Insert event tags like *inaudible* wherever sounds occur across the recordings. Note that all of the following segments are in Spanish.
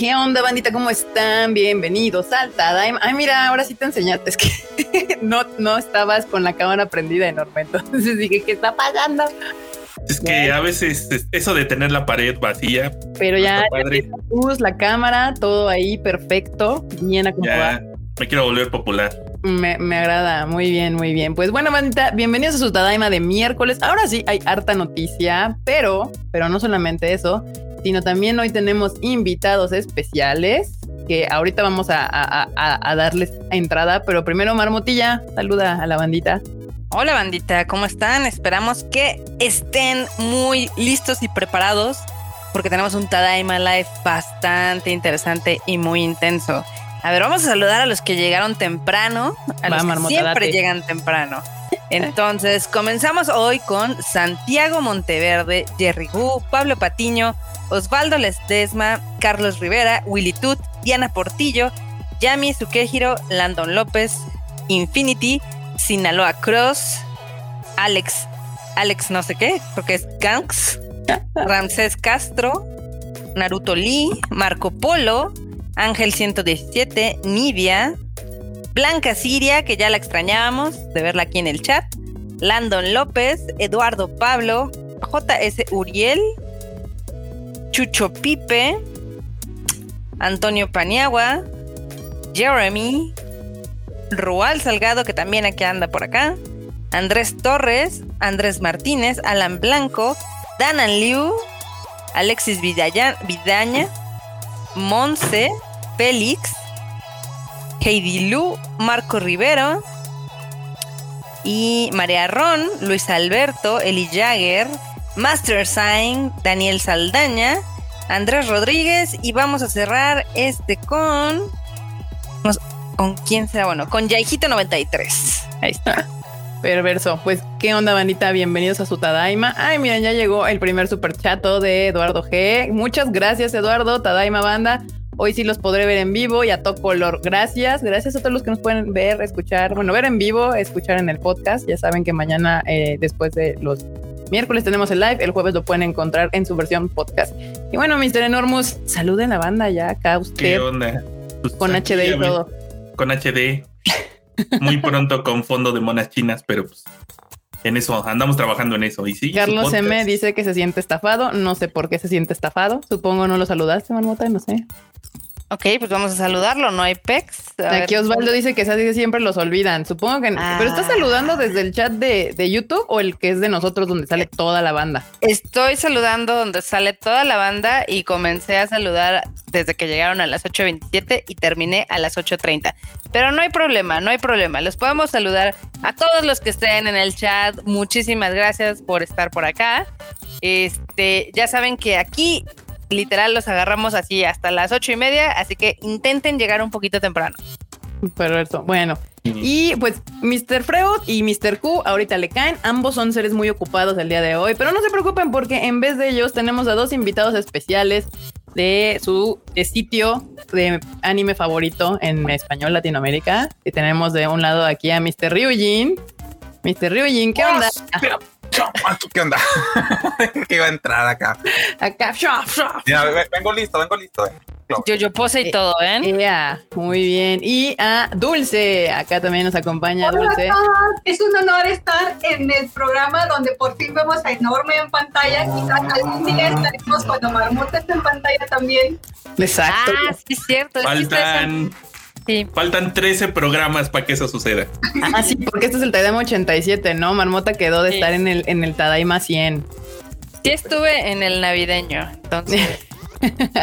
¿Qué onda, bandita? ¿Cómo están? Bienvenidos al Tadaima. Ay, mira, ahora sí te enseñaste. Es que *laughs* no, no estabas con la cámara prendida enorme. Entonces dije, ¿qué está pasando? Es que a veces eso de tener la pared vacía. Pero ya, ya la luz, la cámara, todo ahí perfecto, bien acomodado. me quiero volver popular. Me, me, agrada, muy bien, muy bien. Pues bueno, bandita, bienvenidos a su Tadaima de miércoles. Ahora sí hay harta noticia, pero, pero no solamente eso, sino también hoy tenemos invitados especiales que ahorita vamos a, darles entrada, pero primero Marmotilla, saluda a la bandita. Hola bandita, ¿cómo están? Esperamos que estén muy listos y preparados porque tenemos un Tadaima Live bastante interesante y muy intenso. A ver, vamos a saludar a los que llegaron temprano, a los que siempre llegan temprano. Entonces, comenzamos hoy con Santiago Monteverde, Jerry Gu, Pablo Patiño, Osvaldo Lestesma, Carlos Rivera, Willy Tut, Diana Portillo, Yami Sukehiro, Landon López, Infinity, Sinaloa Cross, Alex, Alex no sé qué, porque es Gangs, *laughs* Ramsés Castro, Naruto Lee, Marco Polo, Ángel 117, Nivia, Blanca Siria, que ya la extrañábamos de verla aquí en el chat, Landon López, Eduardo Pablo, JS Uriel, Chucho Pipe, Antonio Paniagua, Jeremy, Rual Salgado, que también aquí anda por acá, Andrés Torres, Andrés Martínez, Alan Blanco, Danan Liu, Alexis Vidaña, Monse, Félix, Heidi Lu, Marco Rivero y María Ron, Luis Alberto, Eli Jagger, Master Sign, Daniel Saldaña, Andrés Rodríguez y vamos a cerrar este con... ¿Con quién será? Bueno, con Yaijito93. Ahí está. Perverso. Pues, ¿qué onda, bandita? Bienvenidos a su Tadaima. Ay, miren, ya llegó el primer super chato de Eduardo G. Muchas gracias, Eduardo. Tadaima Banda. Hoy sí los podré ver en vivo y a todo color. Gracias. Gracias a todos los que nos pueden ver, escuchar. Bueno, ver en vivo, escuchar en el podcast. Ya saben que mañana, eh, después de los Miércoles tenemos el live, el jueves lo pueden encontrar en su versión podcast. Y bueno, Mr. Enormous, saluden a la banda ya acá usted. ¿Qué onda? Pues con HD y todo. Con HD. *laughs* Muy pronto con fondo de monas chinas, pero pues en eso andamos trabajando en eso. Y sí, Carlos M dice que se siente estafado. No sé por qué se siente estafado. Supongo no lo saludaste, Marmota, no sé. Ok, pues vamos a saludarlo, no hay pecs. Aquí Osvaldo dice que siempre los olvidan. Supongo que. Pero está saludando desde el chat de, de, YouTube o el que es de nosotros donde sale toda la banda. Estoy saludando donde sale toda la banda y comencé a saludar desde que llegaron a las 8.27 y terminé a las 8.30. Pero no hay problema, no hay problema. Los podemos saludar a todos los que estén en el chat. Muchísimas gracias por estar por acá. Este, ya saben que aquí literal los agarramos así hasta las ocho y media, así que intenten llegar un poquito temprano. Perfecto. Bueno, y pues Mr. Freud y Mr. Q ahorita le caen. Ambos son seres muy ocupados el día de hoy, pero no se preocupen porque en vez de ellos tenemos a dos invitados especiales de su sitio de anime favorito en español Latinoamérica. Y tenemos de un lado aquí a Mr. Ryujin. Mr. Ryujin, ¿qué onda? ¿Qué onda? *laughs* que iba a entrar acá. Acá, vengo listo, vengo listo. Eh. Yo, yo pose y todo, ¿eh? Ya, muy bien. Y a Dulce, acá también nos acompaña Dulce. Es un honor estar en el programa donde por fin vemos a Enorme en pantalla. Quizás algún día estaremos cuando Marmota esté en pantalla también. Exacto. Ah, sí, es cierto. Faltan Faltan 13 programas para que eso suceda. *laughs* Ah, sí, porque este es el Tadaima 87, ¿no? Marmota quedó de estar en el, en el Tadaima 100. Sí estuve en el navideño, entonces. *laughs*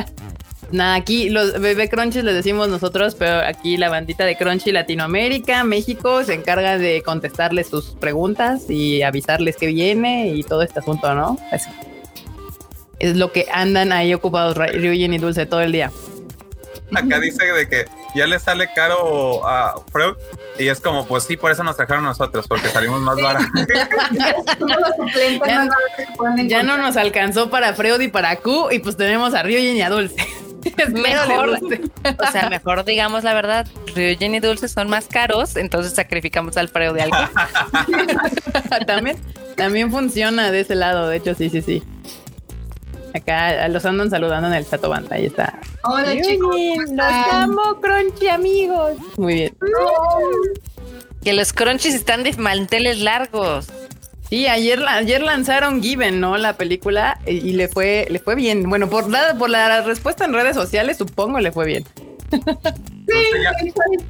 Nada, aquí los bebé Crunchy les decimos nosotros, pero aquí la bandita de Crunchy Latinoamérica, México, se encarga de contestarles sus preguntas y avisarles que viene y todo este asunto, ¿no? Es, es lo que andan ahí ocupados Ryujin y Dulce todo el día. Acá dice de que ya le sale caro a Freud y es como, pues sí, por eso nos trajeron nosotros, porque salimos más baratos. *laughs* ya, no nos alcanzó para Freud y para Q y pues tenemos a Ryujin y a Dulce. *laughs* Es mejor, o sea, mejor digamos la verdad, Ryujin y Dulce son más caros, entonces sacrificamos al Freud de algo. *laughs* también, también funciona de ese lado, de hecho, sí, sí, sí. Acá los andan saludando en el chato banda, ahí está Hola chicos. Eugene, ¿cómo los amo, Crunchy amigos. Muy bien. Que los crunchies están de manteles largos. Sí, ayer, ayer lanzaron Given, ¿no? La película y, y le fue, le fue bien. Bueno, por la, por la respuesta en redes sociales, supongo le fue bien. *laughs* Sí, ya-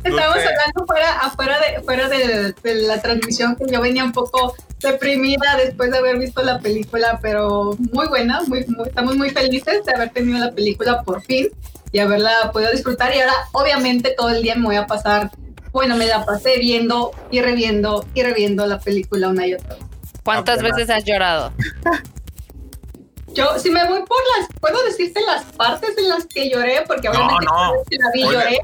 estábamos Dulce. hablando fuera, afuera de, fuera de, de la transmisión que yo venía un poco deprimida después de haber visto la película, pero muy buena, muy, muy- estamos muy felices de haber tenido la película por fin y haberla podido disfrutar y ahora obviamente todo el día me voy a pasar, bueno, me la pasé viendo y reviendo y reviendo la película una y otra vez. ¿Cuántas Apenas. veces has llorado? *laughs* Yo, si me voy por las, puedo decirte las partes en las que lloré, porque No, obviamente no. que la vi lloré.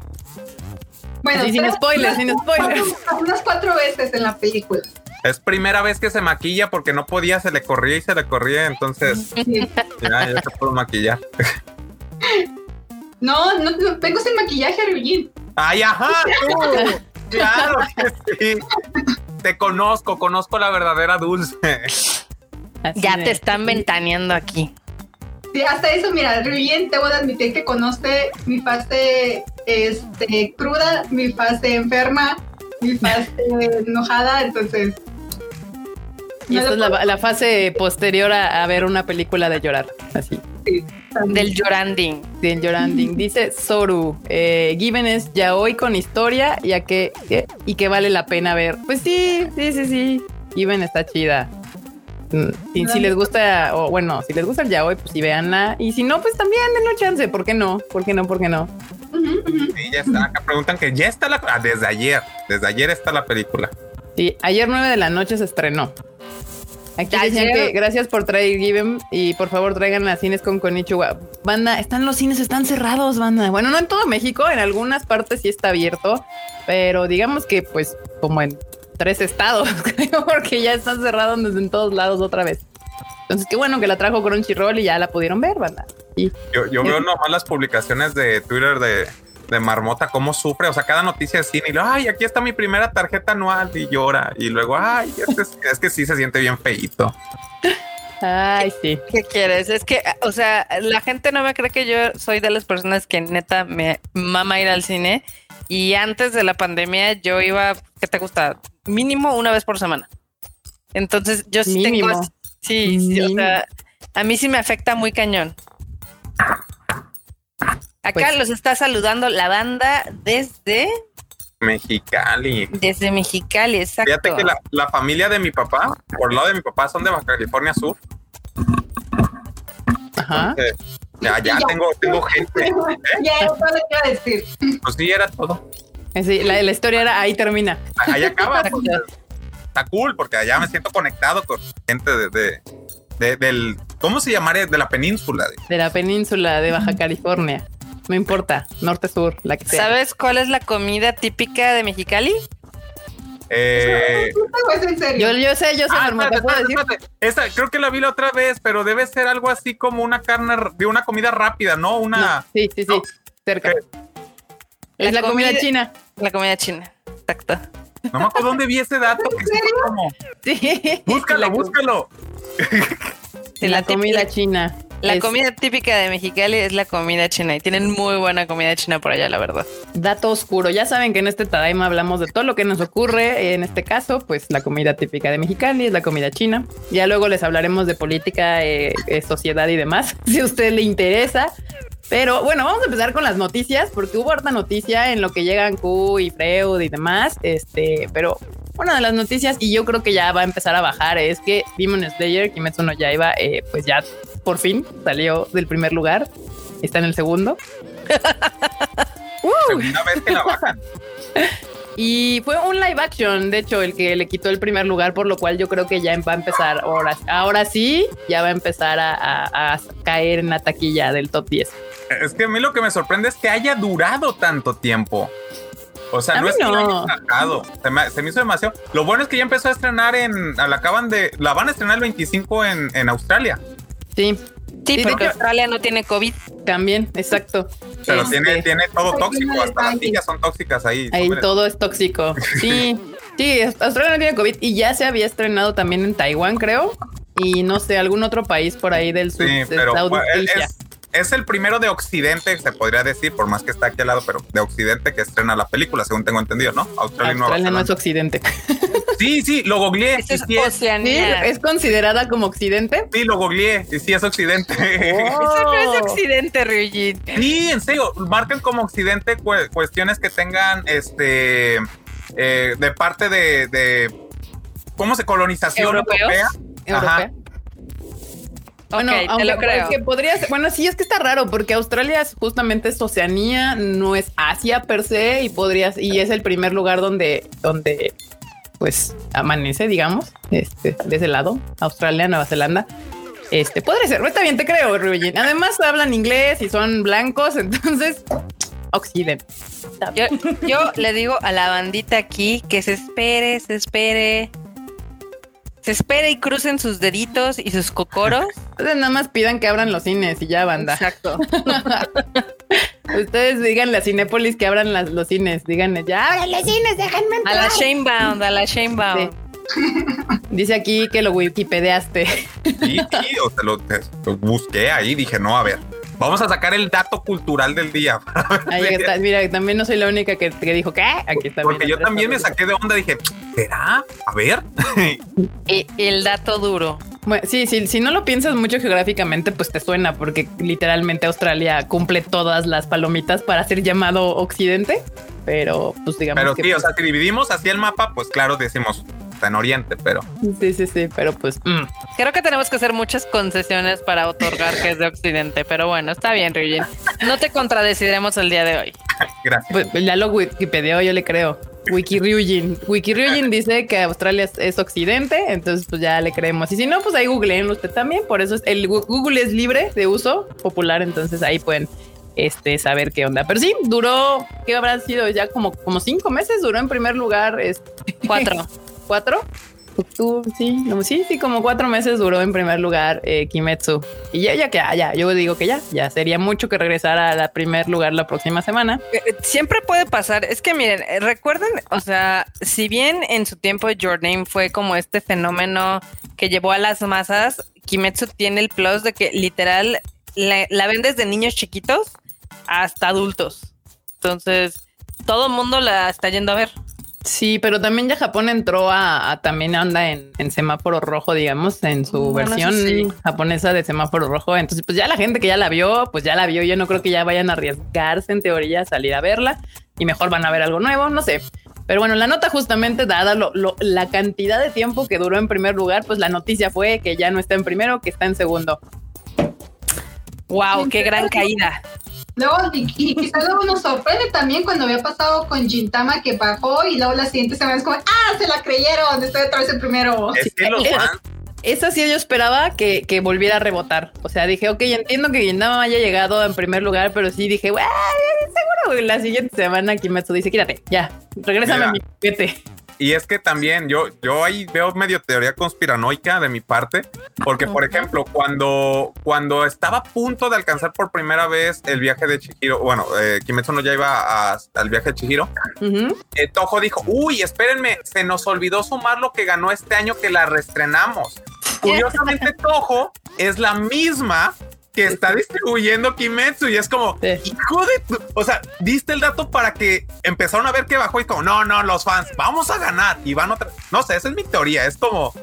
Bueno, Sí, sin spoilers, sin spoilers. cuatro- unas cuatro veces en la película. Es primera vez que se maquilla porque no podía, se le corría y se le corría, entonces Sí. ya, ya se pudo maquillar. No, no, no, vengo sin maquillaje, Ryujin. ¡Ay, ajá! tú! *laughs* ¡Claro que sí! Te conozco, conozco la verdadera dulce. Así Ya te están ventaneando aquí. Sí, hasta eso, mira, Ryujin, debo de admitir que conoce mi fase este, cruda, mi fase enferma, mi fase enojada, entonces. Y no esta es la, la fase posterior a, a ver una película de llorar. Así. puedo- Del lloranding. Del lloranding. Dice Soru, eh, Given es ya hoy con historia ya que, que- y que vale la pena ver. Pues sí, sí, sí, sí. Given está chida. Y si les gusta, o bueno, si les gusta el ya hoy, pues sí, véanla. Y si no, pues también denle chance. ¿Por qué no? ¿Por qué no? ¿Por qué no? Sí, ya está. Acá preguntan que ya está la. ah, desde ayer. Desde ayer está la película. Sí, ayer 9 de la noche se estrenó. Aquí decían que gracias por traer Given y por favor traigan a cines con Konichiwa. Banda, están los cines, están cerrados, banda. Bueno, no en todo México, en algunas partes sí está abierto, pero digamos que pues como en tres estados, *laughs* creo, porque ya están cerrados desde en todos lados otra vez. Entonces, qué bueno que la trajo Crunchyroll y ya la pudieron ver, banda. Y Yo, yo veo nomás las publicaciones de Twitter de, de Marmota, cómo sufre. O sea, cada noticia de cine y luego, ay, aquí está mi primera tarjeta anual y llora. Y luego, ay, este es, *laughs* es que sí se siente bien feíto. Ay, sí. ¿Qué quieres? Es que, o sea, la gente no me cree que yo soy de las personas que neta me mama ir al cine. Y antes de la pandemia yo iba, ¿qué te gusta? Mínimo una vez por semana. Entonces yo sí Mínimo. tengo... Sí, sí, o sea, a mí sí me afecta muy cañón. Acá Pues- los está saludando la banda desde, Mexicali. desde Mexicali, exacto. Fíjate que la, la familia de mi papá, por el lado de mi papá, son de Baja California Sur. Ajá. Ya, ya tengo, tengo gente. Ya, eso lo que iba a decir. Pues sí, era todo. Sí, la, la historia era ahí termina. Ahí acaba. *laughs* está cool porque allá me siento conectado con gente de, de- de- del, ¿cómo se llamaría? De la península. De la península de Baja California. No importa, norte, sur, la que sea. ¿Sabes cuál es la comida típica de Mexicali? Eh, *laughs* No, es en serio. Yo, yo sé, yo sé, ah, Marmota, espérate, ¿puedo espérate, decir? espérate. Esa, creo que la vi la otra vez, pero debe ser algo así como una carne de una comida rápida, ¿no? Una. No, sí, sí, sí, No. cerca. ¿Qué? Es la, La comida, comida- china. La comida china. Exacto. No me acuerdo dónde vi ese dato. Que sí como, Sí. búscalo, *laughs* la, búscalo. Sí, la la comida china. La Es comida típica de Mexicali es la comida china y tienen muy buena comida china por allá, la verdad. Dato oscuro. Ya saben que en este Tadaima hablamos de todo lo que nos ocurre. En este caso, pues la comida típica de Mexicali es la comida china. Ya luego les hablaremos de política, eh, eh, sociedad y demás, *laughs* si a usted le interesa. Pero bueno, vamos a empezar con las noticias, porque hubo harta noticia en lo que llegan Q y Freud y demás. Este, pero una de las noticias, y yo creo que ya va a empezar a bajar, es que Demon Slayer, Kimetsu no Yaiba, eh, pues ya por fin salió del primer lugar. Está en el segundo. *laughs* Segunda vez que la bajan. *laughs* Y fue un live action, de hecho, el que le quitó el primer lugar, por lo cual yo creo que ya va a empezar ahora, ahora sí, ya va a empezar a, a- a caer en la taquilla del top 10. Es que a mí lo que me sorprende es que haya durado tanto tiempo. O sea, A no es que lo no. hayan sacado. Se me, se me hizo demasiado. Lo bueno es que ya empezó a estrenar en. La acaban de. La van a estrenar el 25 en, en Australia. Sí, Sí, Sí, porque Australia no tiene COVID. también, exacto. Pero Este, tiene, tiene todo tóxico. Hasta las sillas son tóxicas ahí. Ahí todo es tóxico. *laughs* Sí, sí, Australia no tiene COVID y ya se había estrenado también en Taiwán, creo. Y no sé, algún otro país por ahí del sur Sí, de pero bueno, es, Asia. es- es el primero de Occidente, se podría decir, por más que está aquí al lado, pero de Occidente que estrena la película, según tengo entendido, ¿no? Australia, no es Occidente. *laughs* Sí, sí, lo googleé. Es, sí, es, considerada como Occidente? Sí, lo googleé. Y sí, es Occidente. Eso no es Occidente, Ryujin. Sí, en serio, marquen como Occidente cuestiones que tengan este eh, de parte de, de ¿cómo se colonización europea? Ajá. Bueno, aunque lo creo. Que podría ser, bueno, sí, es que está raro porque Australia es justamente es Oceanía, no es Asia per se y podrías y es el primer lugar donde donde pues amanece, digamos, este de ese lado, Australia, Nueva Zelanda. Este podría ser, está bien, te creo, Rubén. Además hablan inglés y son blancos, entonces Occidente. Yo, yo le digo a la bandita aquí que se espere, se espere se espera y crucen sus deditos y sus cocoros. Entonces nada más pidan que abran los cines y ya banda. Exacto. *laughs* Ustedes díganle a Cinépolis que abran los cines, díganle ya, abran los cines, déjenme entrar. A la Shamebound, a la Shamebound. Dice aquí que lo wikipediaste. Sí, sí, o te lo, busqué ahí, dije, no, a ver, Vamos a sacar el dato cultural del día. *laughs* Ahí está. Mira, también no soy la única que, dijo que aquí está. Porque yo también me saqué de onda, dije, ¿será? A ver. *laughs* el dato duro. Bueno, sí, sí, si no lo piensas mucho geográficamente, pues te suena, porque literalmente Australia cumple todas las palomitas para ser llamado Occidente, pero pues digamos. Pero sí, o sea, si dividimos así el mapa, pues claro, decimos en Oriente, pero. Sí, sí, sí, pero pues. Mm. Creo que tenemos que hacer muchas concesiones para otorgar que es de Occidente, pero bueno, está bien, Ryujin. No te contradeciremos el día de hoy. *laughs* Gracias. Pues, ya lo Wikipedia, yo le creo. Wiki Ryujin. Wiki Ryujin dice que Australia es, occidente, entonces pues ya le creemos. Y si no, pues ahí googleen usted también. Por eso es, el Google es libre de uso popular, entonces ahí pueden este, saber qué onda. Pero sí, duró, ¿qué habrá sido? Ya como, como cinco meses, duró en primer lugar. Este, Cuatro. *laughs* ¿Cuatro? sí, sí, sí, como cuatro meses duró en primer lugar eh, Kimetsu. Y ya, ya que ah, ya, yo digo que ya, ya sería mucho que regresara al primer lugar la próxima semana. Eh, eh, siempre puede pasar. Es que miren, recuerden, o sea, si bien en su tiempo Your Name fue como este fenómeno que llevó a las masas, Kimetsu tiene el plus de que literal la, la ven desde niños chiquitos hasta adultos. Entonces, todo el mundo la está yendo a ver. Sí, pero también ya Japón entró a, también anda en, semáforo rojo, digamos, en su versión japonesa de semáforo rojo. Entonces, pues ya la gente que ya la vio, pues ya la vio. Yo no creo que ya vayan a arriesgarse en teoría a salir a verla y mejor van a ver algo nuevo, no sé. Pero bueno, la nota justamente dada la cantidad de tiempo que duró en primer lugar, pues la noticia fue que ya no está en primero, que está en segundo. Wow, qué gran caída. Luego, y, quizás luego nos sorprende también cuando había pasado con Gintama que bajó y luego la siguiente semana es como, ah, se la creyeron, estoy otra vez el primero. Es que los fans esa sí yo esperaba que, que, volviera a rebotar. O sea, dije, ok, entiendo que Gintama haya llegado en primer lugar, pero sí dije, seguro la siguiente semana Kimetsu dice, quírate, ya, regrésame a mi paquete. Y es que también yo, yo ahí veo medio teoría conspiranoica de mi parte, porque por ejemplo, cuando, cuando estaba a punto de alcanzar por primera vez el viaje de Chihiro, bueno, eh, Kimetsu no ya iba al viaje de Chihiro, eh, Tojo dijo, uy, espérenme, se nos olvidó sumar lo que ganó este año que la restrenamos. Curiosamente, Tojo es la misma que está distribuyendo Kimetsu y es como, hijo de o sea, diste el dato para que empezaron a ver que bajó y como, no, no, los fans, vamos a ganar y van otra, no sé, esa es mi teoría, es como...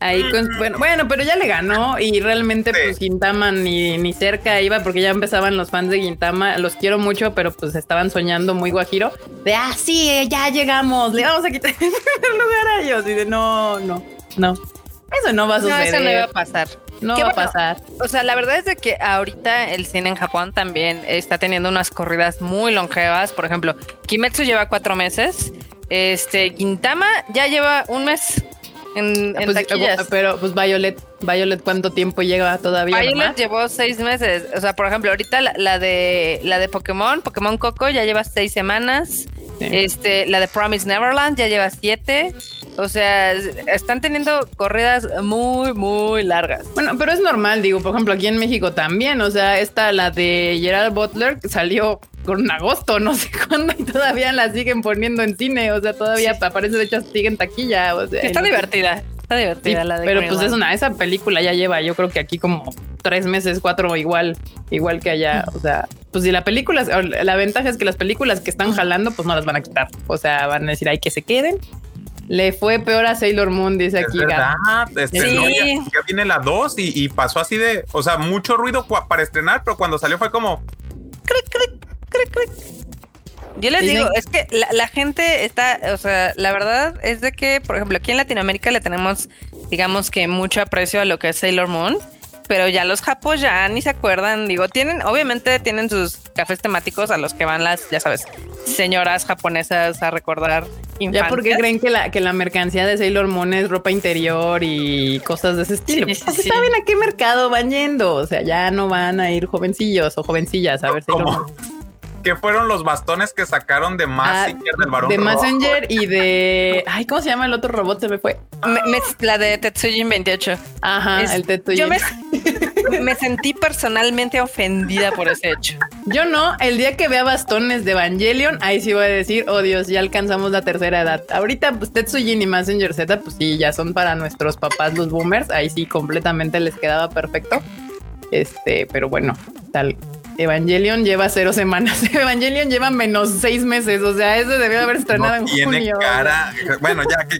Ahí bueno, bueno, pero ya le ganó y realmente pues Gintama ni, ni cerca iba porque ya empezaban los fans de Gintama, los quiero mucho, pero pues estaban soñando muy guajiro de, ah, sí, ya llegamos, le vamos a quitar *laughs* el lugar a ellos y de, no, no, no, eso no va a suceder. eso no iba a pasar. No va a pasar. O sea, la verdad es de que ahorita el cine en Japón también está teniendo unas corridas muy longevas. Por ejemplo, Kimetsu lleva cuatro meses. Este, Gintama ya lleva un mes en, pues, taquillas. Pero pues Violet, Violet, ¿cuánto tiempo lleva todavía? Violet llevó seis meses. O sea, por ejemplo, ahorita la, de la de Pokémon, Pokémon Coco ya lleva seis semanas. Este, la de Promise Neverland ya lleva siete. O sea, están teniendo corridas muy, muy largas. Bueno, pero es normal, digo, por ejemplo, aquí en México también. O sea, esta, la de Gerald Butler, salió con agosto, no sé *laughs* cuándo, y todavía la siguen poniendo en cine. O sea, todavía aparece, de hecho, sigue en taquilla. O sea, está divertida. Está divertida la de Pero pues es una, esa película ya lleva, yo creo que aquí como tres meses, cuatro igual, igual que allá. O sea, pues si la película, la ventaja es que las películas que están jalando, pues no las van a quitar. O sea, van a decir, hay que se queden. Le fue peor a Sailor Moon, dice aquí. Verdad, este, sí. ya, viene la 2 y, pasó así de, o sea, mucho ruido para estrenar, pero cuando salió fue como... Yo les digo, es que la, gente está, o sea, la verdad es de que, por ejemplo, aquí en Latinoamérica le tenemos, digamos que mucho aprecio a lo que es Sailor Moon, pero ya los japos ya ni se acuerdan, digo, tienen, obviamente tienen sus cafés temáticos a los que van las, ya sabes, señoras japonesas a recordar infancias. Ya porque creen que la, que la mercancía de Sailor Moon es ropa interior y cosas de ese estilo. Sí, saben a qué mercado van yendo, o sea, ya no van a ir jovencillos o jovencillas a ver Sailor Moon que fueron los bastones que sacaron de Messenger del varón. De Messenger y de. Ay, ¿cómo se llama el otro robot? Se me fue. la de Tetsujin 28. Ajá, el Tetsujin. Yo me, sentí personalmente ofendida por ese hecho. Yo no. El día que vea bastones de Evangelion, ahí sí voy a decir, oh Dios, ya alcanzamos la tercera edad. Ahorita, pues Tetsujin y Messenger Z, pues sí, ya son para nuestros papás los boomers. Ahí sí, completamente les quedaba perfecto. Este, pero bueno, tal Evangelion lleva cero semanas. *laughs* Evangelion lleva menos seis meses. O sea, ese debió haber estrenado en tiene cara. Bueno, ya que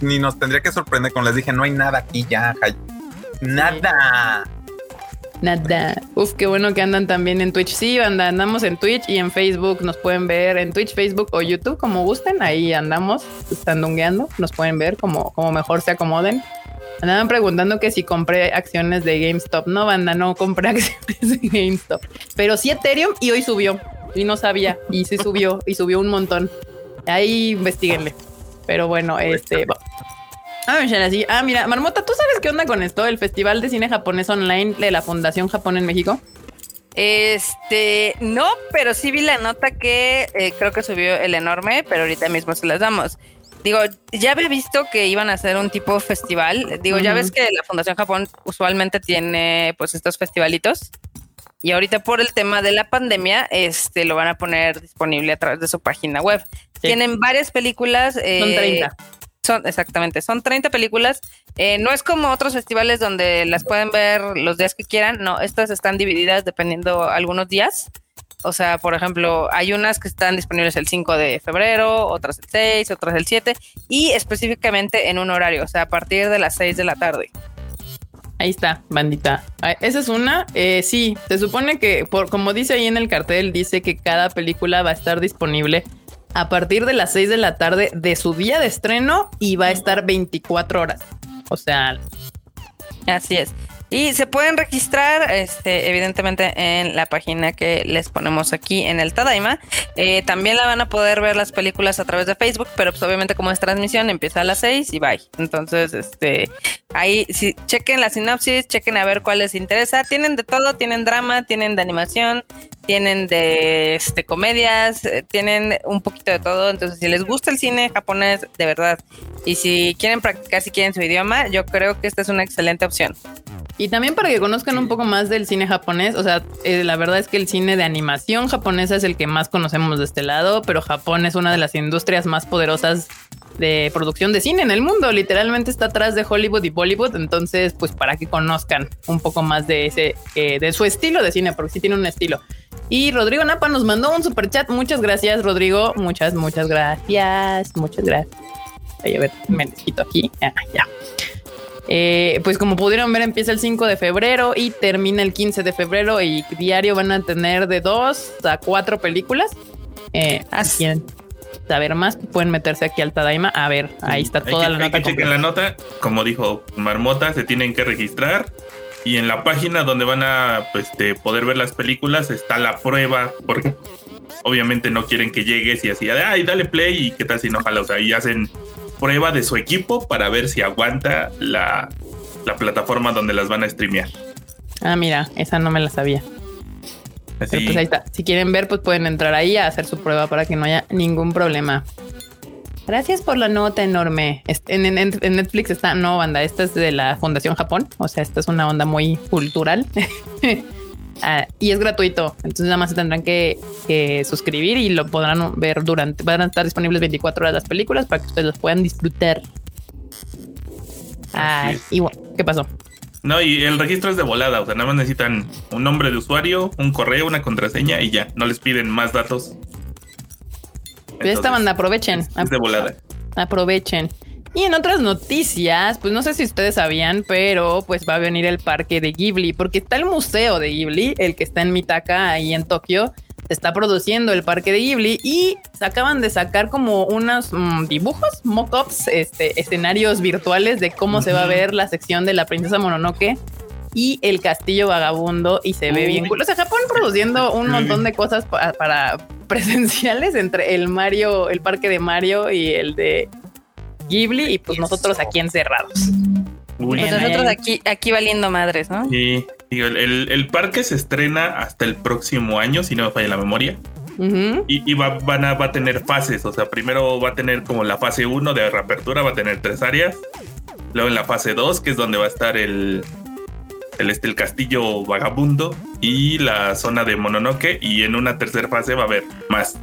ni nos tendría que sorprender cuando les dije, no hay nada aquí ya. Nada. Nada. Uf, qué bueno que andan también en Twitch. Sí, andamos en Twitch y en Facebook. Nos pueden ver en Twitch, Facebook o YouTube, como gusten. Ahí andamos, estandungueando. Nos pueden ver como, como mejor se acomoden. Andaban preguntando que si compré acciones de GameStop. No, banda, no compré *laughs* acciones de GameStop. Pero sí Ethereum y hoy subió. Y no sabía. Y sí subió. Y subió un montón. Ahí investiguenle. Pero bueno, este... Ah, ah, mira, Marmota, ¿tú sabes qué onda con esto? El Festival de Cine Japonés Online de la Fundación Japón en México. Este, no, pero sí vi la nota que eh, creo que subió el enorme, pero ahorita mismo se las damos. Digo, ya había visto que iban a hacer un tipo festival. Digo, ya ves que la Fundación Japón usualmente tiene pues estos festivalitos. Y ahorita por el tema de la pandemia, este lo van a poner disponible a través de su página web. Tienen varias películas. son 30. Eh, son, exactamente, son 30 películas. Eh, no es como otros festivales donde las pueden ver los días que quieran. No, estas están divididas dependiendo algunos días. O sea, por ejemplo, hay unas que están disponibles el 5 de febrero, otras el 6, otras el 7 y específicamente en un horario, o sea, a partir de las 6 de la tarde. Ahí está, bandita. Ah, esa es una. Eh, sí, se supone que, por, como dice ahí en el cartel, dice que cada película va a estar disponible a partir de las 6 de la tarde de su día de estreno y va a estar 24 horas. O sea, así es. Y se pueden registrar, este, evidentemente, en la página que les ponemos aquí en el Tadaima. Eh, también la van a poder ver las películas a través de Facebook, pero pues obviamente como es transmisión, empieza a las 6 y bye. Entonces, este, ahí si chequen la sinopsis, chequen a ver cuál les interesa. Tienen de todo, tienen drama, tienen de animación, tienen de este, comedias, eh, tienen un poquito de todo. Entonces, si les gusta el cine japonés, de verdad, y si quieren practicar, si quieren su idioma, yo creo que esta es una excelente opción. Y también para que conozcan un poco más del cine japonés, o sea, eh, la verdad es que el cine de animación japonesa es el que más conocemos de este lado, pero Japón es una de las industrias más poderosas de producción de cine en el mundo. Literalmente está atrás de Hollywood y Bollywood. Entonces, pues para que conozcan un poco más de ese, eh, de su estilo de cine, porque sí tiene un estilo. Y Rodrigo Napa nos mandó un super chat. Muchas gracias, Rodrigo. Muchas, muchas gracias. Muchas gracias. a ver, me quito aquí. Ah, ya. Eh, pues como pudieron ver, empieza el 5 de febrero y termina el 15 de febrero y diario van a tener de dos a cuatro películas. Eh, si quieren saber más, pueden meterse aquí al Tadaima. A ver, ahí está toda la nota. Hay que la nota, como dijo Marmota, se tienen que registrar y en la página donde van a pues, este, poder ver las películas está la prueba, porque obviamente no quieren que llegues y así, ay, dale play y qué tal si no jala, o sea, ahí hacen prueba de su equipo para ver si aguanta la, plataforma donde las van a streamear. Ah, mira, esa no me la sabía. pues ahí está. Si quieren ver, pues pueden entrar ahí a hacer su prueba para que no haya ningún problema. Gracias por la nota enorme. En, en, Netflix está, no, banda, esta es de la Fundación Japón. O sea, esta es una onda muy cultural. *laughs* Ah, y es gratuito. Entonces nada más se tendrán que, suscribir y lo podrán ver durante, van a estar disponibles 24 horas las películas para que ustedes las puedan disfrutar. Ay, y ¿qué pasó? No, y el registro es de volada, o sea, nada más necesitan un nombre de usuario, un correo, una contraseña y ya, no les piden más datos. Pues esta banda, aprovechen. Es de volada. Aprovechen. Y en otras noticias, pues no sé si ustedes sabían, pero pues va a venir el parque de Ghibli, porque está el museo de Ghibli, el que está en Mitaka, ahí en Tokio. Se está produciendo el parque de Ghibli y se acaban de sacar como unos mm, dibujos, mock-ups, este, escenarios virtuales de cómo se va a ver la sección de la princesa Mononoke y el castillo vagabundo y se ve bien cool. O sea, Japón produciendo un montón de cosas pa- para *laughs* presenciales entre el Mario, el parque de Mario y el de Ghibli y pues nosotros aquí encerrados. Pues nosotros aquí, aquí valiendo madres, ¿no? Sí, digo, el, el- el parque se estrena hasta el próximo año, si no me falla la memoria. Y, y va, van a, va a tener fases, o sea, primero va a tener como la fase 1 de reapertura, va a tener tres áreas. Luego en la fase 2, que es donde va a estar el, el, este, el castillo vagabundo y la zona de Mononoke. Y en una tercera fase va a haber más.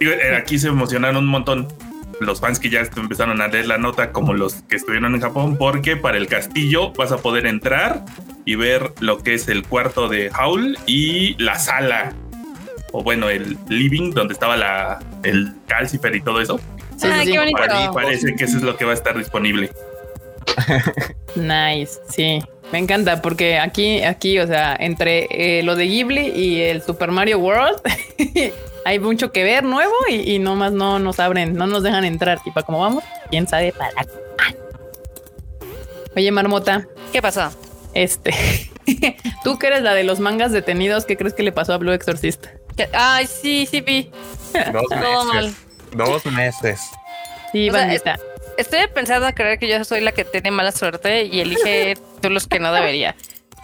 Eh, aquí se emocionaron un montón los fans que ya empezaron a leer la nota, como los que estuvieron en Japón, porque para el castillo vas a poder entrar y ver lo que es el cuarto de Howl y la sala o bueno, el living donde estaba la, el calcifer y todo eso. Sí, Ah, qué bonito. Para mí parece que eso es lo que va a estar disponible. *laughs* Nice, sí. Me encanta porque aquí, aquí, o sea, entre eh, lo de Ghibli y el Super Mario World *laughs* hay mucho que ver nuevo y, y nomás no nos abren, no nos dejan entrar. Y para cómo vamos, quién sabe para. Oye, Marmota, ¿Qué pasó? este, *laughs* tú que eres la de los mangas detenidos, ¿qué crees que le pasó a Blue Exorcist? ¿Qué? Ay, sí, sí vi. Dos Todo mal. meses. Dos meses. Sí, O sea, bandita. Estoy pensando a creer que yo soy la que tiene mala suerte y elige *laughs* tú los que no debería.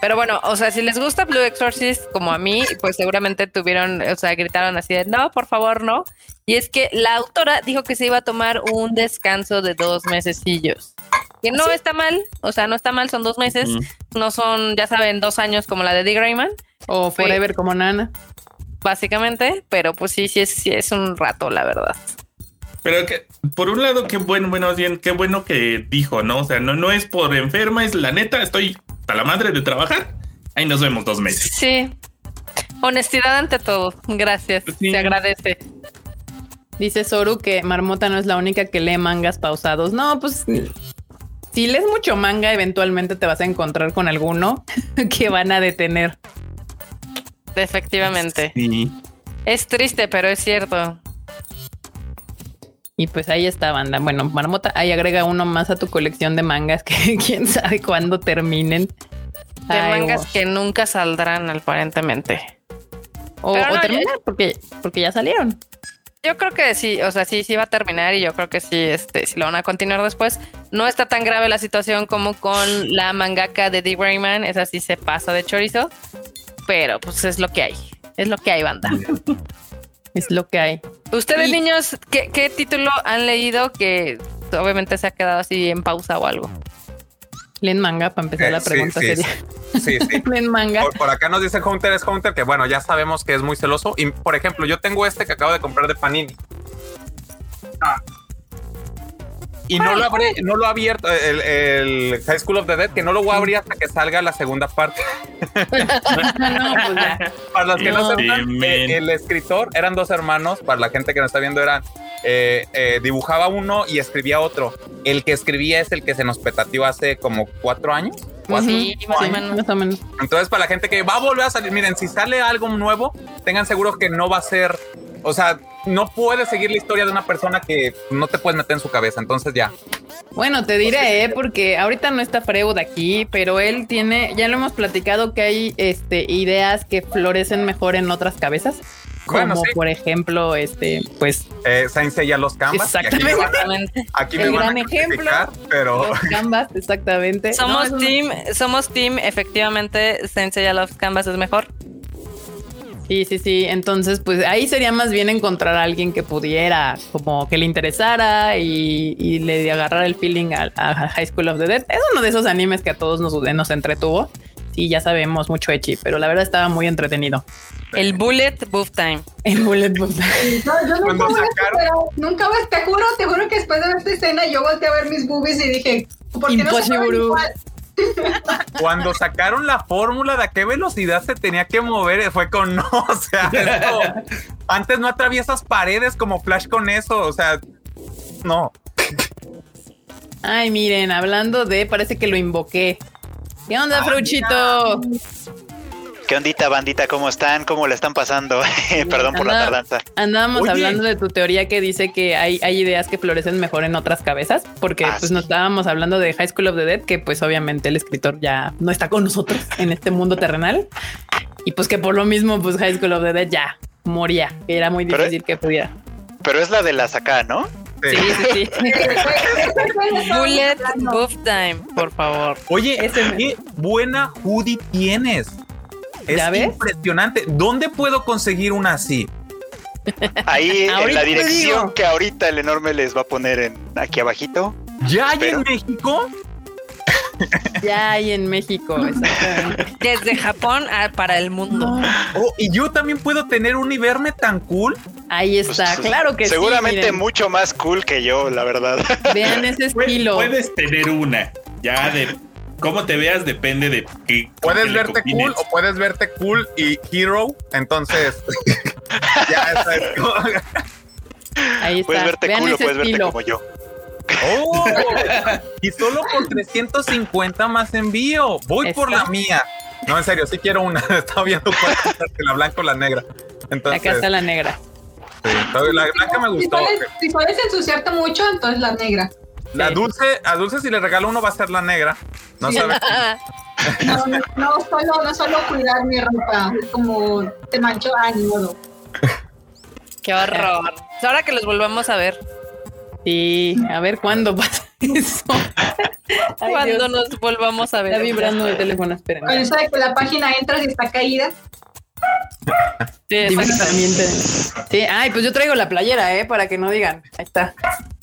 Pero bueno, o sea, si les gusta Blue Exorcist como a mí, pues seguramente tuvieron, o sea, gritaron así de no, por favor, no. Y es que la autora dijo que se iba a tomar un descanso de dos mesecillos. Que no está mal, o sea, no está mal, son dos meses, Mm. no son, ya saben, dos años como la de Dick Grayman, O Forever como Nana. básicamente, pero pues sí, sí es, sí es un rato, la verdad. Pero que, por un lado, qué bueno, bueno, bien, qué bueno que dijo, ¿no? O sea, no, no es por enferma, es la neta, estoy a la madre de trabajar. Ahí nos vemos dos meses. Sí. Honestidad ante todo. Gracias. Sí. Se agradece. Dice Soru que Marmota no es la única que lee mangas pausados. No, pues si lees mucho manga, eventualmente te vas a encontrar con alguno *laughs* que van a detener. Efectivamente. Sí. Es triste, pero es cierto. Y pues ahí está, banda. Bueno, Marmota, ahí agrega uno más a tu colección de mangas que *laughs* quién sabe cuándo terminen. De Ay, mangas que nunca saldrán, aparentemente. o, no, terminan porque, porque ya salieron. Yo creo que sí, o sea, sí, sí va a terminar y yo creo que sí, este, si lo van a continuar después. No está tan grave la situación como con la mangaka de Dick Rayman, esa sí se pasa de chorizo, pero pues es lo que hay, es lo que hay, banda. Es lo que hay. Ustedes, Y- niños, ¿qué, qué título han leído que obviamente se ha quedado así en pausa o algo? Leen manga para empezar Eh, la sí, pregunta sí, seria. Sí, sí. *laughs* Leen manga. Por, por acá nos dice Hunter es Hunter, que bueno, ya sabemos que es muy celoso. Y por ejemplo, yo tengo este que acabo de comprar de Panini. Ah. Y no lo, abrí, no lo abierto, el, el High School of the Dead, que no lo voy a abrir hasta que salga la segunda parte. *laughs* no, pues ya. Para los que no, No. sepan, eh, el escritor eran dos hermanos. Para la gente que no está viendo, eran eh, eh, dibujaba uno y escribía otro. El que escribía es el que se nos petateó hace como cuatro años. Sí, más o menos. más o menos. Entonces, para la gente que va a volver a salir, miren, si sale algo nuevo, tengan seguro que no va a ser, o sea, no puedes seguir la historia de una persona que no te puedes meter en su cabeza. Entonces, ya. Bueno, te diré, ¿eh? porque ahorita no está Freud aquí, pero él tiene, ya lo hemos platicado que hay este, ideas que florecen mejor en otras cabezas. Como Bueno, sí. por ejemplo, este, pues Eh, Saint Seiya los canvas. y Aquí me van, Exactamente. *laughs* aquí me El van a gran ejemplo. pero los *laughs* canvas, exactamente. Somos eso no- team, somos team, efectivamente, Sensei Love Canvas es mejor. Sí, sí, sí. Entonces, pues ahí sería más bien encontrar a alguien que pudiera, como que le interesara y, y le agarrara el feeling a, a High School of the Dead. Es uno de esos animes que a todos nos, nos entretuvo. Sí, ya sabemos mucho Echi, pero la verdad estaba muy entretenido. El Bullet Buff Time. El Bullet Book. *laughs* No, yo nunca Cuando voy a sacaron- superar, nunca voy, te juro, te juro que después de ver esta escena yo volteé a ver mis boobies y dije, ¿por qué no se igual? *laughs* cuando sacaron la fórmula de a qué velocidad se tenía que mover, fue con *laughs* no, o sea, esto- antes no atraviesas paredes como Flash con eso, o sea, no. Ay, miren, hablando de, parece que lo invoqué. ¿Qué onda, Fruchito? ¿Qué ondita, bandita? ¿Cómo están? ¿Cómo la están pasando? Perdón por la tardanza. Andábamos Oye. hablando de tu teoría que dice que hay, hay ideas que florecen mejor en otras cabezas, porque Ah, pues sí. nos estábamos hablando de High School of the Dead, que pues obviamente el escritor ya no está con nosotros en este mundo terrenal. Y pues que por lo mismo, pues High School of the Dead ya moría, que era muy Pero- difícil que pudiera. Pero es la de las acá, ¿no? Sí. Sí, sí. Bullet Buff Time, por favor. Oye, qué buena hoodie tienes. Es ¿Ya ves? impresionante. ¿Dónde puedo conseguir una así? Ahí *laughs* en la dirección que ahorita el enorme les va a poner en aquí abajito. ¿Ya hay Pero- en México? Ya hay en México, exactamente. *laughs* Desde Japón a- para el mundo. Oh, y yo también puedo tener un y verme tan cool. Ahí Pues, está, claro que Seguramente sí. miren. mucho más cool que yo, la verdad. Vean ese estilo. Puedes tener una. Ya de cómo te veas depende de qué. Puedes verte combines. cool o puedes verte cool y hero. Entonces, *laughs* ya esa es como- *laughs* Ahí está. Puedes verte Vean cool o puedes verte como yo. Oh, y solo por 350 más envío. Voy por la mía. No, en serio, sí quiero una. *laughs* Estaba viendo cuál es la blanca o la negra. Entonces, Acá está la negra. sí, la blanca me Si gustó. puedes, si puedes ensuciarte mucho, entonces la negra. La dulce, a dulce si le regalo uno va a ser la negra. No Sí. sabes. *laughs* No, no, no, solo, no solo cuidar mi ropa, es como te mancho, ah, ni modo. *laughs* Qué horror. Ahora que los volvamos a ver, Sí, a ver cuándo pasa *laughs* eso. Ay, cuando Dios. nos volvamos a ver. Está vibrando el teléfono, esperen. Con eso de que la página entras y está caída. Sí, Dime exacto. también te- Sí, ay, pues yo traigo la playera, ¿eh? Para que no digan. Ahí está.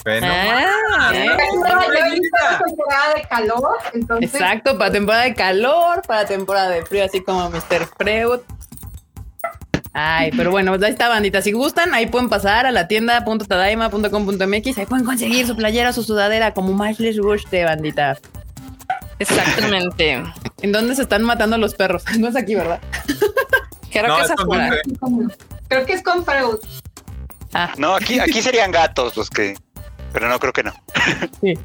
Ve, no Ah, ¿eh? Yo he visto temporada de calor, entonces Exacto, para temporada de calor, para temporada de frío, así como Mr. Freud. Ay, pero bueno, pues ahí está, bandita. Si gustan, ahí pueden pasar a la tienda.tadaima.com.mx. Ahí pueden conseguir su playera, su sudadera, como más les guste, bandita. Exactamente. ¿En dónde se están matando los perros? *laughs* No es aquí, ¿verdad? Creo No, que es afuera. creo que es con Freud. Ah, No, aquí, aquí serían gatos los que. Pero no creo que no. sí.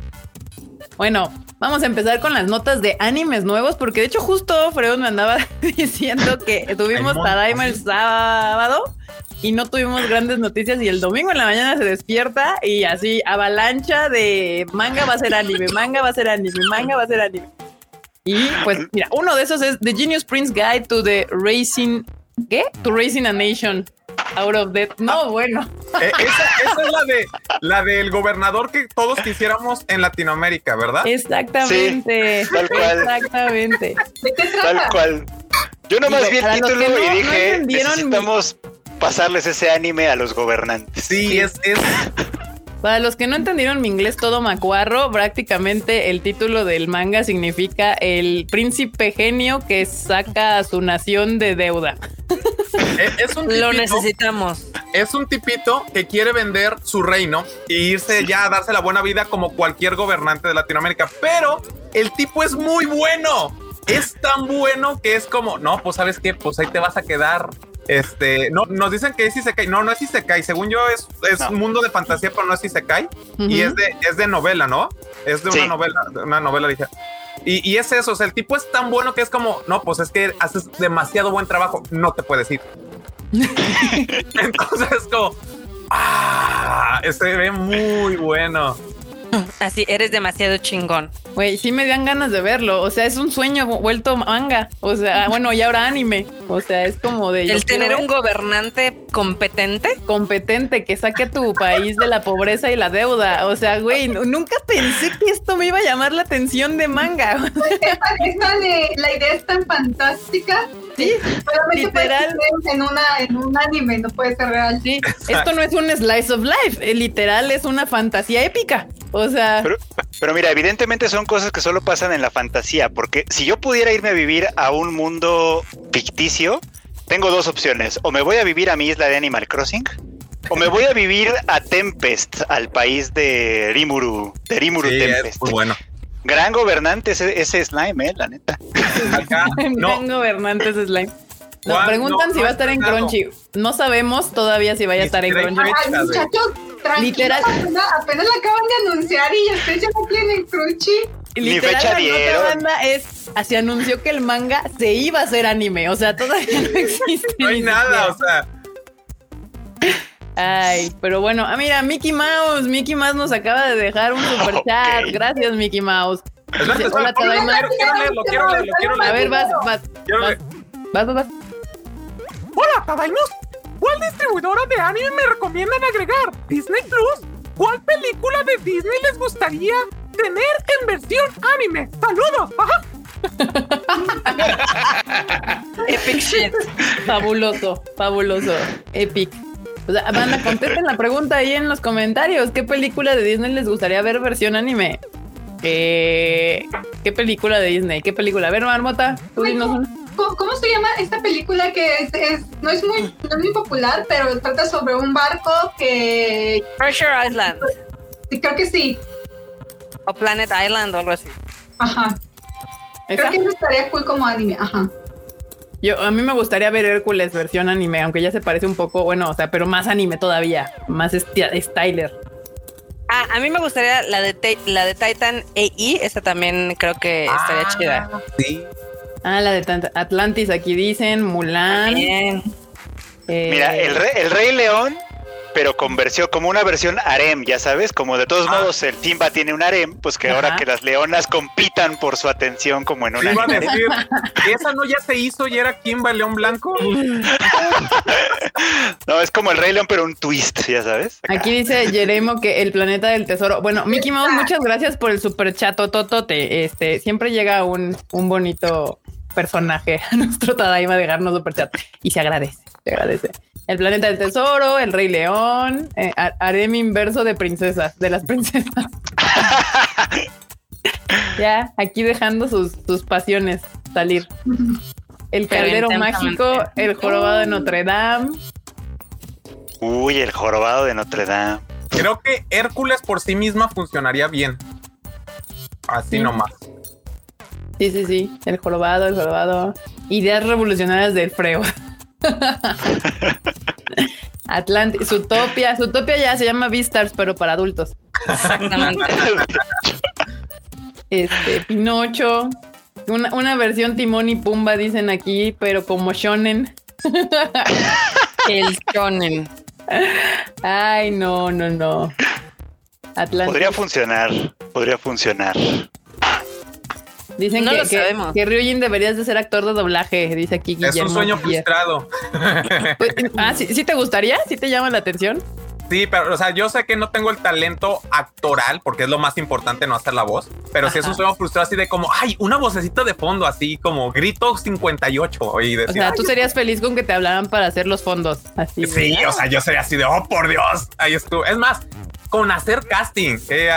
Bueno, vamos a empezar con las notas de animes nuevos, porque de hecho justo Freud me andaba *laughs* diciendo que tuvimos Tadaima el sábado y no tuvimos grandes noticias y el domingo en la mañana se despierta y así avalancha de manga va a ser anime, manga va a ser anime, manga va a ser anime. Y pues mira, uno de esos es The Genius Prince Guide to the Racing, ¿qué? To Racing a Nation Out of Death. No, bueno. Eh, esa, esa es la de la del gobernador que todos quisiéramos en Latinoamérica, ¿verdad? Exactamente. tal cual. Exactamente. ¿De qué Tal cual. Yo nomás Digo, vi el título no- y no dije, mi- necesitamos pasarles ese anime a los gobernantes. Sí, es, es Para los que no entendieron mi inglés todo macuarro, prácticamente el título del manga significa el príncipe genio que saca a su nación de deuda. *laughs* es, es un Lo tipito, necesitamos. es un tipito que quiere vender su reino e irse ya a darse la buena vida como cualquier gobernante de Latinoamérica. Pero el tipo es muy bueno. Es tan bueno que es como, no, pues sabes qué, pues ahí te vas a quedar. Este, no, nos dicen que es Isekai. No, no es Isekai. Según yo, es, es No. un mundo de fantasía, pero no es Isekai. Y Ujú. es de, es de novela, ¿no? Es de Sí. una novela, una novela dije. Y, y es eso, o sea, el tipo es tan bueno que es como, no, pues es que haces demasiado buen trabajo, no te puedes ir. *laughs* *laughs* Entonces es como, ah, se ve muy bueno. *laughs* Así, eres demasiado chingón. Güey, sí me dan ganas de verlo. O sea, es un sueño vuelto manga. O sea, *laughs* bueno, y ahora anime. O sea, es como de El tener un gobernante competente. competente que saque a tu país de la pobreza y la deuda. O sea, güey, nunca pensé que esto me iba a llamar la atención de manga. *laughs* Esta, esta de- la idea es tan fantástica. Sí, Solamente puede Literal. ser en, una, en un anime, no puede ser real. Sí, esto no es un slice of life, eh, literal es una fantasía épica. O sea, Pero, pero mira, evidentemente son cosas que solo pasan en la fantasía, porque si yo pudiera irme a vivir a un mundo ficticio, tengo dos opciones. O me voy a vivir a mi isla de Animal Crossing, o me voy a vivir a Tempest, al país de Rimuru, de Rimuru Sí, Tempest. muy bueno. Gran gobernante ese, ese slime, eh, la neta. Acá, *laughs* no, Gran gobernantes slime. Nos preguntan No, si no va a estar en. Crunchy. No sabemos todavía si vaya a estar en Crunchy. Ay, muchachos, Literal. Apenas, apenas la acaban de anunciar y ustedes ya no tienen crunchy. Literal, fecha la nota banda es, se anunció que el manga se iba a hacer anime. O sea, todavía no *laughs* existe. no hay ni nada, o sea, Ay, pero bueno, ah, mira, Mickey Mouse. Mickey Mouse nos acaba de dejar un super chat. Gracias, Mickey Mouse. Dice, Hola, quiero, quiero leerlo, quiero leerlo, quiero A ver, vas, vas, Quiero vas, leer- vas, vas, vas. Hola, Tadainos. ¿Cuál distribuidora de anime me recomiendan agregar? ¿Disney Plus? ¿Cuál película de Disney les gustaría tener en versión anime? ¡Saludos! *laughs* Epic shit. Fabuloso, fabuloso, epic. O sea, banda, contesten la pregunta ahí en los comentarios. ¿Qué película de Disney les gustaría ver versión anime? Eh, ¿Qué película de Disney? ¿Qué película? A ver, Marmota. ¿Cómo, cómo se llama esta película que es, es- no, es muy, no es muy popular, pero trata sobre un barco que Pressure Island sí, creo que sí. o Planet Island o algo así. Ajá. ¿Esa? Creo que eso estaría cool como anime. Ajá. Yo, a mí me gustaría ver Hércules versión anime, aunque ya se parece un poco, bueno, o sea, pero más anime todavía, más esti- styler. Ah, a mí me gustaría la de, la de Titan AI. Esta también creo que estaría Ah, chida. Sí. Ah, la de Atlantis, aquí dicen, Mulan. Bien. eh, Mira, el, Rey- el Rey León, pero con versión, como una versión harem, ya sabes, como de todos Ah. modos el Simba tiene un harem, pues que ahora que las leonas compitan por su atención como en una iba a decir, *laughs* ¿esa no ya se hizo y era Kimba León Blanco? *laughs* No, es como el Rey León, pero un twist, ya sabes. Acá. Aquí dice Jeremo que el planeta del tesoro. Bueno, Mickey Mouse, muchas gracias por el super chato totote. Este siempre llega un, un bonito personaje a *laughs* nuestro Tadaima de darnos super chat y se agradece, se agradece. El planeta del tesoro, el Rey León, eh, ha- harem inverso de princesas, de las *laughs* princesas. *laughs* ya, aquí dejando sus, sus pasiones salir. El caldero mágico, el jorobado de Notre Dame. Uy, el jorobado de Notre Dame. Creo que Hércules por sí misma funcionaría bien. Así Sí. nomás. Sí, sí, sí. El jorobado, el jorobado. Ideas revolucionarias del freo. *laughs* Atlantis, Zootopia. Zootopia ya se llama Beastars, pero para adultos. Exactamente. *laughs* Este, Pinocho. Una, una versión Timón y Pumba, dicen aquí, pero como shonen. El shonen. Ay, no, no, no. Atlantis. Podría funcionar, podría funcionar. Dicen No que, lo que, sabemos. que Ryujin deberías de ser actor de doblaje, dice aquí Guillermo. Es un sueño Guillermo. frustrado. Pues, ah, ¿sí, sí te gustaría? ¿Sí te llama la atención? Sí, pero, o sea, yo sé que no tengo el talento actoral, porque es lo más importante no hacer la voz, pero sí es un sueño frustrado así de como, ay, una vocecita de fondo, así como grito 58 y O decir, sea, "Ay, tú serías feliz con que te hablaran para hacer los fondos. Así. Sí, o sea, yo sería así de, oh, por Dios, ahí estuvo. Es más, con hacer casting, eh,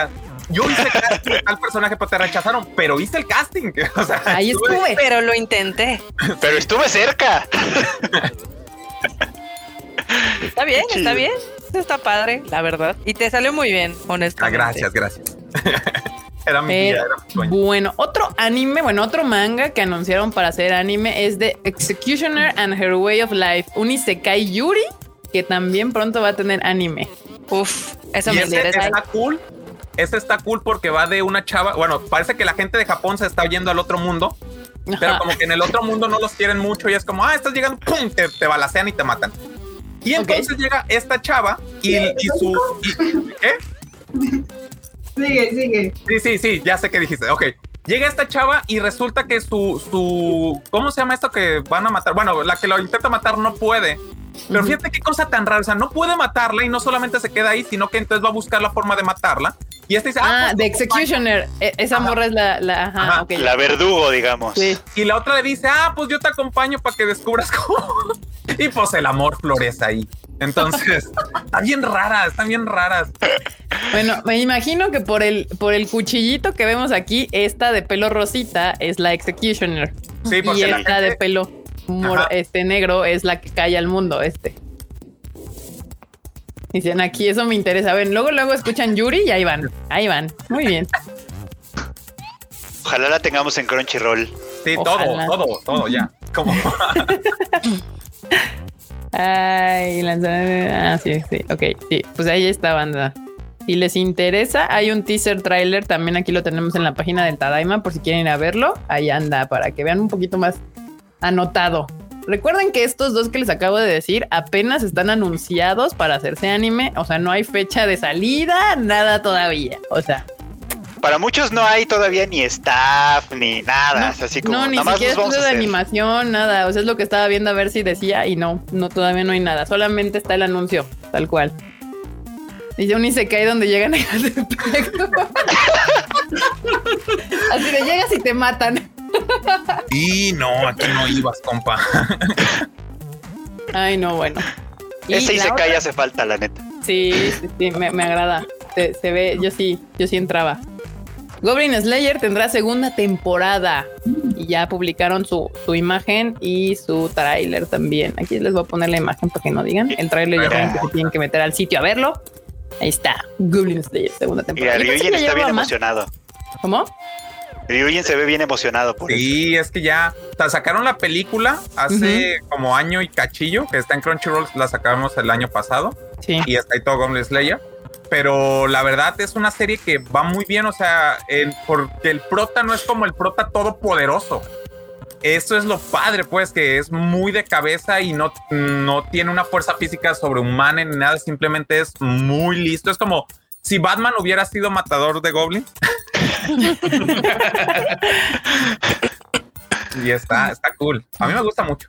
yo hice casting de tal personaje, pero te rechazaron, pero hice el casting. *laughs* O sea, Ahí estuve. Pero lo intenté. Pero estuve cerca. Está bien, está bien. Eso Está padre, la verdad. Y te salió muy bien, Ah, honestamente. gracias, gracias. *laughs* era mi Pero, vida, era mi sueño. bueno, otro anime, bueno, otro manga que anunciaron para hacer anime es de Executioner and Her Way of Life, un Isekai Yuri, que también pronto va a tener anime. Uf, eso me interesa. está cool. Ese está cool porque va de una chava. Bueno, parece que la gente de Japón se está yendo al otro mundo, pero como que en el otro mundo no los quieren mucho y es como, ah, estás llegando, ¡pum! Te, te balacean y te matan. Y entonces llega esta chava y, y su. y- ¿Qué? *laughs* Sigue, sigue. Sí, sí, sí, ya sé qué dijiste. Ok. Llega esta chava y resulta que su, su, ¿cómo se llama esto que van a matar? Bueno, la que lo intenta matar no puede. Pero fíjate qué cosa tan rara. O sea, no puede matarla y no solamente se queda ahí, sino que entonces va a buscar la forma de matarla. Y esta dice, Ah, pues, The te acompaño. Executioner. E- Esa Ajá. morra es la, la ajá. La verdugo, digamos. Sí. Y la otra le dice, ah, pues yo te acompaño para que descubras cómo. *laughs* y pues el amor florece ahí. Entonces, están bien raras, están bien raras. Bueno, me imagino que por el, por el cuchillito que vemos aquí, esta de pelo rosita es la Executioner. Sí, porque y la esta de pelo este negro es la que cae al mundo, este. Dicen aquí, eso me interesa. Ven, luego, luego escuchan Yuri y ahí van, ahí van. Muy bien. Ojalá la tengamos en Crunchyroll. Sí, Ojalá. todo, todo, todo ya. Como *laughs* Ay, lanzaron. Ah, sí, sí. Ok, sí. Pues ahí está, banda. Si les interesa, hay un teaser trailer. También aquí lo tenemos en la página del Tadaima por si quieren ir a verlo. Ahí anda, para que vean un poquito más anotado. Recuerden que estos dos que les acabo de decir apenas están anunciados para hacerse anime. O sea, no hay fecha de salida, nada todavía. O sea, Para muchos no hay todavía ni staff ni nada. es así como no, ni nada más siquiera estudio de animación, nada. O sea, es lo que estaba viendo a ver si decía y no, no, todavía no hay nada. Solamente está el anuncio, tal cual. Dice un Isekai donde llegan a *laughs* *laughs* Así de llegas y te matan. Y no, aquí no ibas, compa. Ay, no, bueno. Y Ese y se cae hace falta, la neta. Sí, sí, sí, me, me agrada. Se, se ve, yo sí, yo sí entraba. Goblin Slayer tendrá segunda temporada y ya publicaron su, su imagen y su tráiler también. Aquí les voy a poner la imagen para que no digan. El tráiler ya saben que se tienen que meter al sitio a verlo. Ahí está, Goblin Slayer, segunda temporada. Ryujin que está bien más. emocionado. ¿Cómo? Ryujin se ve bien emocionado por eso. Sí, es que ya o sea, sacaron la película hace como año y cachillo, que está en Crunchyroll, la sacamos el año pasado Sí. y está ahí todo Goblin Slayer. Pero la verdad es una serie que va muy bien, o sea, porque el prota no es como el prota todopoderoso. Eso es lo padre, pues, que es muy de cabeza y no, no tiene una fuerza física sobrehumana ni nada, simplemente es muy listo. Es como si Batman hubiera sido matador de goblins. *laughs* y está, está cool. A mí me gusta mucho.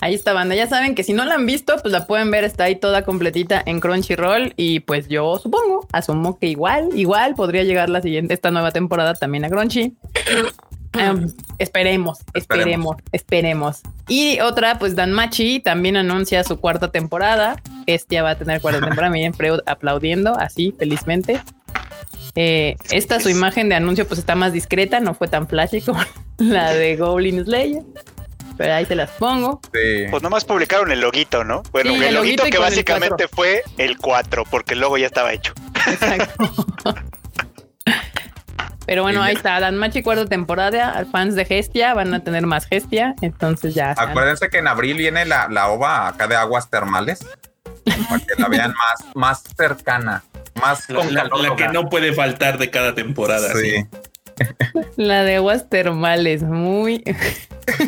Ahí está, banda. Ya saben que si no la han visto, pues la pueden ver. Está ahí toda completita en Crunchyroll. Y pues yo supongo, asumo que igual, igual podría llegar la siguiente, esta nueva temporada también a Crunchy. *clears throat* Em, esperemos, esperemos, esperemos. Y otra, pues Dan Machi también anuncia su cuarta temporada. Este va a tener cuarta *laughs* temporada. Miren, Freud aplaudiendo así felizmente. Eh, esta su imagen de anuncio pues está más discreta, no fue tan flashy como *laughs* la de Goblin Slayer. Pero ahí se las pongo. Sí. Pues nomás publicaron el loguito, ¿no? Bueno, Sí, el, el loguito que el básicamente fue el 4, porque el logo ya estaba hecho. Exacto. *laughs* Pero bueno, ahí está, Dan Machi cuarta temporada. Fans de Gestia van a tener más Gestia. Entonces ya. están. Acuérdense que en abril viene la, la ova acá de aguas termales para que la vean más, más cercana, más La, con la- que no puede faltar de cada temporada. Sí. sí. La de aguas termales, muy.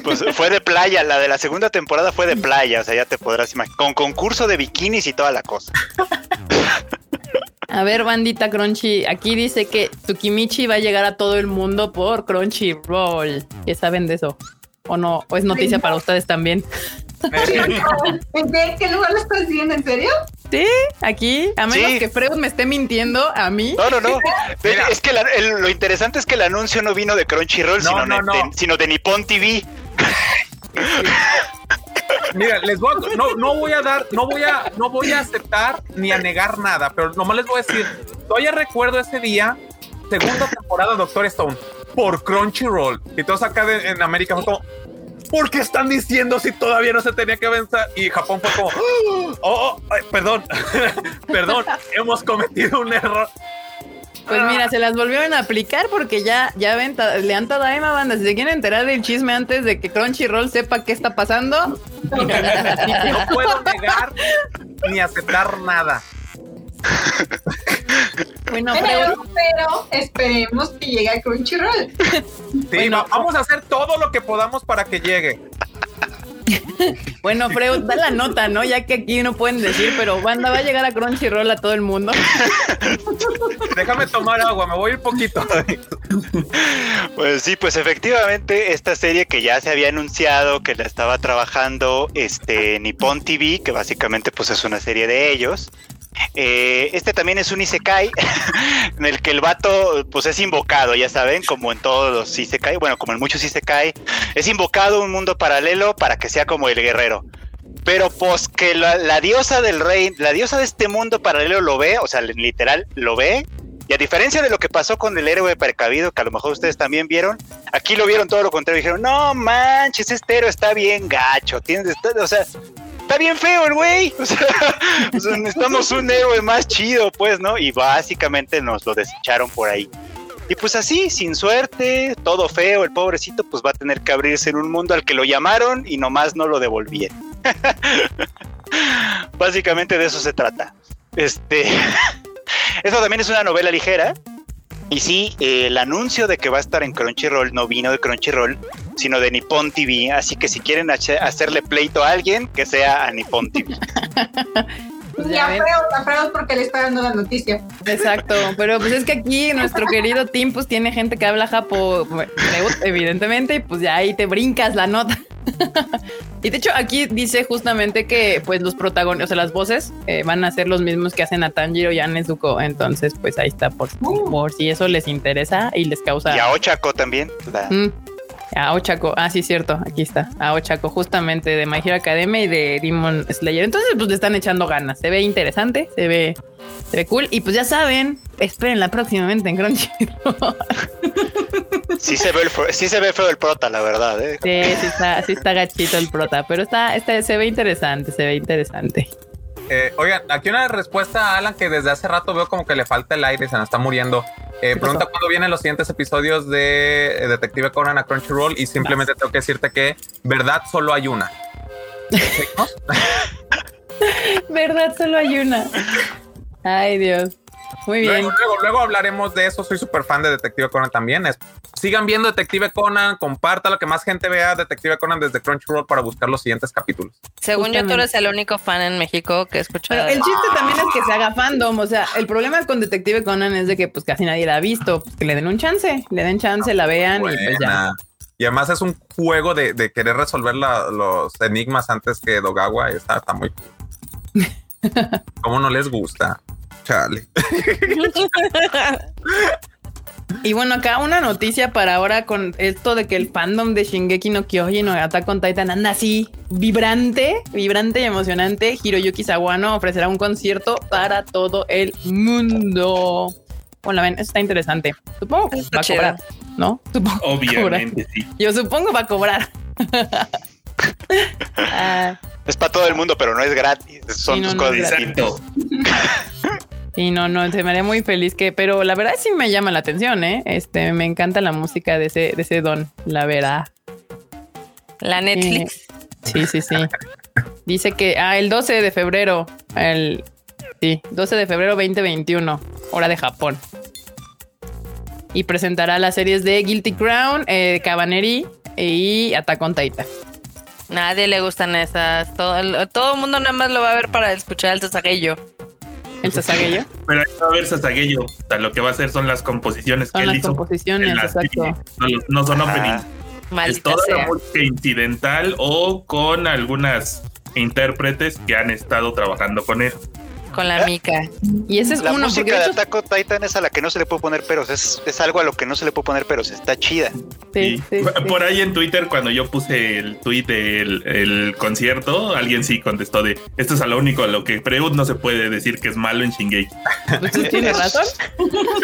Pues fue de playa, la de la segunda temporada fue de playa, o sea, ya te podrás imaginar. Con concurso de bikinis y toda la cosa. A ver, bandita Crunchy. Aquí dice que Tsukimichi va a llegar a todo el mundo por Crunchyroll. ¿Qué saben de eso? ¿O no? ¿O es noticia para ustedes también? *laughs* ¿En qué, qué lugar lo estás viendo? ¿En serio? Sí, aquí. A menos Sí. que Freud me esté mintiendo a mí. No, no, no. Mira. Es que la- el- lo interesante es que el anuncio no vino de Crunchyroll, No, sino, no, de, no. de- sino de Nippon TV. Mira, les voy a- no, no voy a dar, no voy a, no voy a aceptar ni a negar nada, pero nomás les voy a decir, todavía recuerdo ese día, segunda temporada Doctor Stone, por Crunchyroll. Y todos acá de- en América fue como, ¿por qué están diciendo si todavía no se tenía que avanzar? Y Japón fue como, *gasps* oh, oh, ay, perdón, *laughs* perdón, *laughs* hemos cometido un error. Pues mira, se las volvieron a aplicar porque ya, ya ven, le han Tadaima banda. Si se quieren enterar del chisme antes de que Crunchyroll sepa qué está pasando, *laughs* No puedo negar ni aceptar nada. Bueno, pero, esperemos que llegue a Crunchyroll. Sí, Bueno. va- vamos a hacer todo lo que podamos para que llegue. bueno, Freud, da la nota, ¿no? Ya que aquí no pueden decir, pero banda va a llegar a Crunchyroll a todo el mundo. *laughs* Déjame tomar agua, me voy ir poquito. *laughs* Pues sí, pues efectivamente esta serie que ya se había anunciado que la estaba trabajando este Nippon TV, que básicamente pues es una serie de ellos. Eh, este también es un Isekai *laughs* en el que el vato pues es invocado, ya saben, como en todos los Isekai, bueno, como en muchos Isekai, es invocado un mundo paralelo para que sea como el guerrero. Pero pues que la, diosa del rey, la diosa de este mundo paralelo lo ve, o sea, literal lo ve. Y a diferencia de lo que pasó con el héroe precavido, que a lo mejor ustedes también vieron, aquí lo vieron todo lo contrario. Dijeron, no manches, este héroe está bien gacho. Tienes, o sea, está bien feo el güey. *laughs* O sea, o sea, necesitamos un héroe más chido, pues, ¿no? Y básicamente nos lo desecharon por ahí. Y pues así, sin suerte, todo feo, el pobrecito pues va a tener que abrirse en un mundo al que lo llamaron y nomás no lo devolvieron. *laughs* Básicamente de eso se trata. Este, *laughs* eso también es una novela ligera. Y sí, eh, el anuncio de que va a estar en Crunchyroll no vino de Crunchyroll, sino de Nippon TV. Así que si quieren hace- hacerle pleito a alguien, que sea a Nippon TV. *laughs* Pues Y ya a. Freud, a Freud porque le está dando la noticia. Exacto, pero pues es que aquí nuestro querido Tim pues tiene gente que habla japo, evidentemente, y pues ya ahí te brincas la nota. *laughs* y de hecho aquí dice justamente que pues los protagonistas, o sea, las voces eh, van a ser los mismos que hacen a Tanjiro y a Nezuko, entonces pues ahí está por, por si eso les interesa y les causa... Y a Ochako también. la- Mm. A Ochako, ah, sí, cierto, aquí está. A Ochako, justamente de My Hero Academia y de Demon Slayer. Entonces, pues le están echando ganas. Se ve interesante, se ve, se ve cool. Y pues ya saben, espérenla próximamente en Crunchyroll. Sí se ve el, sí se ve feo el prota, la verdad. ¿eh? sí, sí está, sí está gachito el prota, pero está, está, se ve interesante, se ve interesante. Eh, oigan, aquí una respuesta a Alan que desde hace rato veo como que le falta el aire, se nos está muriendo. Eh, ¿Qué pregunta cuándo vienen los siguientes episodios de eh, Detective Conan a Crunchyroll y simplemente tengo que decirte que verdad solo hay una. *laughs* ¿Verdad? Solo hay una. Ay, Dios. Muy bien. Luego, luego, luego hablaremos de eso. Soy súper fan de Detective Conan también. Es- sigan viendo Detective Conan, compártalo, que más gente vea Detective Conan desde Crunchyroll para buscar los siguientes capítulos. Según yo, tú eres el único fan en México que he escuchado. Pero el chiste también es que se haga fandom. O sea, el problema con Detective Conan es de que pues casi nadie la ha visto. Pues, que le den un chance, le den chance, la vean y pues ya. Y además es un juego de, de querer resolver la- los enigmas antes que Dogawa. Está, está muy cool. *laughs* ¿Cómo no les gusta? Chale. *laughs* Y bueno, acá una noticia para ahora con esto de que el fandom de Shingeki no Kyojin o Attack on Titan anda así vibrante, vibrante y emocionante. Hiroyuki Sawano ofrecerá un concierto para todo el mundo. Bueno, ven, eso está interesante. Supongo que va a cobrar, ¿no? Supongo. Obviamente, sí. Yo supongo va a cobrar. *laughs* Ah, Es para todo el mundo, pero no es gratis. Son Sí, no, tus no cosas distintas. *laughs* Sí, no, no, se me haría muy feliz que, pero la verdad sí me llama la atención, ¿eh? Este, me encanta la música de ese, de ese don, la verdad. La Netflix. Sí, sí, sí. Dice que, ah, el 12 de febrero, el, sí, 12 de febrero 2021, hora de Japón. Y presentará las series de Guilty Crown, eh, Cabaneri y Attack on Titan. Nadie le gustan esas. Todo el, todo el mundo nada más lo va a ver para escuchar el Sasageyo. El Sasageyo. *laughs* Pero ahí va a haber Sasageyo. O sea, lo que va a hacer son las composiciones que Son él las hizo. composiciones, en la exacto. serie. No, son Ajá. openings. Es toda la sea. música incidental o con algunas intérpretes que han estado trabajando con él. Con la mica. Y ese es La uno, música de hecho, Attack on Titan es a la que no se le puede poner peros. Es, es algo a lo que no se le puede poner peros. Está chida. sí, Y sí, sí. Por ahí en Twitter, cuando yo puse el tweet del el concierto, alguien sí contestó de esto es a lo único a lo que Freud no se puede decir que es malo en Shingeki. *laughs* Tienes razón.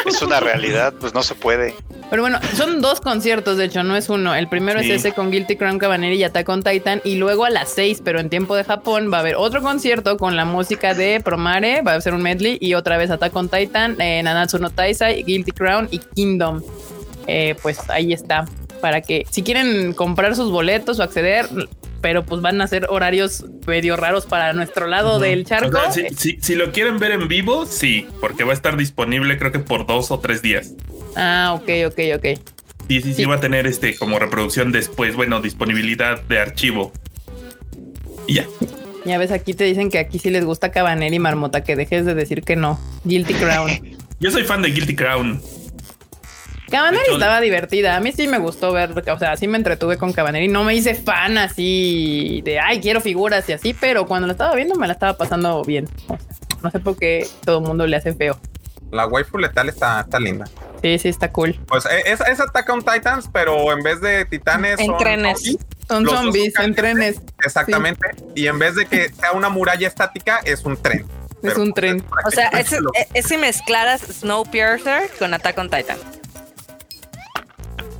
Es una realidad, pues no se puede. Pero bueno, son dos conciertos, de hecho, no es uno. El primero Sí. es ese con Guilty Crown Cabaneri y Attack on Titan. Y luego a las seis, pero en tiempo de Japón, va a haber otro concierto con la música de Promare. Va a ser un medley. Y otra vez Attack on Titan, eh, Nanatsu no Taisai, Guilty Crown y Kingdom. Eh, pues ahí está. Para que si quieren comprar sus boletos o acceder, pero pues van a ser horarios medio raros para nuestro lado del charco. O sea, si, si- si lo quieren ver en vivo, sí, porque va a estar disponible creo que por dos o tres días. Ah, ok, ok, ok. Sí, Sí. va a tener este como reproducción después, bueno, disponibilidad de archivo. Y ya. Ya ves, aquí te dicen que aquí sí les gusta Cabaneri y Marmota, que dejes de decir que no. Guilty Crown. *laughs* Yo soy fan de Guilty Crown. Cabaneri estaba divertida. A mí sí me gustó ver, o sea, sí me entretuve con Cabaneri. No me hice fan así de, ay, quiero figuras y así, pero cuando la estaba viendo me la estaba pasando bien. O sea, no sé por qué todo el mundo le hace feo. La waifu letal está, está linda. Sí, sí, está cool. Pues eh, es, es Attack on Titans, pero en vez de titanes. En son trenes. zombies. Son zombies son en trenes. Exactamente. Y en vez de que *laughs* sea una muralla estática, es un tren. Es Pero, un tren. para O sea, se es, es, es si mezclaras Snowpiercer con Attack on Titan.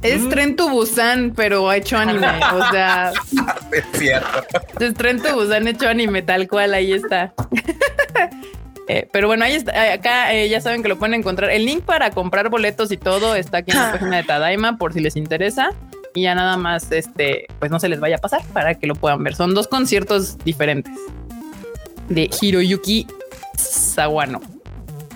Es Tren to Busan, pero hecho anime. O sea, *laughs* es cierto. es Tren to Busan hecho anime, tal cual, ahí está. *laughs* Eh, pero bueno, ahí está, eh, acá eh, ya saben que lo pueden encontrar. El link para comprar boletos y todo está aquí en la página de Tadaima por si les interesa. Y ya nada más, este, pues no se les vaya a pasar para que lo puedan ver. Son dos conciertos diferentes de Hiroyuki Sawano.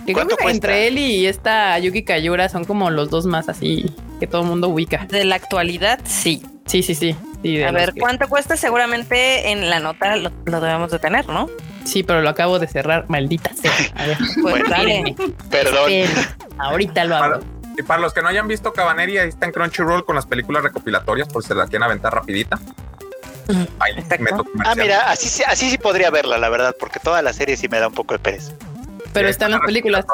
Que creo ¿Cuánto que entre él y esta Yuki Kayura son como los dos más así que todo el mundo ubica. De la actualidad, sí. Sí, sí, sí. sí, A ver, que- ¿cuánto cuesta? Seguramente en la nota lo, lo debemos de tener, ¿no? Sí, pero lo acabo de cerrar, maldita sea. A ver, *laughs* Pues Bueno, dale. *laughs* Perdón. esperen, ahorita lo hago. Para, y para los que no hayan visto Cabaneri, ahí está en Crunchyroll con las películas recopilatorias, por si se la quieren aventar rapidita. Ahí Exacto. Ah, mira, así, sí- así sí podría verla, la verdad, porque toda la serie sí me da un poco de pereza. Pero Sí, están las películas.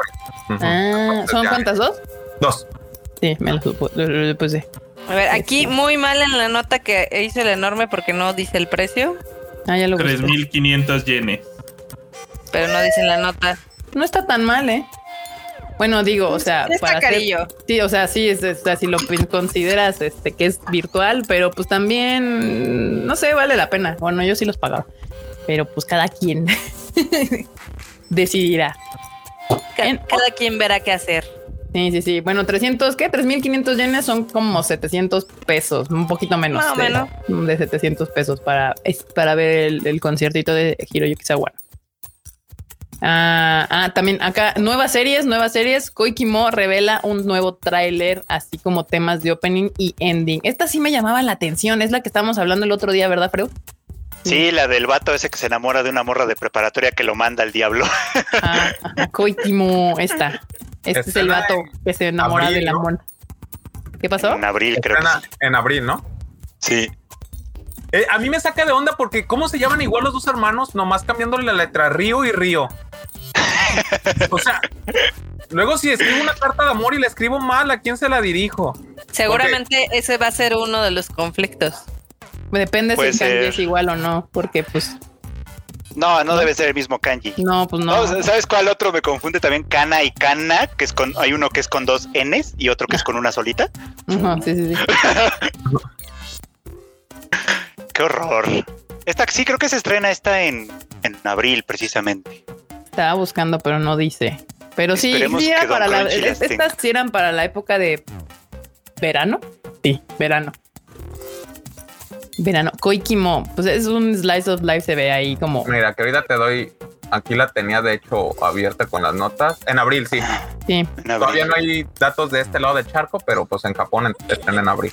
Ah, Entonces, ¿son ya. cuántas dos? Dos. Sí, me lo puse. A ver, aquí muy mal en la nota que hizo el enorme porque no dice el precio, Ah, ya lo busqué. 3.500 yenes. Pero no dice en la nota. No está tan mal, ¿eh? Bueno, digo, o sea, Está para carillo. sí, o sea, sí, es, o sea, si lo consideras este que es virtual, pero pues también, no sé, vale la pena. Bueno, yo sí los pagaba, pero pues cada quien *laughs* decidirá. Cada quien verá qué hacer. Sí, sí, sí. Bueno, 300, ¿qué? 3.500 yenes son como 700 pesos, un poquito menos. De, menos. De 700 pesos para, es para ver el, el conciertito de Hiroyuki Sawano. Ah, ah, también acá, nuevas series, nuevas series. Koikimo revela un nuevo tráiler, así como temas de opening y ending. Esta sí me llamaba la atención, es la que estábamos hablando el otro día, ¿verdad, Freud? Sí, la del vato ese que se enamora de una morra de preparatoria que lo manda al diablo. Ah, ajá, Koikimo, esta. Este es el vato que se enamora abril, de la ¿no? mona. ¿Qué pasó? En abril, creo que sí. en abril, ¿no? Sí. Eh, a mí me saca de onda porque ¿cómo se llaman igual los dos hermanos? Nomás cambiándole la letra Río y Río. *laughs* o sea, luego si escribo una carta de amor y la escribo mal, ¿a quién se la dirijo? Seguramente ese va a ser uno de los conflictos. Depende si el kanji es igual o no, porque pues No, no debe ser el mismo kanji. no, pues no. No, ¿Sabes cuál otro me confunde también? Kana y Kana, que es con, hay uno que es con dos Ns y otro que es con una solita. Ajá, sí, sí, sí. *laughs* Qué horror. Esta sí creo que se estrena esta en, en abril, precisamente. Estaba buscando, pero no dice. Pero sí, Esperemos sí era para la, estas tenga. sí eran para la época de verano. Sí, verano. Verano. Koikimo, pues es un slice of life, se ve ahí como. Mira, que ahorita te doy. Aquí la tenía de hecho abierta con las notas. En abril, sí. Sí, abril. Todavía no hay datos de este lado del charco, pero pues en Japón están en abril.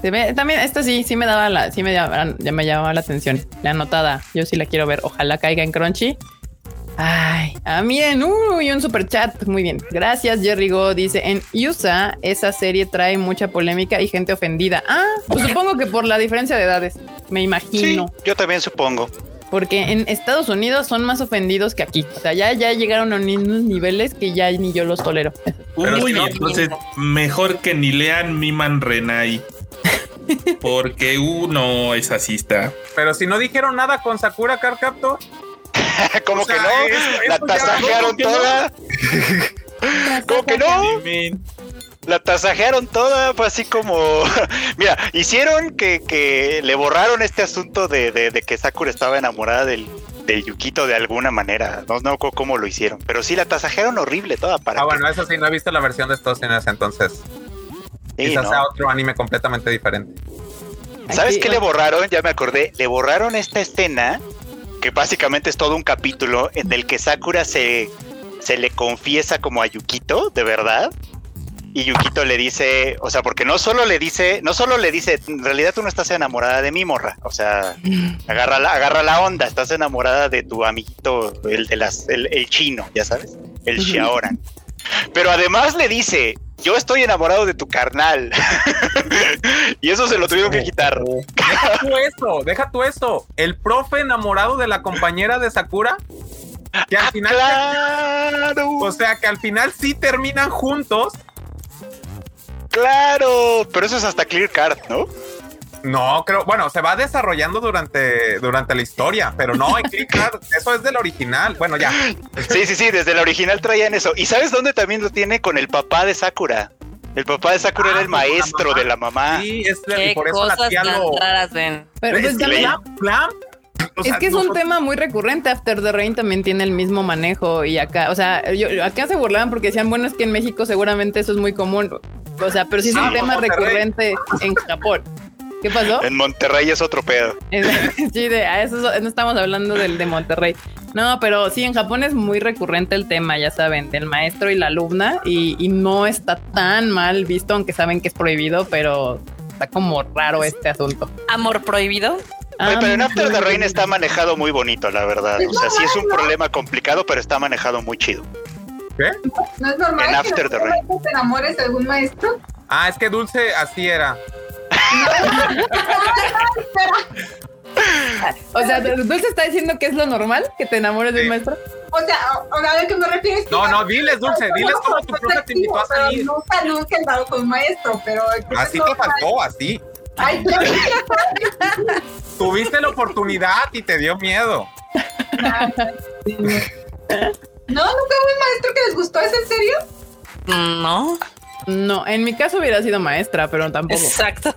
Se ve, también esta sí, sí me daba la, sí me llamaba, me llamaba la atención. La anotada. Yo sí la quiero ver. Ojalá caiga en Crunchy. Ay, ah, miren, uy, un super chat. Muy bien. Gracias, Jerry Go. Dice en USA, esa serie trae mucha polémica y gente ofendida. Ah, pues supongo que por la diferencia de edades. Me imagino. yo también supongo. Porque en Estados Unidos son más ofendidos que aquí. O sea, ya, ya llegaron a unos niveles que ya ni yo los tolero. Pero Uy, si no- entonces mejor que ni lean Miman Renai. Porque uno es asista. Pero si no dijeron nada con Sakura Card Captor, *laughs* ¿Cómo O sea, que no? eso- la eso tasajearon *laughs* ¿cómo que no? toda. ¿Cómo que no? La tasajearon toda, fue así como. *laughs* Mira, hicieron que, que le borraron este asunto de, de- de que Sakura estaba enamorada del, del Yukito de alguna manera. No, no cómo lo hicieron, pero sí la tasajearon horrible toda para. ah, que- bueno, eso sí, no he visto la versión de Estados Unidos, entonces Sí, quizás ¿no? sea otro anime completamente diferente. ¿Sabes qué le borraron? Ya me acordé. Le borraron esta escena, que básicamente es todo un capítulo en el que Sakura se, se le confiesa como a Yukito, de verdad. Y Yukito le dice, o sea, porque no solo le dice, no solo le dice, en realidad tú no estás enamorada de mí, morra. O sea, *laughs* agarra la, agarra la onda, estás enamorada de tu amiguito, el de las, el, el chino, ya sabes, el. Xiaoran. Pero además le dice, yo estoy enamorado de tu carnal. *laughs* y eso se lo tuvieron que quitar. Deja *laughs* tú eso, deja tú eso. El profe enamorado de la compañera de Sakura, que al final, Claro, o sea, que al final sí terminan juntos. Claro. Pero eso es hasta Clear Card, ¿no? No, creo, bueno, se va desarrollando durante, durante la historia, pero no, en Click Card, eso es del original. Bueno, ya. Sí, sí, sí, desde la original traían eso. ¿Y sabes dónde también lo tiene? Con el papá de Sakura. El papá de Sakura Ah, era el con la maestro de la mamá. Sí, es y Qué por eso la cosas tía tan lo. raras ven. Pero Es pues que Clamp, Clamp O es que es un tema muy recurrente. After the Rain también tiene el mismo manejo y acá, o sea, yo, acá se burlaban porque decían, bueno, es que en México seguramente eso es muy común. O sea, pero sí es Ah, un pues, tema Monterrey. recurrente en Japón. ¿Qué pasó? En Monterrey es otro pedo. *laughs* sí, de a eso no estamos hablando del de Monterrey. No, pero sí, en Japón es muy recurrente el tema, ya saben, del maestro y la alumna y, y no está tan mal visto, aunque saben que es prohibido, pero está como raro este asunto. Amor prohibido. Oye, pero en Ah, After the Rain está manejado muy bonito, la verdad. O sea, sí es un problema complicado, pero está manejado muy chido. No es normal En que After the Rain. te enamores de algún maestro. Ah, es que Dulce así era. *laughs* O sea, Dulce está diciendo que es lo normal que te enamores de un Sí. maestro. O sea, o, o sea, ¿a qué me refieres? No, no, diles, Dulce, diles cómo tu profe te invitó a Pero salir. Nunca, nunca he andado con un maestro, pero... Así te faltó, así. Ay, qué *laughs* Tuviste la oportunidad y te dio miedo. *laughs* No, nunca hubo un maestro que les gustó, ¿es en serio? No, No, en mi caso hubiera sido maestra, pero tampoco. exacto.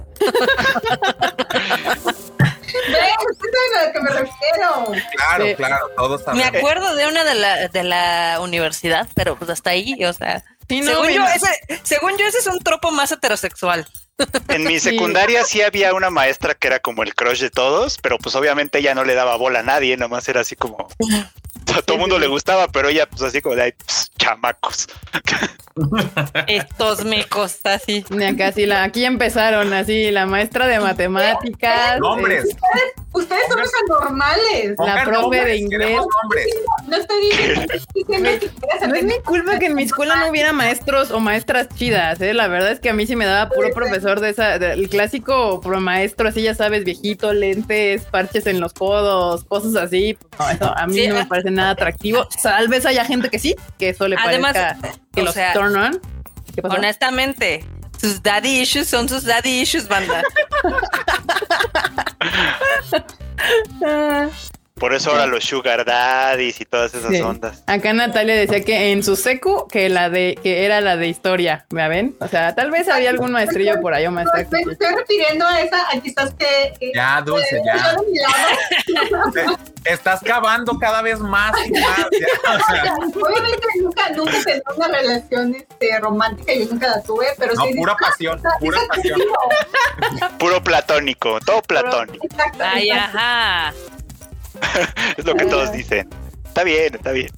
Ve, usted sabe a lo que me refiero. Claro, Sí. claro, todos Me sabemos. acuerdo de una de la, de la universidad, pero pues hasta ahí, o sea. Sí, no, según, me yo, ese, según yo, ese es un tropo más heterosexual. En mi secundaria sí había una maestra que era como el crush de todos, pero pues obviamente ella no le daba bola a nadie, nomás era así como... A todo el mundo le gustaba, pero ella pues así como de "Ay, pues, chamacos. Estos mecos, así. sí la, aquí empezaron así, la maestra de matemáticas. Nombres. eh, Ustedes son los anormales. Pongan profe de inglés. No estoy diciendo, *laughs* diciendo que No es mi culpa que en mi escuela no hubiera maestros o maestras chidas, ¿eh? La verdad es que a mí sí me daba puro profesor de esa, del clásico pro maestro, así ya sabes, viejito, lentes, parches en los codos, cosas así. No, eso a mí Sí, no me parece nada atractivo. Tal vez haya gente que sí, que eso le Además, parezca que o los sea, turn on. ¿Qué pasó? Honestamente, sus daddy issues son sus daddy issues, banda. *laughs* *laughs* Ah. Por eso ahora los sugar daddies y todas esas Sí. ondas. Acá Natalia decía que en su secu que la de que era la de historia, ¿me ven? O sea, tal vez había algún maestrillo por ahí o maestra. Me estoy refiriendo a esa, aquí estás que... que- Ya, Dulce, ya. *laughs* Te- Estás cavando cada vez más y más. ya, o sea, Obviamente nunca, nunca tenía una relación este, romántica, yo nunca la tuve, pero no, sí. pura pasión, pura pasión. Puro platónico, todo platónico. Exacto, Ay, exacto. ajá. *laughs* Es lo que todos dicen. Está bien, está bien.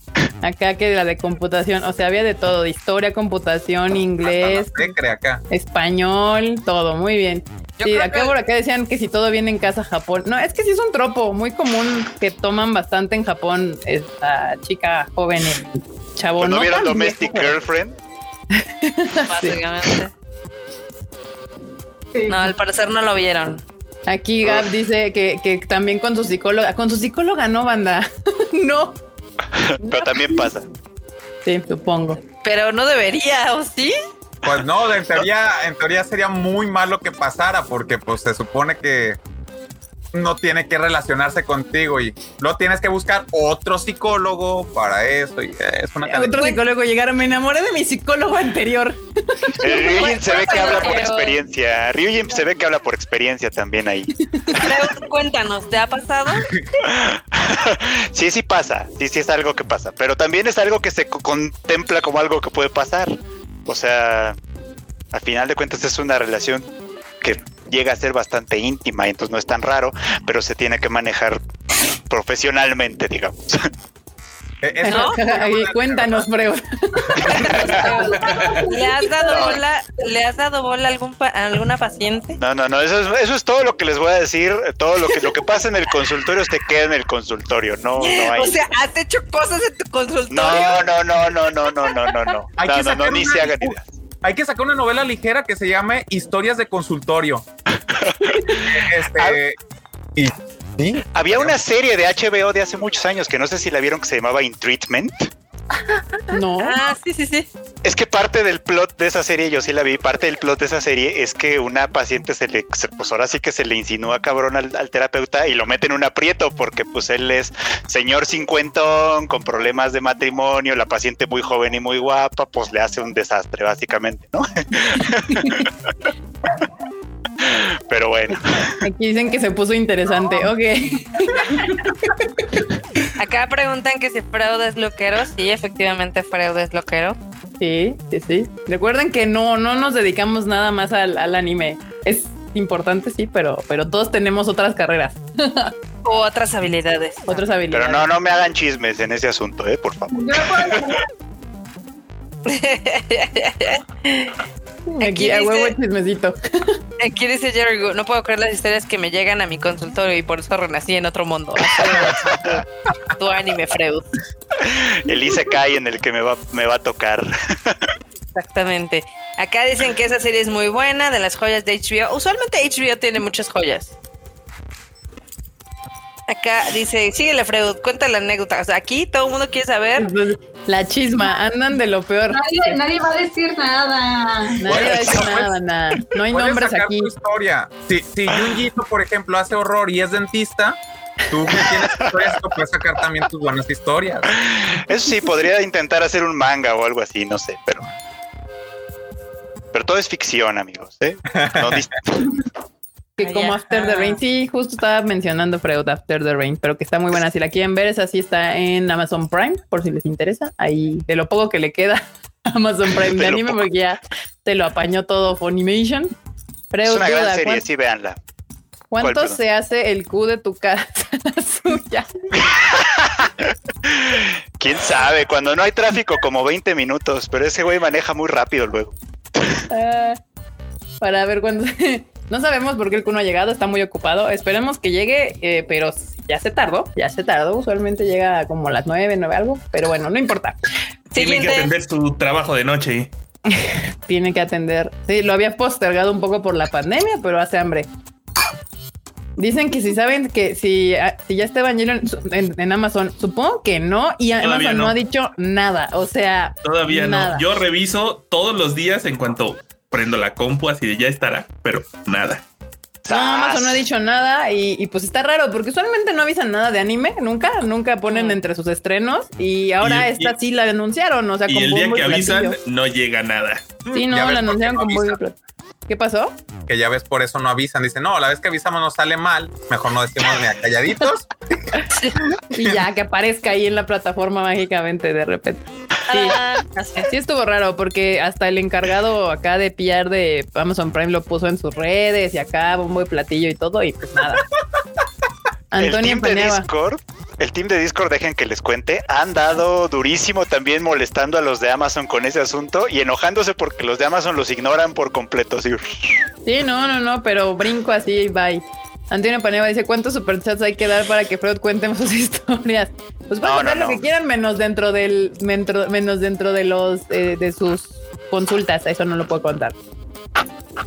Acá que la de computación, o sea, había de todo, de historia, computación, inglés, ¿Qué cree acá? español, todo, muy bien. Yo Sí, acá que- por acá decían que si todo viene en casa Japón. No, es que sí es un tropo muy común que toman bastante en Japón esta chica joven y chavo. Cuando no vieron tan Domestic viejo, Girlfriend, *laughs* Básicamente. Sí. No, al parecer no lo vieron. Aquí Gab dice que, que también con su psicóloga, con su psicóloga no, banda. *laughs* no. pero también pasa. Sí, supongo. Pero no debería, ¿o sí? Pues no, en teoría, en teoría sería muy malo que pasara porque pues se supone que no tiene que relacionarse contigo y lo tienes que buscar otro psicólogo para eso y es una cadena. Otro psicólogo llegar, me enamoré de mi psicólogo anterior. Eh, *laughs* Ryujin se ve que habla por experiencia. Ryujin se ve que habla por experiencia también ahí. Pero cuéntanos, ¿te ha pasado? *laughs* Sí, sí pasa. Sí, sí es algo que pasa. Pero también es algo que se co- contempla como algo que puede pasar. O sea, al final de cuentas es una relación que llega a ser bastante íntima y entonces no es tan raro, pero se tiene que manejar profesionalmente, digamos. Cuéntanos, Freo. ¿Le has dado bola, ¿le has dado bola a, algún alguna paciente? No, no, no, eso es, eso es todo lo que les voy a decir. Todo lo que, lo que pasa en el consultorio se queda en el consultorio. No, no hay. O sea, ¿has hecho cosas en tu consultorio? No, no, no, no, no, no, no, no. no. No, no, no, ni se hagan ideas hay que sacar una novela ligera que se llame Historias de consultorio. *laughs* este y sí, Había una serie de HBO de hace muchos años que no sé si la vieron que se llamaba In Treatment. *laughs* No. Ah, sí, sí, sí. Es que parte del plot de esa serie, yo sí la vi, parte del plot de esa serie es que una paciente se le, pues ahora sí que se le insinúa cabrón al, al terapeuta y lo mete en un aprieto porque pues él es señor cincuentón con problemas de matrimonio, la paciente muy joven y muy guapa, pues le hace un desastre básicamente, ¿no? *laughs* Pero bueno. Aquí dicen que se puso interesante. Ok. *laughs* Acá preguntan que si Freud es loquero. Sí, efectivamente Freud es loquero. Sí, sí, sí. Recuerden que no, no nos dedicamos nada más al, al anime. Es importante, sí, pero, pero todos tenemos otras carreras, O otras habilidades. otras habilidades. Pero no, no me hagan chismes en ese asunto, ¿eh? Por favor. *laughs* Aquí, Aquí a dice- huevo chismecito. *laughs* Aquí dice Jerry, no puedo creer las historias que me llegan a mi consultorio y por eso renací en otro mundo. tu, tu anime, Freud. El Isekai en el que me va, me va a tocar. Exactamente. Acá dicen que esa serie es muy buena, de las joyas de HBO. Usualmente HBO tiene muchas joyas. Acá dice, síguele Freud, cuenta la anécdota. O sea, aquí todo el mundo quiere saber. La chisma, andan de lo peor. Nadie, nadie va a decir nada. Nadie va a decir nada, nada. No hay nombres sacar aquí. tu historia. Si, si Junjito, por ejemplo, hace horror y es dentista, tú que tienes *laughs* historias, tú puedes sacar también tus buenas historias. Eso sí, podría intentar hacer un manga o algo así, no sé, pero. Pero todo es ficción, amigos. ¿eh? No *laughs* Que como After the. Rain, sí, justo estaba mencionando Freud After the Rain, pero que está muy buena. Si la quieren ver, esa sí está en Amazon Prime, por si les interesa. Ahí, de lo poco que le queda Amazon Prime *laughs* de anime, poco. porque ya te lo apañó todo Funimation. Freud, es una gran serie, ¿cuán- sí, véanla. ¿cuánto se hace el Q de tu casa *laughs* la suya? *laughs* Quién sabe, cuando no hay tráfico, como 20 minutos, pero ese güey maneja muy rápido luego. Ah, para ver cuándo. No sabemos por qué el no ha llegado, está muy ocupado. Esperemos que llegue, eh, pero ya se tardó, ya se tardó. Usualmente llega como a las nueve, nueve algo, pero bueno, no importa. Tienen que atender su trabajo de noche. *laughs* Tiene que atender. Sí, lo había postergado un poco por la pandemia, pero hace hambre. Dicen que si saben que si, ah, si ya está Evangelion en, en Amazon, supongo que no, y Todavía Amazon no. no. ha dicho nada. O sea, Todavía Nada. no. Yo reviso todos los días en cuanto prendo la compu, así de ya estará, pero nada. no, Amazon no ha dicho nada y, y pues está raro porque usualmente no avisan nada de anime, nunca, nunca ponen entre sus estrenos y ahora Y- esta y- sí la anunciaron, o sea, Y con el día que avisan, platillo. no llega nada. Sí, no, la anunciaron no con bombo. ¿Qué pasó? Que ya ves, por eso no avisan. Dicen, no, la vez que avisamos nos sale mal. Mejor no decimos ni a calladitos. *laughs* Y ya que aparezca ahí en la plataforma mágicamente de repente. Sí. Ah. Sí estuvo raro porque hasta el encargado acá de PR de Amazon Prime lo puso en sus redes y acá bombo y platillo y todo y pues nada. el Antonio team de Peneva. Discord, el team de Discord, dejen que les cuente, han dado durísimo también molestando a los de Amazon con ese asunto y enojándose porque los de Amazon los ignoran por completo. así. Sí, no, no, no, pero brinco así, bye. Antonio Paneva dice, ¿cuántos superchats hay que dar para que Freud cuente sus *laughs* historias? Pues pueden No, lo que quieran, menos dentro del, dentro- menos dentro de los eh, de sus consultas, eso no lo puedo contar.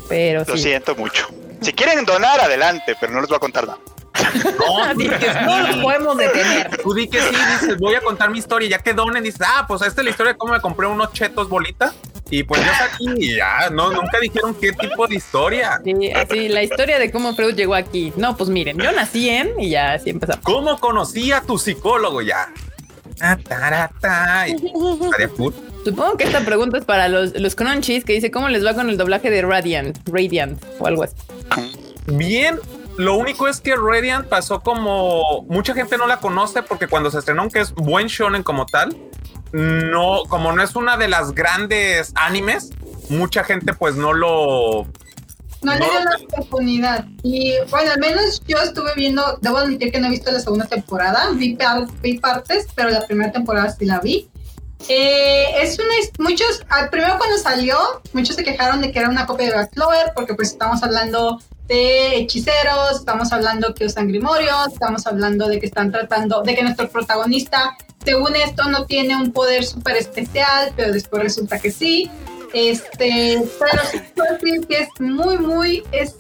Pero Lo sí. siento mucho. Si quieren donar, adelante, pero no les voy a contar nada. Así que no los podemos detener. Tú di que sí, dices, voy a contar mi historia. Ya que donen, dices, ah, pues esta es la historia de cómo me compré unos chetos bolita. Y pues yo aquí y ya, no, nunca dijeron qué tipo de historia. Sí, así, la historia de cómo Freud llegó aquí. No, pues miren, yo nací en y ya así empezamos. ¿Cómo conocí a tu psicólogo ya? Supongo que esta pregunta es para los, los crunchies que dice cómo les va con el doblaje de Radiant, Radiant o algo así. Bien, lo único es que Radiant pasó como mucha gente no la conoce porque cuando se estrenó, aunque es buen shonen como tal, no, como no es una de las grandes animes, mucha gente pues no lo No le No. dio la oportunidad. Y bueno, al menos yo estuve viendo, debo admitir que no he visto la segunda temporada, vi, par- vi partes, pero la primera temporada sí la vi. Eh, es una, muchos, al primero cuando salió, muchos se quejaron de que era una copia de Black Clover, porque pues estamos hablando de hechiceros, estamos hablando que usan grimorios, estamos hablando de que están tratando, de que nuestro protagonista, según esto, no tiene un poder súper especial, pero después resulta que sí. Este, pero sí que es muy, muy, es,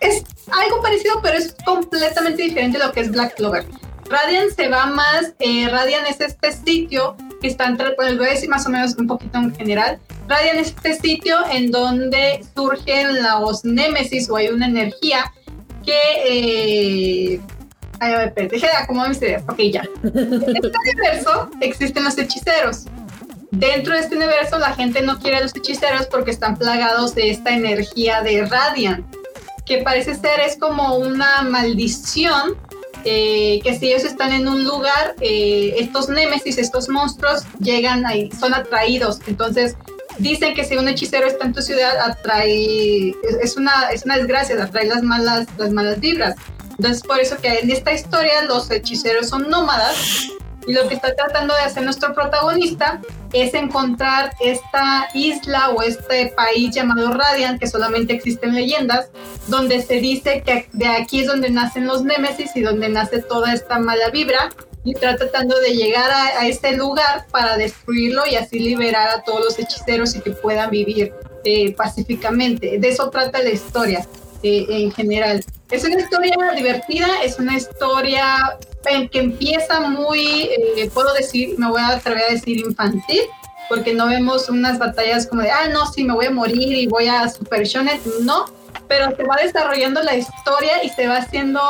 es algo parecido, pero es completamente diferente a lo que es Black Clover. Radiant se va más, eh, es este sitio que están, tra- bueno, les voy a decir más o menos un poquito en general. Radiant es este sitio en donde surgen los némesis o hay una energía que... Eh, ay, a ver, acomodar mis ideas. Ok, ya. En este universo existen los hechiceros. Dentro de este universo la gente no quiere a los hechiceros porque están plagados de esta energía de Radiant que parece ser es como una maldición eh, que si ellos están en un lugar, eh, estos némesis, estos monstruos, llegan ahí, son atraídos. Entonces, dicen que si un hechicero está en tu ciudad, atrae, es una, es una desgracia, atrae las malas, las malas vibras. Entonces, por eso que en esta historia los hechiceros son nómadas y lo que está tratando de hacer nuestro protagonista es encontrar esta isla o este país llamado Radiant, que solamente existen leyendas, donde se dice que de aquí es donde nacen los Némesis y donde nace toda esta mala vibra. Y está tratando de llegar a, a este lugar para destruirlo y así liberar a todos los hechiceros y que puedan vivir eh, pacíficamente. De eso trata la historia eh, en general. Es una historia divertida, es una historia que empieza muy, eh, puedo decir, me voy a atrever a decir infantil, porque no vemos unas batallas como de, ah, no, sí, me voy a morir y voy a Super Shonen, no, pero se va desarrollando la historia y se va haciendo,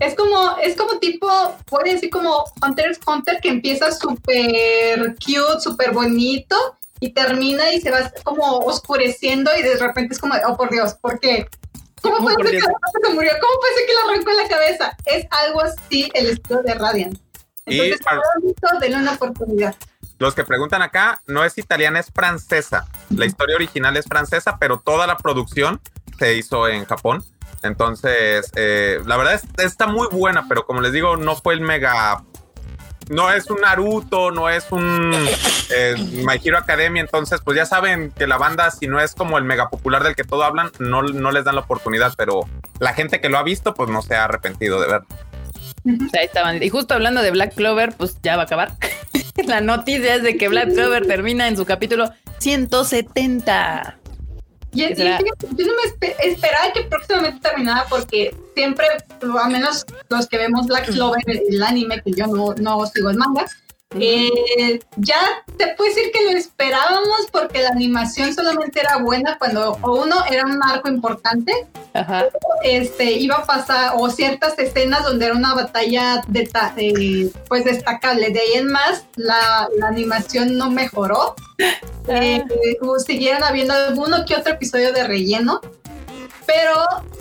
es como, es como tipo, puede decir como Hunter x Hunter, que empieza súper cute, súper bonito, y termina y se va como oscureciendo y de repente es como, oh por Dios, ¿por qué? ¿Cómo puede ser que se murió? ¿Cómo puede ser que le arrancó en la cabeza? Es algo así el estilo de Radiant. Y Entonces, visto, denle una oportunidad. Los que preguntan acá, no es italiana, es francesa. La historia original es francesa, pero toda la producción se hizo en Japón. Entonces, eh, la verdad es, está muy buena, pero como les digo, no fue el mega. No es un Naruto, no es un eh, My Hero Academia. Entonces, pues ya saben que la banda, si no es como el mega popular del que todo hablan, no, no les dan la oportunidad. Pero la gente que lo ha visto, pues no se ha arrepentido de ver. Ahí estaban. Y justo hablando de Black Clover, pues ya va a acabar. *laughs* La noticia es de que Black Clover termina en su capítulo 170. Y, y ¿Qué será? yo no me espe- esperaba que próximamente terminara porque siempre, a menos los que vemos Black Clover, el anime, que yo no, no sigo el manga, eh, ya te puedo decir que lo esperábamos porque la animación solamente era buena cuando o uno era un arco importante Ajá. este, iba a pasar, o ciertas escenas donde era una batalla de, eh, pues destacable. De ahí en más, la, la animación no mejoró. *laughs* Eh, eh, siguieron habiendo alguno que otro episodio de relleno. Pero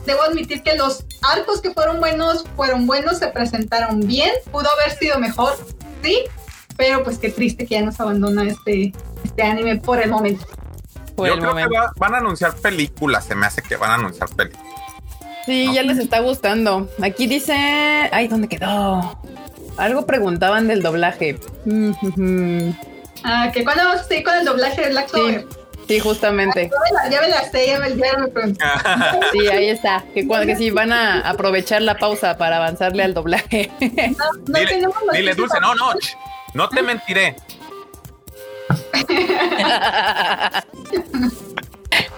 debo admitir que los arcos que fueron buenos, fueron buenos, se presentaron bien. Pudo haber sido mejor, sí. Pero pues qué triste que ya nos abandona este, este anime por el momento. Por Yo el creo momento. que va- van a anunciar películas. Se me hace que van a anunciar películas. Sí, ya les está gustando. Aquí dice. Ay, ¿dónde quedó? Algo preguntaban del doblaje. Mm, Ah, que cuando vamos a seguir con el doblaje de Black Clover. Sí, justamente. Ya me la- Ya me la sé, ya me, ya me pregunté. Sí, ahí está. Que, cuando, que sí van a aprovechar la pausa para avanzarle al doblaje. No, no Dile, tenemos dile. Dulce, no, no, no te mentiré.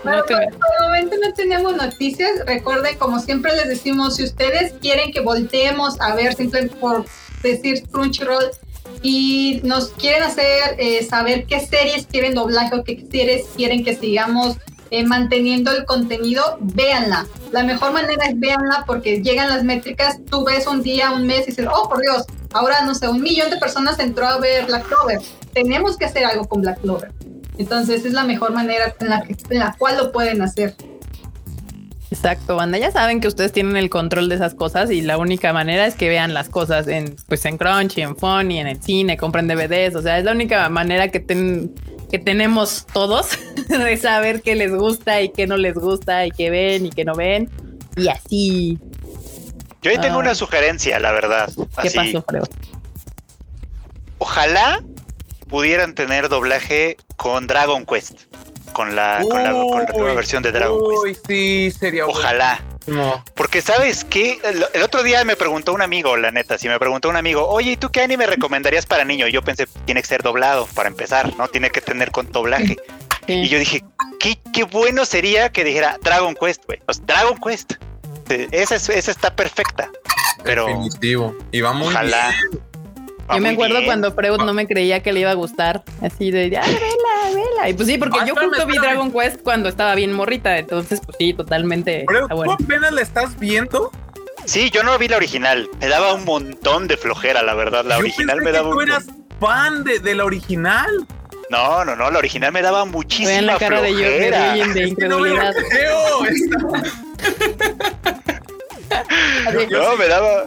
Bueno, No te- por, por el momento no tenemos noticias. Recuerden, como siempre les decimos, si ustedes quieren que volteemos a ver simplemente por decir Crunchyroll y nos quieren hacer eh, saber qué series quieren doblaje o qué series quieren que sigamos eh, manteniendo el contenido, véanla. La mejor manera es véanla porque llegan las métricas, tú ves un día, un mes y dices, oh por Dios, ahora no sé, un millón de personas entró a ver Black Clover. Tenemos que hacer algo con Black Clover. Entonces es la mejor manera en la, que- en la cual lo pueden hacer. Exacto, banda. Ya saben que ustedes tienen el control de esas cosas y la única manera es que vean las cosas en, pues, en Crunchy, en Funny, en el cine, compren DVDs. O sea, es la única manera que, ten- que tenemos todos *laughs* de saber qué les gusta y qué no les gusta y qué ven y qué no ven. Y así. Yo ahí tengo Ah. una sugerencia, la verdad. ¿Qué Así, pasó, Freud? Ojalá pudieran tener doblaje con Dragon Quest. Con la, con la, con la nueva versión de Dragon Quest. Uy, sí, sería Ojalá. Buenísimo. Porque sabes que el, el otro día me preguntó un amigo, la neta, si me preguntó un amigo, oye, ¿y tú qué anime recomendarías para niño? Y yo pensé, tiene que ser doblado para empezar, ¿no? Tiene que tener con doblaje. Y yo dije, qué, qué bueno sería que dijera Dragon Quest, güey. O sea, Dragon Quest. Esa, es- esa está perfecta. Pero Definitivo. Y vamos. ojalá. Yo me acuerdo bien. cuando Freud no me creía que le iba a gustar. Así de, ah, vela, vela. Y pues sí, porque Ah, yo espérame, justo vi. Dragon Quest cuando estaba bien morrita. Entonces, pues sí, totalmente. Pero tú bueno. apenas la estás viendo. Sí, yo no vi la original. Me daba un montón de flojera, la verdad. La Yo original pensé me que daba tú un eras fan de, de la original. No, no, no, la original me daba muchísima Vean la cara de, yo, de que no me lo incredulidad. creo. *laughs* Está- Así. No, me daba,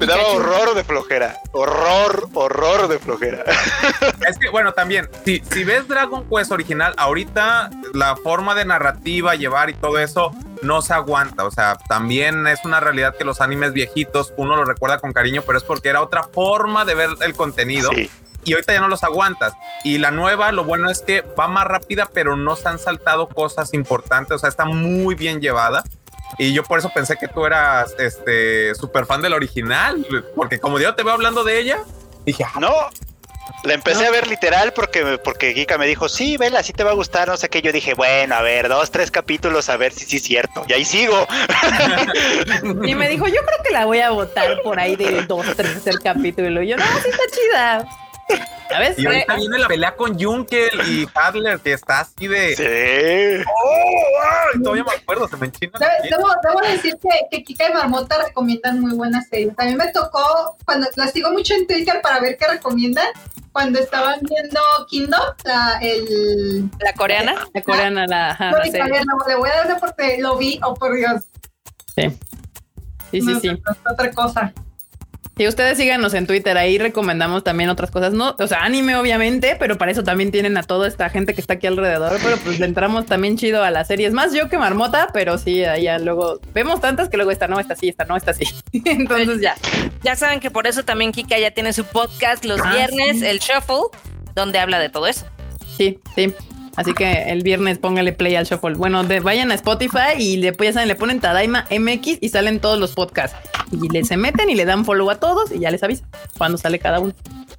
me daba horror de flojera. Horror, horror de flojera. *laughs* Es que, bueno, también, si, si ves Dragon Quest original, ahorita la forma de narrativa, llevar y todo eso no se aguanta. O sea, también es una realidad que los animes viejitos uno los recuerda con cariño, pero es porque era otra forma de ver el contenido. Sí. Y ahorita ya no los aguantas. Y la nueva, lo bueno es que va más rápida, pero no se han saltado cosas importantes. O sea, está muy bien llevada. Y yo por eso pensé que tú eras este súper fan del original, porque como yo te veo hablando de ella, dije, ah, No, la empecé a ver literal porque, porque Kika me dijo, sí, vela, sí te va a gustar, no sé qué. Yo dije, bueno, a ver, dos, tres capítulos, a ver si sí es cierto. Y ahí sigo. *laughs* Y me dijo, yo creo que la voy a votar por ahí del dos, tercer capítulo. Y yo, no, sí está chida. ¿Sabes? Y ahorita viene la pelea con Junkel y Hadler, que está así de. Sí. ¡Oh! ay, todavía me acuerdo, se me enchina. Debo, debo- decir que, que Kika y Marmota recomiendan muy buenas series. A mí me tocó, cuando las sigo mucho en Twitter para ver qué recomiendan, cuando estaban viendo Kingdom, la, el... La coreana. La coreana, la, ajá, Yo la serie. ver, no, le voy a dar porque lo vi, oh por Dios. Sí, sí, sí. no, sí. no, no, Otra cosa. Sí, ustedes síganos en Twitter, ahí recomendamos también otras cosas, no, o sea, anime obviamente, pero para eso también tienen a toda esta gente que está aquí alrededor, pero pues le entramos también chido a las series, más yo que Marmota, pero sí, ahí ya luego vemos tantas que luego esta no, esta sí, esta no, esta sí. *laughs* Entonces ya. Ya saben que por eso también Kika ya tiene su podcast los Ah, viernes, sí. el Shuffle, donde habla de todo eso. Sí, sí. Así que el viernes póngale play al shuffle. Bueno, de- vayan a Spotify y le, pues, ya saben, le ponen Tadaima MX y salen todos los podcasts. Y le se meten y le dan follow a todos y ya les avisa cuando sale cada uno.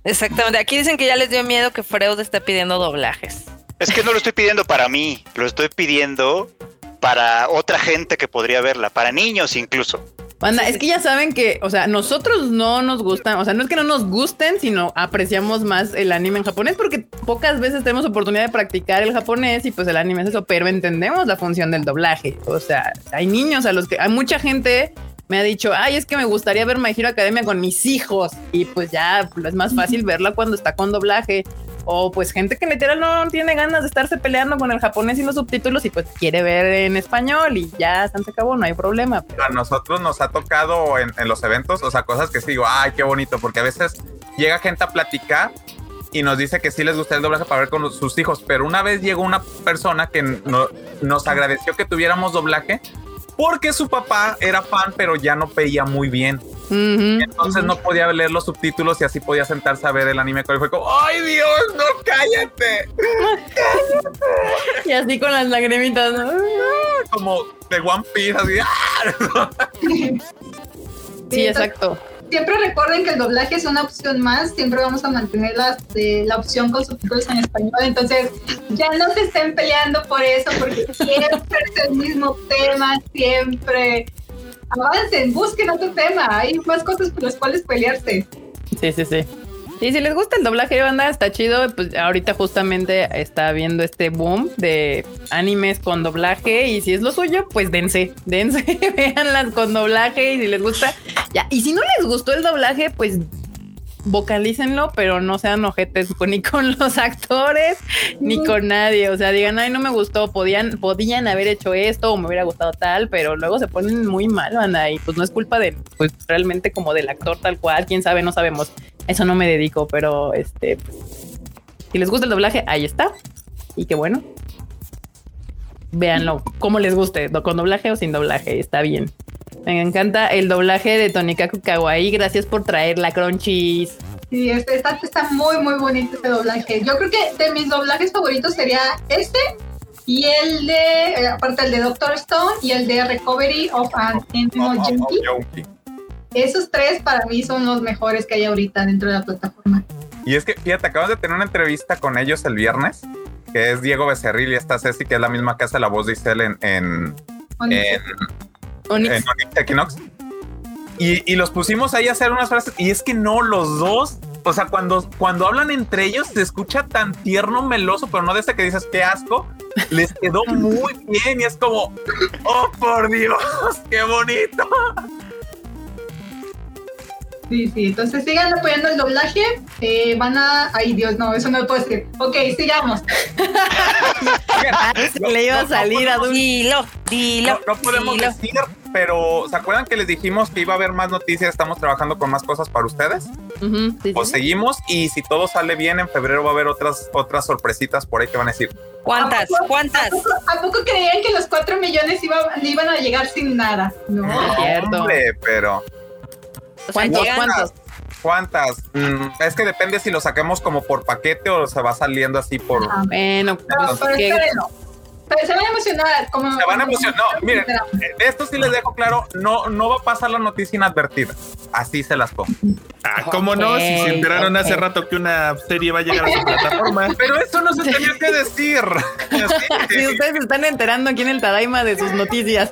Exactamente. Aquí dicen que ya les dio miedo que Freud esté pidiendo doblajes. Es que no lo estoy pidiendo para mí, lo estoy pidiendo para otra gente que podría verla, para niños incluso. Banda, es que ya saben que, o sea, nosotros no nos gustan, o sea, no es que no nos gusten, sino apreciamos más el anime en japonés porque pocas veces tenemos oportunidad de practicar el japonés y pues el anime es eso, pero entendemos la función del doblaje. O sea, hay niños a los que hay mucha gente me ha dicho, ay, es que me gustaría ver My Hero Academia con mis hijos y pues ya pues, es más fácil verla cuando está con doblaje. O pues gente que literal no tiene ganas de estarse peleando con el japonés y los subtítulos y pues quiere ver en español y ya se acabó, no hay problema. A nosotros nos ha tocado en, en los eventos, o sea, cosas que sí ay, qué bonito, porque a veces llega gente a platicar y nos dice que sí les gusta el doblaje para ver con sus hijos, pero una vez llegó una persona que no- nos agradeció que tuviéramos doblaje porque su papá era fan, pero ya no veía muy bien. Entonces no podía leer los subtítulos y así podía sentarse a ver el anime. Y fue como, ¡ay Dios, no cállate! *laughs* Y así con las lagrimitas, ¿no? Como de One Piece, así. ¡ah! Sí, exacto. Siempre recuerden que el doblaje es una opción más, siempre vamos a mantener la, de- la opción con subtítulos en español, entonces ya no se estén peleando por eso, porque *laughs* siempre es el mismo tema, siempre. Avancen, busquen otro tema, hay más cosas por las cuales pelearse. Sí, sí, sí. Y si les gusta el doblaje de banda, está chido. Pues ahorita justamente está viendo este boom de animes con doblaje. Y si es lo suyo, pues dense, dense, *laughs* véanlas con doblaje. Y si les gusta, ya. Y si no les gustó el doblaje, pues vocalícenlo, pero no sean ojetes con- ni con *laughs* los actores ni con nadie. O sea, digan, ay, no me gustó, podían, podían haber hecho esto o me hubiera gustado tal, pero luego se ponen muy mal, banda, y pues no es culpa de, pues realmente como del actor tal cual, quién sabe, no sabemos. Eso no me dedico, pero este, pues, si les gusta el doblaje, ahí está. Y qué bueno. Véanlo, como les guste, con doblaje o sin doblaje, está bien. Me encanta el doblaje de Tonikaku Kawaii. Gracias por traer la crunchies. Sí, este, está, está muy, muy bonito este doblaje. Yo creo que de mis doblajes favoritos sería este y el de, eh, aparte el de Doctor Stone y el de Recovery of an Animal Oh, oh, Junkie. oh. Esos tres para mí son los mejores que hay ahorita dentro de la plataforma. Y es que, fíjate, acabamos de tener una entrevista con ellos el viernes, que es Diego Becerril y esta Ceci, que es la misma que hace la voz de Isel en, en, en, Equinox. Y, y los pusimos ahí a hacer unas frases. Y es que no, los dos, o sea, cuando, cuando hablan entre ellos, se escucha tan tierno, meloso, pero no de ese que dices, qué asco. Les quedó *laughs* muy bien y es como, oh, por Dios, qué bonito. Sí, sí, entonces sigan apoyando el doblaje. eh, van a. Ay, Dios, no, eso no lo puedo decir. Ok, sigamos. *laughs* Le iba a salir a Dulce. Dilo, dilo. No, no podemos dilo. decir pero ¿se acuerdan que les dijimos que iba a haber más noticias? Estamos trabajando con más cosas para ustedes. Sí, Pues sí. seguimos y si todo sale bien, en febrero va a haber otras, otras sorpresitas por ahí que van a decir. ¿Cuántas? ¿Cuántas? ¿A poco, a poco creían que los 4 millones iba- iban a llegar sin nada? No. Es cierto. Hombre, pero ¿Cuántos? ¿cuántas? Mm, es que depende si lo saquemos como por paquete o se va saliendo así por... Ajá. Bueno, Pero, pues, pero que- espérenlo. Pero se van a emocionar. Como, Se van a emocionar. No, miren, de esto sí les dejo claro, no, no va a pasar la noticia inadvertida. Así se las pongo. Ah, ¿cómo no? Si se enteraron hace rato que una serie va a llegar a su plataforma. *laughs* Pero eso no se tenía que decir. *laughs* Si Sí. ustedes se están enterando aquí en el Tadaima de sus noticias.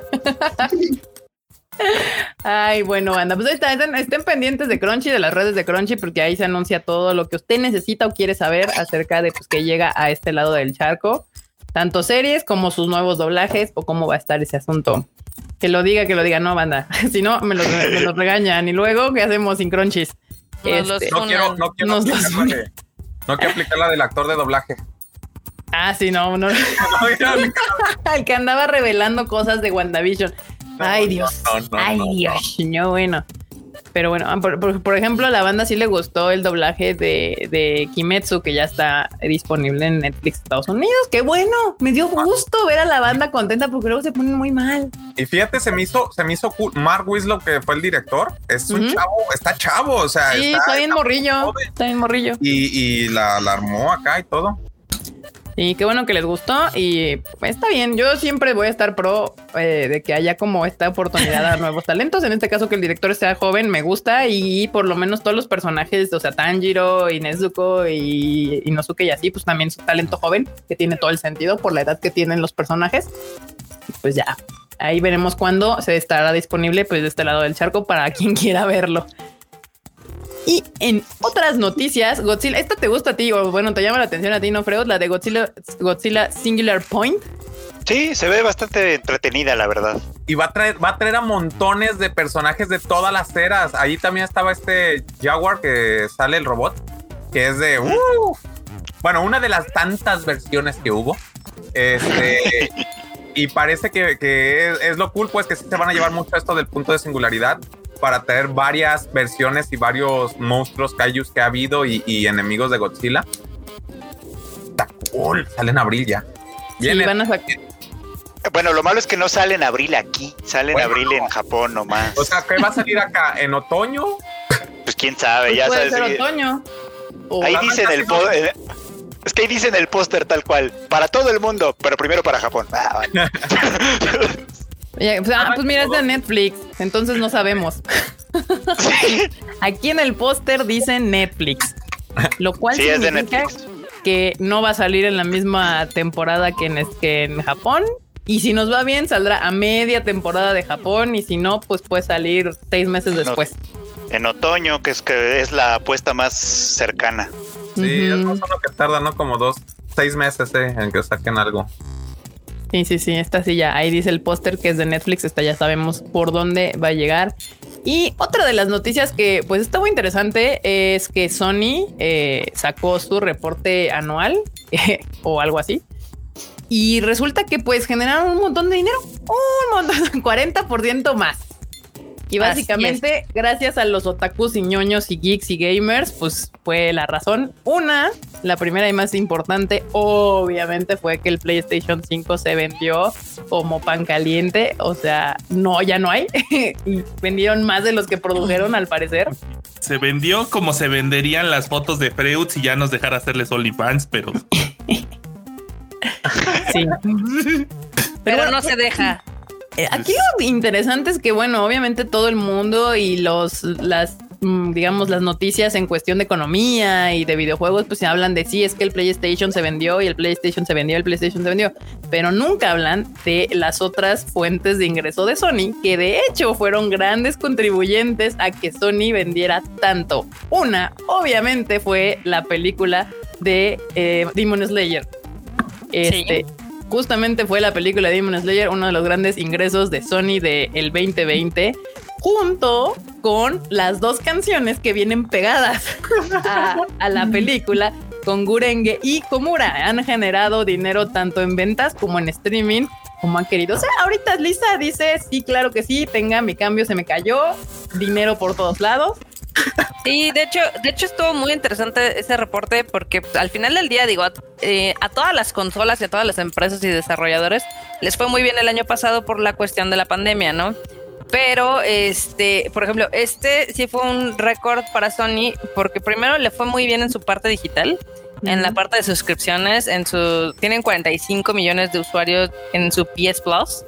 Ay, bueno, banda, pues ahí está, estén, estén pendientes de Crunchy, de las redes de Crunchy, porque ahí se anuncia todo lo que usted necesita o quiere saber acerca de pues que llega a este lado del charco, tanto series como sus nuevos doblajes o cómo va a estar ese asunto. Que lo diga, que lo diga, no, banda. *laughs* Si no, me los, me los regañan. Y luego, ¿qué hacemos sin Crunchies? Este, No quiero, no quiero Nos los aplicar de- no quiero aplicar la del actor de doblaje. ah, sí, no, no. *laughs* *laughs* El que andaba revelando cosas de WandaVision. Ay, Dios. no, no, Ay, no, no. Dios. No, bueno. Pero bueno, ah, por, por- por ejemplo, a la banda sí le gustó el doblaje de, de Kimetsu, que ya está disponible en Netflix Estados Unidos. ¡Qué bueno! Me dio gusto ver a la banda contenta porque luego se ponen muy mal. Y fíjate, se me hizo, se me hizo cool. Mark Wislow, que fue el director, es un chavo, está chavo, o sea, Sí, está, está bien está- morrillo. joven. Está bien morrillo. y, y la, la armó acá y todo. Y qué bueno que les gustó. Y pues, está bien. Yo siempre voy a estar pro eh, de que haya como esta oportunidad a *laughs* nuevos talentos. En este caso, que el director sea joven, me gusta. Y por lo menos todos los personajes, o sea, Tanjiro y Nezuko y Inosuke y así, pues también su talento joven, que tiene todo el sentido por la edad que tienen los personajes. Pues ya. Ahí veremos cuándo se estará disponible pues de este lado del charco para *laughs* quien quiera verlo. Y en otras noticias, Godzilla, esta te gusta a ti, o bueno, te llama la atención a ti, ¿no, Freud? La de Godzilla, Godzilla Singular Point. Sí, se ve bastante entretenida, la verdad. Y va a traer, va a traer a montones de personajes de todas las eras. Ahí también estaba este Jaguar que sale el robot, que es de uh, bueno, una de las tantas versiones que hubo. Este *laughs* y parece que, que es, es lo cool, pues que sí se van a llevar mucho esto del punto de singularidad para traer varias versiones y varios monstruos kaijus que ha habido y, y enemigos de Godzilla. Está cool, sale en abril ya. Sí, Viene. van a sacar. Bueno, lo malo es que no sale en abril aquí, sale en abril en Japón nomás. O sea, ¿qué va a salir *laughs* acá? ¿En otoño? pues quién sabe, ya puede sabes. ser otoño. O- Ahí la dice en verdad el eh, es que ahí dice en el póster tal cual, para todo el mundo, pero primero para Japón. Ah, vale. *laughs* Ya, pues, ah, pues mira, es de Netflix, entonces no sabemos. *laughs* Aquí en el póster dice Netflix, lo cual Sí, es de significa Netflix. que no va a salir en la misma temporada que en, es- que en Japón. Y si nos va bien, saldrá a media temporada de Japón. Y si no, pues puede salir seis meses después. en otoño, que es que es la apuesta más cercana. Sí, es Ujú. más uno que tarda, ¿no? Como dos, seis meses eh, en que saquen algo. Sí, sí, sí, esta sí ya. Ahí dice el póster que es de Netflix. Esta ya sabemos por dónde va a llegar. Y otra de las noticias que pues está muy interesante es que Sony eh, sacó su reporte anual *laughs* o algo así. Y resulta que pues generaron un montón de dinero, un montón, *laughs* 40% más. Y básicamente, gracias a los otakus y ñoños y geeks y gamers, pues fue la razón. Una, la primera y más importante, obviamente, fue que el PlayStation 5 se vendió como pan caliente. O sea, no, ya no hay. *laughs* y vendieron más de los que produjeron, al parecer. Se vendió como se venderían las fotos de Freud si ya nos dejara hacerles OnlyFans, pero *laughs* Sí. *laughs* Pero bueno, no se deja. Eh, Aquí lo interesante es que, bueno, obviamente todo el mundo y los, las, mm, digamos, las noticias en cuestión de economía y de videojuegos, pues se hablan de sí, es que el PlayStation se vendió y el PlayStation se vendió, el PlayStation se vendió, pero nunca hablan de las otras fuentes de ingreso de Sony, que de hecho fueron grandes contribuyentes a que Sony vendiera tanto. Una, obviamente, fue la película de eh, Demon Slayer. Este, justamente fue la película de Demon Slayer uno de los grandes ingresos de Sony del 2020 junto con las dos canciones que vienen pegadas a, a la película con Gurenge y Komura han generado dinero tanto en ventas como en streaming como han querido. O sea, ahorita Lisa dice, sí, claro que sí, tenga mi cambio, se me cayó, dinero por todos lados. Sí, de hecho, de hecho estuvo muy interesante ese reporte porque pues, al final del día, digo, a, eh, a todas las consolas y a todas las empresas y desarrolladores les fue muy bien el año pasado por la cuestión de la pandemia, ¿no? Pero, este, por ejemplo, este sí fue un récord para Sony porque primero le fue muy bien en su parte digital, en la parte de suscripciones, en su tienen 45 millones de usuarios en su PS Plus,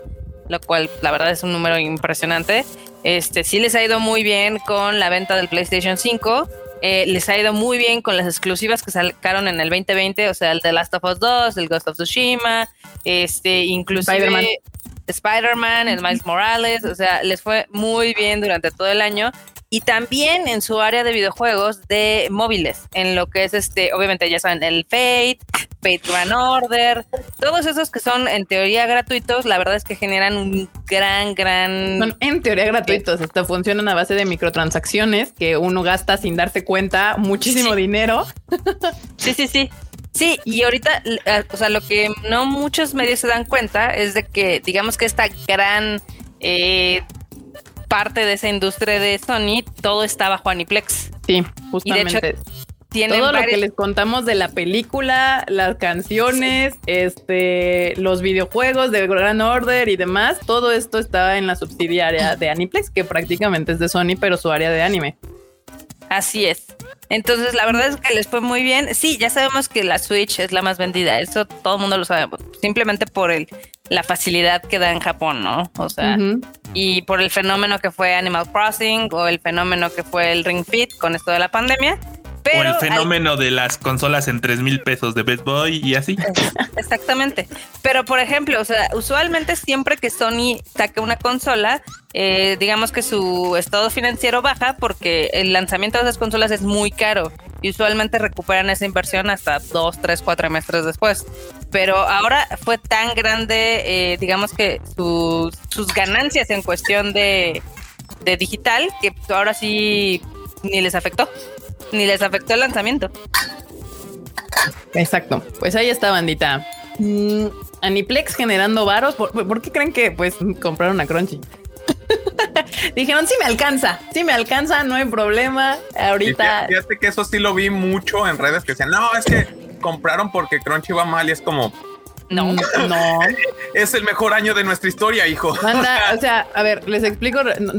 lo cual la verdad es un número impresionante. Este sí les ha ido muy bien con la venta del PlayStation 5. eh, les ha ido muy bien con las exclusivas que sacaron en el 2020, o sea, el The Last of Us 2, el Ghost of Tsushima, este, inclusive Spider-Man. Spider-Man, el Miles Morales, o sea, les fue muy bien durante todo el año y también en su área de videojuegos de móviles, en lo que es este, obviamente ya saben, el Fate, Fate Grand Order, todos esos que son en teoría gratuitos, la verdad es que generan un gran, gran... Son en teoría gratuitos, hasta funcionan a base de microtransacciones que uno gasta sin darse cuenta muchísimo Sí. dinero. Sí, sí, sí. Sí, y ahorita, eh, o sea, lo que no muchos medios se dan cuenta es de que, digamos que esta gran eh, parte de esa industria de Sony, todo está bajo Aniplex. Sí, justamente. Tienen Todo lo que les contamos de la película, las canciones, este, los videojuegos de Gran Order y demás, todo esto está en la subsidiaria de Aniplex, que prácticamente es de Sony, pero su área de anime. Así es. Entonces, la verdad es que les fue muy bien. Sí, ya sabemos que la Switch es la más vendida. Eso todo el mundo lo sabe. Simplemente por el, la facilidad que da en Japón, ¿no? O sea, y por el fenómeno que fue Animal Crossing o el fenómeno que fue el Ring Fit con esto de la pandemia. Pero o el fenómeno de las consolas en 3 mil pesos de Best Boy y así. *laughs* Exactamente. Pero, por ejemplo, o sea, usualmente siempre que Sony saque una consola, eh, digamos que su estado financiero baja porque el lanzamiento de esas consolas es muy caro y usualmente recuperan esa inversión hasta dos, tres, cuatro meses después. Pero ahora fue tan grande, eh, digamos que sus, sus ganancias en cuestión de, de digital, que ahora sí ni les afectó, ni les afectó el lanzamiento. Exacto. Pues ahí está, bandita. Mm, Aniplex generando varos. ¿Por, por qué creen que pues compraron a Crunchy? *laughs* Dijeron, sí me alcanza, sí me alcanza, no hay problema. Ahorita fíjate, fíjate que eso sí lo vi mucho en redes que decían, no, es que compraron porque Crunchy va mal y es como, No. Mm, *laughs* no. es el mejor año de nuestra historia, hijo. *laughs* O sea, a ver, les explico. No,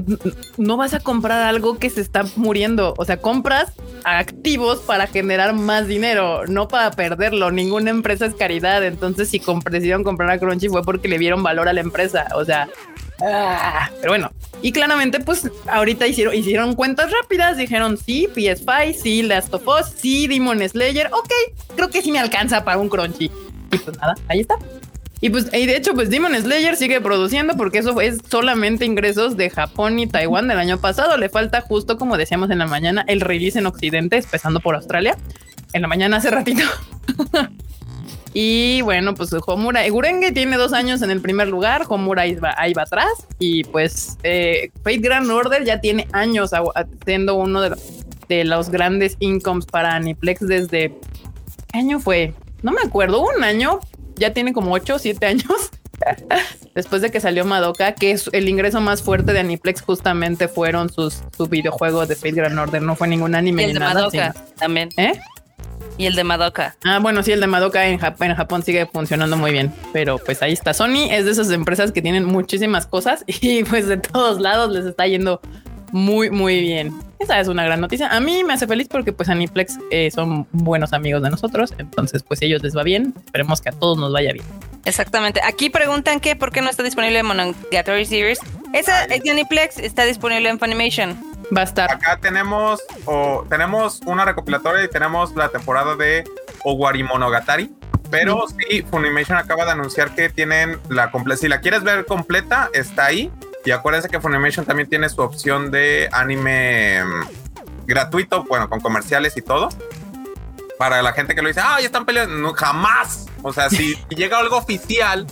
no vas a comprar algo que se está muriendo. O sea, compras activos para generar más dinero, no para perderlo. Ninguna empresa es caridad. Entonces, si comp- decidieron comprar a Crunchy fue porque le vieron valor a la empresa. O sea, ah, pero bueno. Y claramente, pues ahorita hicieron, hicieron cuentas rápidas. Dijeron sí, PS5, sí, Last of Us, sí, Demon Slayer. Ok, creo que sí me alcanza para un Crunchy. Y pues nada, ahí está. Y pues, y de hecho, pues Demon Slayer sigue produciendo porque eso es solamente ingresos de Japón y Taiwán del año pasado. Le falta justo como decíamos en la mañana el release en Occidente, empezando por Australia. En la mañana hace ratito. *laughs* y bueno, pues Homura Gurenge tiene dos años en el primer lugar. Homura ahí va, ahí va atrás. Y pues eh, Fate Grand Order ya tiene años siendo uno de los, de los grandes incomes para Aniplex desde. ¿Qué año fue? No me acuerdo, un año, ya tiene como 8 o 7 años. *laughs* Después de que salió Madoka, que es el ingreso más fuerte de Aniplex justamente fueron sus, videojuegos de Fate Grand Order, no fue ningún Y anime el ni de nada. Madoka sino- también. ¿Eh? Y el de Madoka. Ah, bueno, sí, el de Madoka en Japón, en Japón sigue funcionando muy bien, pero pues ahí está. Sony es de esas empresas que tienen muchísimas cosas *laughs* y pues de todos lados les está yendo muy, muy bien. Esa es una gran noticia. A mí me hace feliz porque pues Aniplex eh, son buenos amigos de nosotros, entonces pues a ellos les va bien. Esperemos que a todos nos vaya bien. Exactamente. Aquí preguntan que por qué no está disponible en Monogatari Series. Esa es de Aniplex, está disponible en Funimation. Va a estar. Acá tenemos, o, tenemos una recopilatoria y tenemos la temporada de Owari Monogatari. Pero sí, Funimation acaba de anunciar que tienen la completa. Si la quieres ver completa, está ahí. Y acuérdense que Funimation también tiene su opción de anime mm, gratuito, bueno, con comerciales y todo. Para la gente que lo dice, ah, ya están peleando. No, jamás. O sea, si *laughs* llega algo oficial,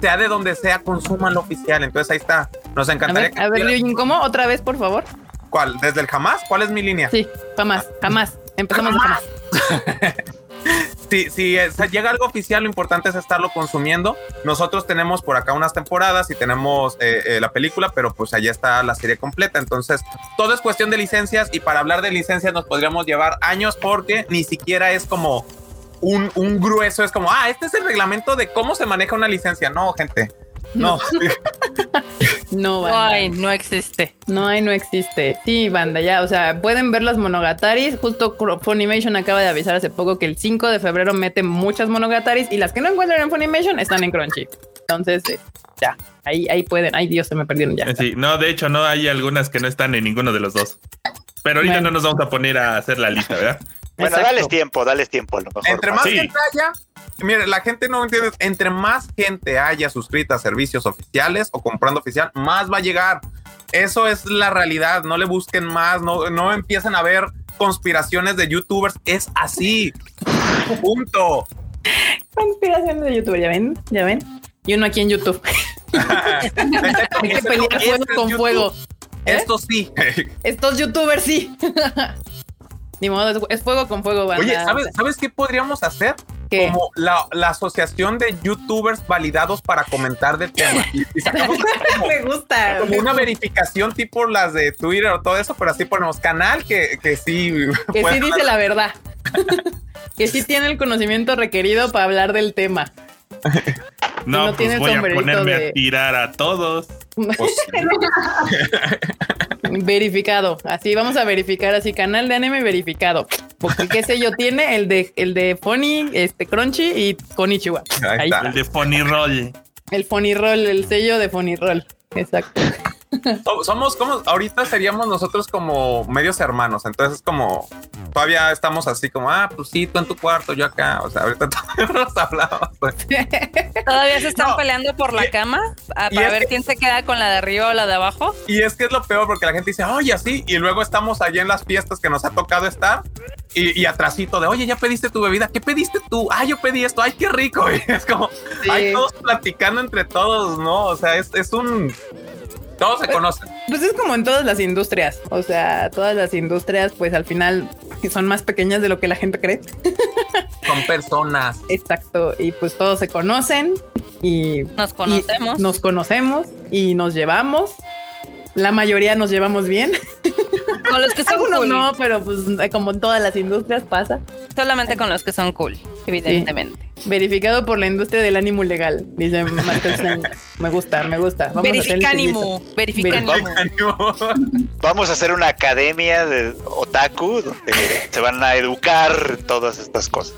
sea de donde sea, consuman lo oficial. Entonces ahí está. Nos A encantaría a ver, Ryujin, ¿cómo? Otra vez, por favor. ¿Cuál? ¿Desde el jamás? ¿Cuál es mi línea? Sí, jamás, jamás. Empezamos de jamás. *laughs* si, si es- llega algo oficial, lo importante es estarlo consumiendo. Nosotros tenemos por acá unas temporadas y tenemos eh, eh, la película, pero pues allá está la serie completa. Entonces, todo es cuestión de licencias y para hablar de licencias nos podríamos llevar años porque ni siquiera es como un, un grueso, es como, ah, este es el reglamento de cómo se maneja una licencia. No, gente. No, *laughs* No, banda. Ay, no existe. No hay, no existe. Sí, banda, ya, o sea, pueden ver las monogataris. Justo Funimation acaba de avisar hace poco que el 5 de febrero mete muchas monogataris y las que no encuentran en Funimation están en Crunchy. Entonces, eh, ya, ahí, ahí pueden. Ay, Dios, se me perdieron ya. Eh, Sí, no, de hecho, no hay algunas que no están en ninguno de los dos. Pero ahorita Bueno. no nos vamos a poner a hacer la lista, ¿verdad? Bueno, Exacto. dales tiempo, dales tiempo a lo mejor. entre más Sí. gente haya, mire, la gente no entiende, entre más gente haya suscrita a servicios oficiales o comprando oficial, más va a llegar. Eso es la realidad, no le busquen más, no, no empiecen a ver conspiraciones de youtubers, es así. Punto. Conspiraciones de YouTube, ¿ya ven? ¿Ya ven? Y uno aquí en YouTube. *laughs* Hay que pelear fuego con YouTube. fuego. ¿Eh? Esto sí. Estos youtubers sí. *laughs* Ni modo, es, es fuego con fuego, banda. Oye, ¿sabes, ¿sabes qué podríamos hacer? ¿Qué? Como la, la asociación de youtubers validados para comentar del tema. *laughs* Y, y sacamos *laughs* como, Me gusta. como una verificación tipo las de Twitter o todo eso, pero así ponemos canal que, que sí. *laughs* Que sí dice la verdad. que sí tiene el conocimiento requerido para hablar del tema. *laughs* No, no pues voy a ponerme de- a tirar a todos. Pues, *laughs* verificado. Así vamos a verificar así canal de anime verificado. Porque qué sello tiene el de el de Funny, este Crunchy y Konichiwa. Ahí Ahí está. El de Funny Roll. El Funny Roll, el sello de Funny Roll. Exacto. So- somos como, ahorita seríamos nosotros como medios hermanos. Entonces, como todavía estamos así como, ah, pues sí, tú en tu cuarto, yo acá. O sea, ahorita *laughs* todavía nos hablamos. pues. *laughs* ¿Todavía se están No. peleando por la Y- cama? Para ver que- quién se queda con la de arriba o la de abajo. Y es que es lo peor porque la gente dice, oye, así, y luego estamos allá en las fiestas que nos ha tocado estar y, y atrasito de, oye, ya pediste tu bebida, ¿qué pediste tú? Ah, yo pedí esto, ay, qué rico. *laughs* Y es como, Sí. hay todos platicando entre todos, ¿no? O sea, es, es un... Todos se conocen. Pues es como en todas las industrias. O sea, todas las industrias, pues al final son más pequeñas de lo que la gente cree. *laughs* Son personas. Exacto. Y pues todos se conocen y Nos conocemos. y nos conocemos y nos llevamos. La mayoría nos llevamos bien. *laughs* Con los que son Algunos cool. no, pero pues como en todas las industrias pasa. Solamente con los que son cool, evidentemente. Verificado por la industria del ánimo legal, dice Slang. *laughs* Me gusta, me gusta. Vamos a Verificánimo. Verificánimo. *laughs* Vamos a hacer una academia de otaku donde se van a educar todas estas cosas.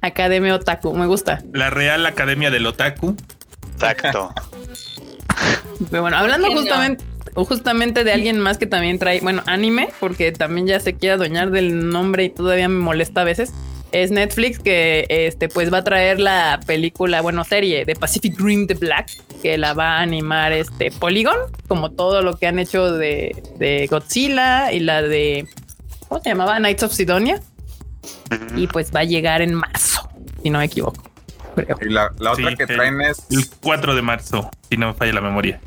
Academia Otaku, me gusta. La Real Academia del Otaku. Exacto. *laughs* Pero bueno, hablando justamente de alguien más que también trae, bueno, anime, porque también ya se quiere adueñar del nombre y todavía me molesta a veces. Es Netflix que este pues va a traer la película, bueno, serie de Pacific Rim the Black, que la va a animar este Polygon, como todo lo que han hecho de, de Godzilla y la de ¿cómo se llamaba? Knights of Sidonia. Y pues va a llegar en marzo, si no me equivoco. Creo. Y la, la otra Sí, que el- traen es... El 4 de marzo, si no me falla la memoria.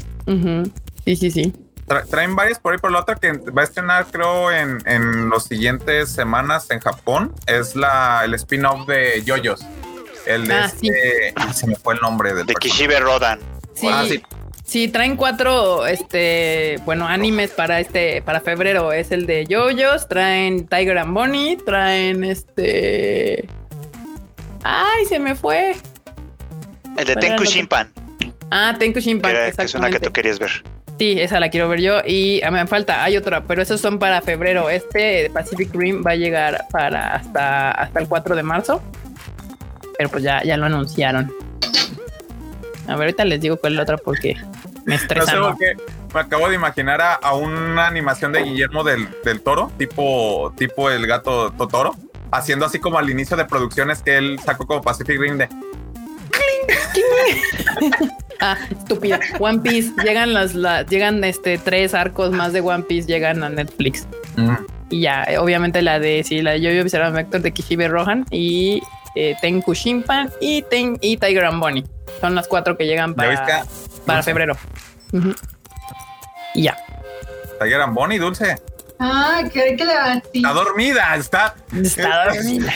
Sí, sí, sí. tra- traen varias por ahí, pero la otra que va a estrenar creo en, en los siguientes semanas en Japón es la el spin-off de Yoyos. El de Ah, este- ah, se me fue el nombre del De. Kishibe Rodan. Sí, Ah, sí. sí, traen cuatro, este, bueno, animes para este, para febrero. Es el de JoJo's, traen Tiger and Bonnie, traen este. Ay, se me fue. El de ¿Cuál era Tenku? Shinpan, Ah, Tenku Shinpan, era- que es una que tú querías ver. Sí, esa la quiero ver yo. Y ah, me falta, hay otra, pero esos son para febrero. Este de Pacific Rim va a llegar para hasta, hasta el 4 de marzo. Pero pues ya, ya lo anunciaron. A ver, ahorita les digo cuál es la otra porque me estresa. Me acabo de imaginar a, a una animación de Guillermo del, del Toro, tipo, tipo el gato Totoro, haciendo así como al inicio de producciones que él sacó como Pacific Rim de *laughs* Ah, estúpida. One Piece. Llegan las, la- llegan este tres arcos más de One Piece llegan a Netflix. Y ya, obviamente la de sí, la de Yo-Yo Bizarre Vector de Kishibe Rohan y eh, Tenku Shinpan y, Ten, y Tiger and Bonnie. Son las cuatro que llegan para, para febrero. Y ya. Tiger and Bonnie, Dulce. Ah, creí que le sí. Está dormida, está. Está dormida.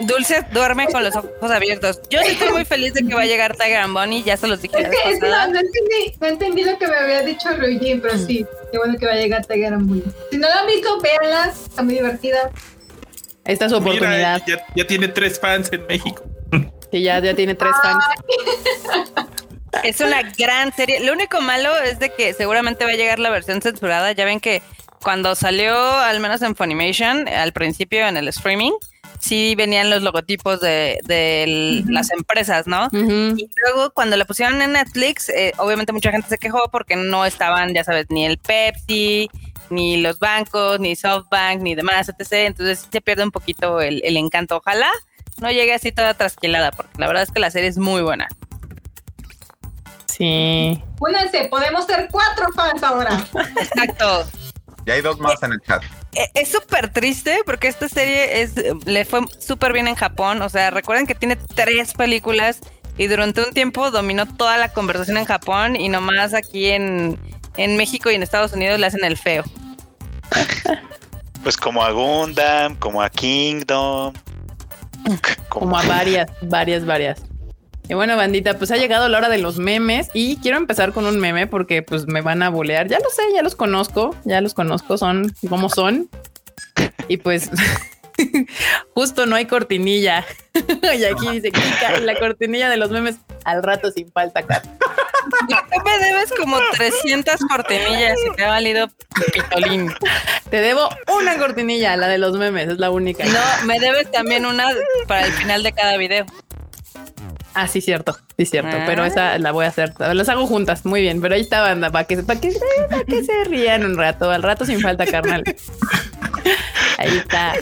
Dulce duerme con los ojos abiertos. Yo sí estoy muy feliz de que va a llegar Tiger and Bunny, ya se los dije. Es la que, no, entendí, no entendí lo que me había dicho Ryujin, pero sí, qué bueno que va a llegar Tiger and Bunny. Si no la han visto, véanla, está muy divertida. Esta es su Mira, oportunidad. ya, ya tiene tres fans en México. *laughs* Que ya, ya tiene tres fans. Es una gran serie. Lo único malo es de que seguramente va a llegar la versión censurada. Ya ven que cuando salió, al menos en Funimation, al principio en el streaming, sí venían los logotipos de, de el- Ujú. las empresas, ¿no? Y luego cuando la pusieron en Netflix, eh, obviamente mucha gente se quejó porque no estaban, ya sabes, ni el Pepsi, ni los bancos, ni SoftBank, ni demás, etc. Entonces sí se pierde un poquito el, el encanto. Ojalá no llegue así toda trasquilada, porque la verdad es que la serie es muy buena. Sí. Únanse, podemos ser cuatro fans ahora. *laughs* Exacto. Ya hay dos más en el chat. E- Es súper triste porque esta serie es, le fue súper bien en Japón. O sea, recuerden que tiene tres películas y durante un tiempo dominó toda la conversación en Japón y nomás aquí en, en México y en Estados Unidos le hacen el feo. Pues como a Gundam, como a Kingdom. Como a varias, varias, varias. Y bueno, bandita, pues ha llegado la hora de los memes y quiero empezar con un meme porque pues me van a bolear. Ya lo sé, ya los conozco, ya los conozco, son como son. Y pues *laughs* justo no hay cortinilla. *laughs* y aquí dice Kika, la cortinilla de los memes al rato sin falta, Kat. Tú me debes como 300 cortinillas y te ha valido pitolín. Te debo una cortinilla, la de los memes, es la única. No, me debes también una para el final de cada video. Ah, sí, cierto, sí, cierto. Ah. Pero esa la voy a hacer. Las hago juntas, muy bien. Pero ahí está, banda, para que, para que, para que se rían un rato. Al rato sin falta, carnal. *laughs* Ahí está.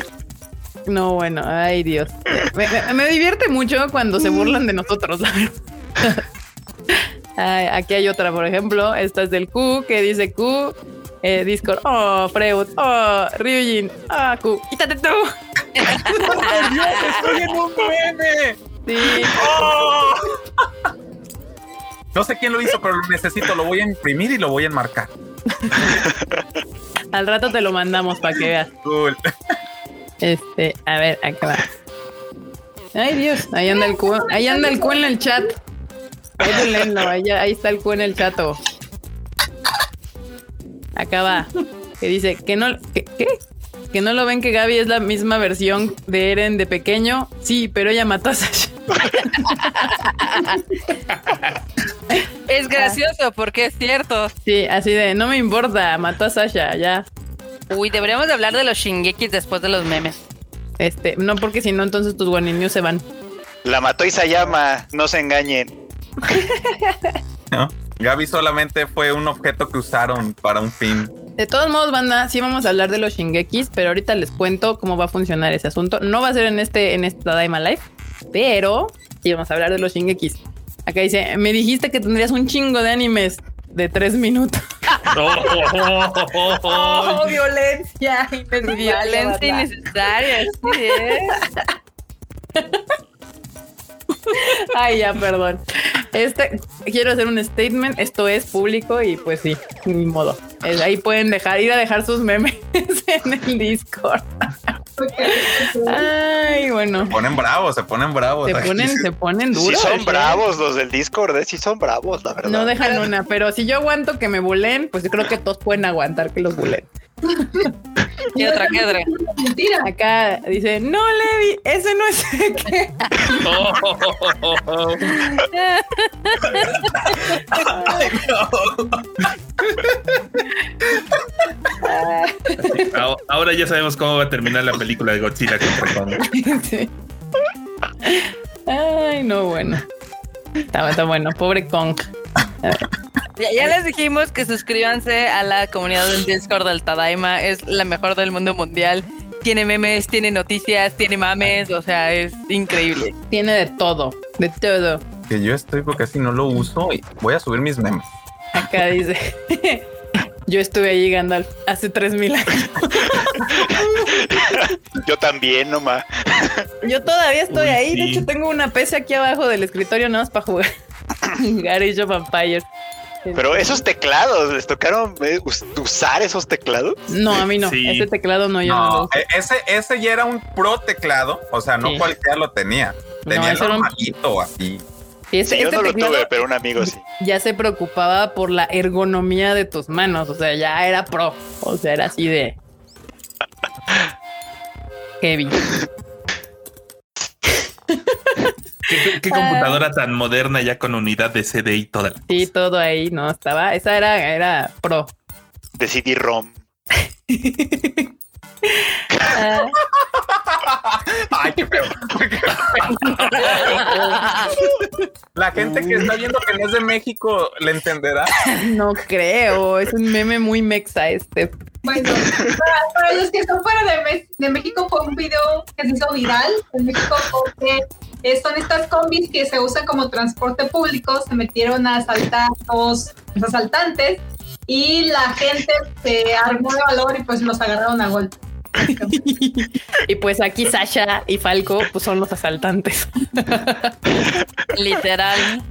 No, bueno, ay Dios. Me, me- me divierte mucho cuando se burlan de nosotros, la verdad. *laughs* Ay, aquí hay otra, por ejemplo. Esta es del Q, que dice Q. eh, Discord, oh, Freud, oh, Ryujin, ah, Q, quítate tú. *laughs* ¡Estoy en un meme! Sí, ¡Oh! No sé quién lo hizo, pero lo necesito. Lo voy a imprimir y lo voy a enmarcar. al rato te lo mandamos para que veas. Cool. Este, a ver, acá va. Ay, Dios, ahí anda el Q. Ahí anda el Q en el chat. Ahí, ahí, ahí está el Q en el chato. Acá va. Que dice que no. que- ¿Qué? Que no lo ven que Gaby es la misma versión de Eren de pequeño. Sí, pero ella mató a Sasha. *laughs* Es gracioso porque es cierto. Sí, así de no me importa, mató a Sasha, ya. Uy, deberíamos de hablar de los shingekis después de los memes. Este, no, porque si no, entonces tus guaninios se van. La mató Isayama, no se engañen. *laughs* ¿No? Gaby solamente fue un objeto que usaron para un fin. De todos modos, banda, sí vamos a hablar de los shingekis, pero ahorita les cuento cómo va a funcionar ese asunto. No va a ser en este, en esta Daima Life, pero sí vamos a hablar de los shingekis. Acá dice, me dijiste que tendrías un chingo de animes de tres minutos. *laughs* Oh, violencia! Violencia innecesaria, sí. *laughs* Ay, ya, perdón. Este, quiero hacer un statement. Esto es público y pues sí, ni modo. Ahí pueden dejar, ir a dejar sus memes *laughs* en el Discord. Ay, bueno. Se ponen bravos, se ponen bravos. Se ponen, se ponen Sí duros. son ¿eh? bravos los del Discord, ¿eh? sí son bravos, la verdad. No dejan una, pero si yo aguanto que me bulen, pues yo creo que todos pueden aguantar que los bulen. ¿Qué otra, qué otra? Mentira. Acá dice, no, Levi, ese no es que. Ah, Ahora ya sabemos cómo va a terminar la película de Godzilla contra Kong. Sí. Ay, no, bueno. Está, está bueno, pobre Kong. Ya, ya les dijimos que suscríbanse a la comunidad del Discord del Tadaima. Es la mejor del mundo mundial. Tiene memes, tiene noticias, tiene mames. O sea, es increíble. Tiene de todo, de todo. Que yo estoy porque casi no lo uso y voy a subir mis memes. Acá dice, *laughs* yo estuve ahí Gandalf hace 3000 años. Yo también, nomás. Yo todavía estoy Uy, ahí. De hecho, tengo una PC aquí abajo del escritorio nada más para jugar. Jugar Age of Empires. Pero esos teclados, ¿les tocaron eh, us- usar esos teclados? No, a mí no. Sí. Ese teclado no, yo no, lo No, uso. e- ese, ese ya era un pro teclado, o sea, no Sí. cualquiera lo tenía. No, Tenía el ese era un- normalito así. Sí, Sí, yo este no lo tuve, pero un amigo sí. ya se preocupaba por la ergonomía de tus manos. O sea, ya era pro. O sea, era así de *laughs* heavy. *laughs* ¿Qué, qué computadora tan moderna ya con unidad de CD y toda la Sí, todo ahí, no estaba. Esa era, era pro. De CD-ROM. Ah, *laughs* Ay, qué feo. La gente que está viendo que no es de México le entenderá. *laughs* no creo. Es un meme muy mexa este. Bueno, para, para los que son fuera de, de México fue un video que se hizo viral en México porque son estas combis que se usan como transporte público, se metieron a asaltar los, asaltantes y la gente se armó de valor y pues los agarraron a golpe. *laughs* Y pues aquí Sasha y Falco pues son los asaltantes. *laughs* Literal.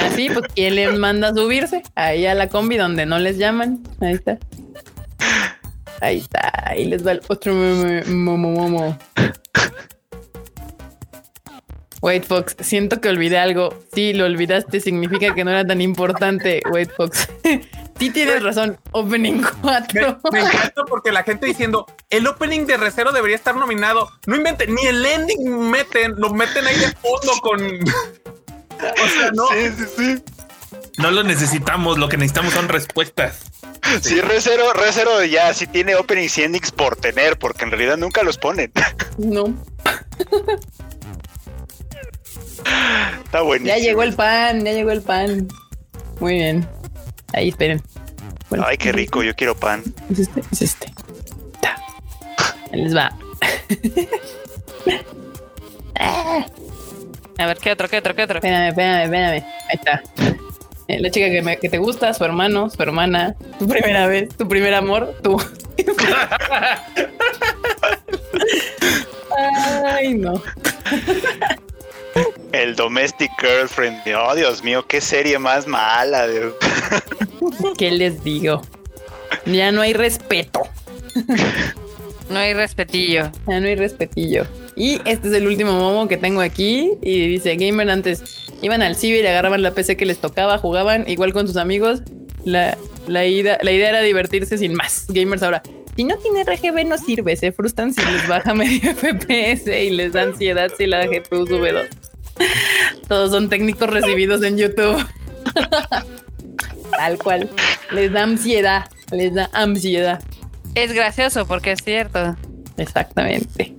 Así, pues ¿quién les manda a subirse? Ahí a la combi donde no les llaman. Ahí está. Ahí está. Ahí les va el otro. Momo, momo. Wait, Fox, siento que olvidé algo. Sí, lo olvidaste, significa que no era tan importante. Wait, Fox. *laughs* sí tienes razón. Opening Me, 4. me encanta porque la gente diciendo el opening de Recero debería estar nominado. No inventen, ni el ending meten, lo meten ahí de fondo con. *laughs* O sea, no. Sí, sí, sí. No lo necesitamos, lo que necesitamos son respuestas. Sí, Recero, Recero ya sí tiene openings y endings por tener, porque en realidad nunca los ponen. No. *laughs* Está buenísimo. Ya llegó el pan, ya llegó el pan. Muy bien. Ahí esperen. Bueno, Ay, qué rico, yo quiero pan. Es este, es este. Ta. Ahí les va. *laughs* Ah, A ver, ¿qué otro, qué otro, qué otro? espérame, espérame, espérame. Ahí está. Eh, La chica que, me- que te gusta, su hermano, su hermana, tu primera vez, tu primer amor, tú. *laughs* Ay, no. *laughs* El Domestic Girlfriend. Oh, Dios mío, qué serie más mala. Dios. *laughs* ¿Qué les digo? Ya no hay respeto. *laughs* No hay respetillo. Ya no hay respetillo. Y este es el último momo que tengo aquí. Y dice, gamer antes iban al ciber y agarraban la PC que les tocaba, jugaban igual con sus amigos. La, la, ida- la idea era divertirse sin más. Gamers ahora, si no tiene RGB no sirve. Se frustran si les baja *laughs* medio FPS y les da ansiedad si la GPU sube dos. *laughs* Todos son técnicos recibidos en YouTube. Tal cual. Les da ansiedad. Les da ansiedad. Es gracioso porque es cierto. Exactamente.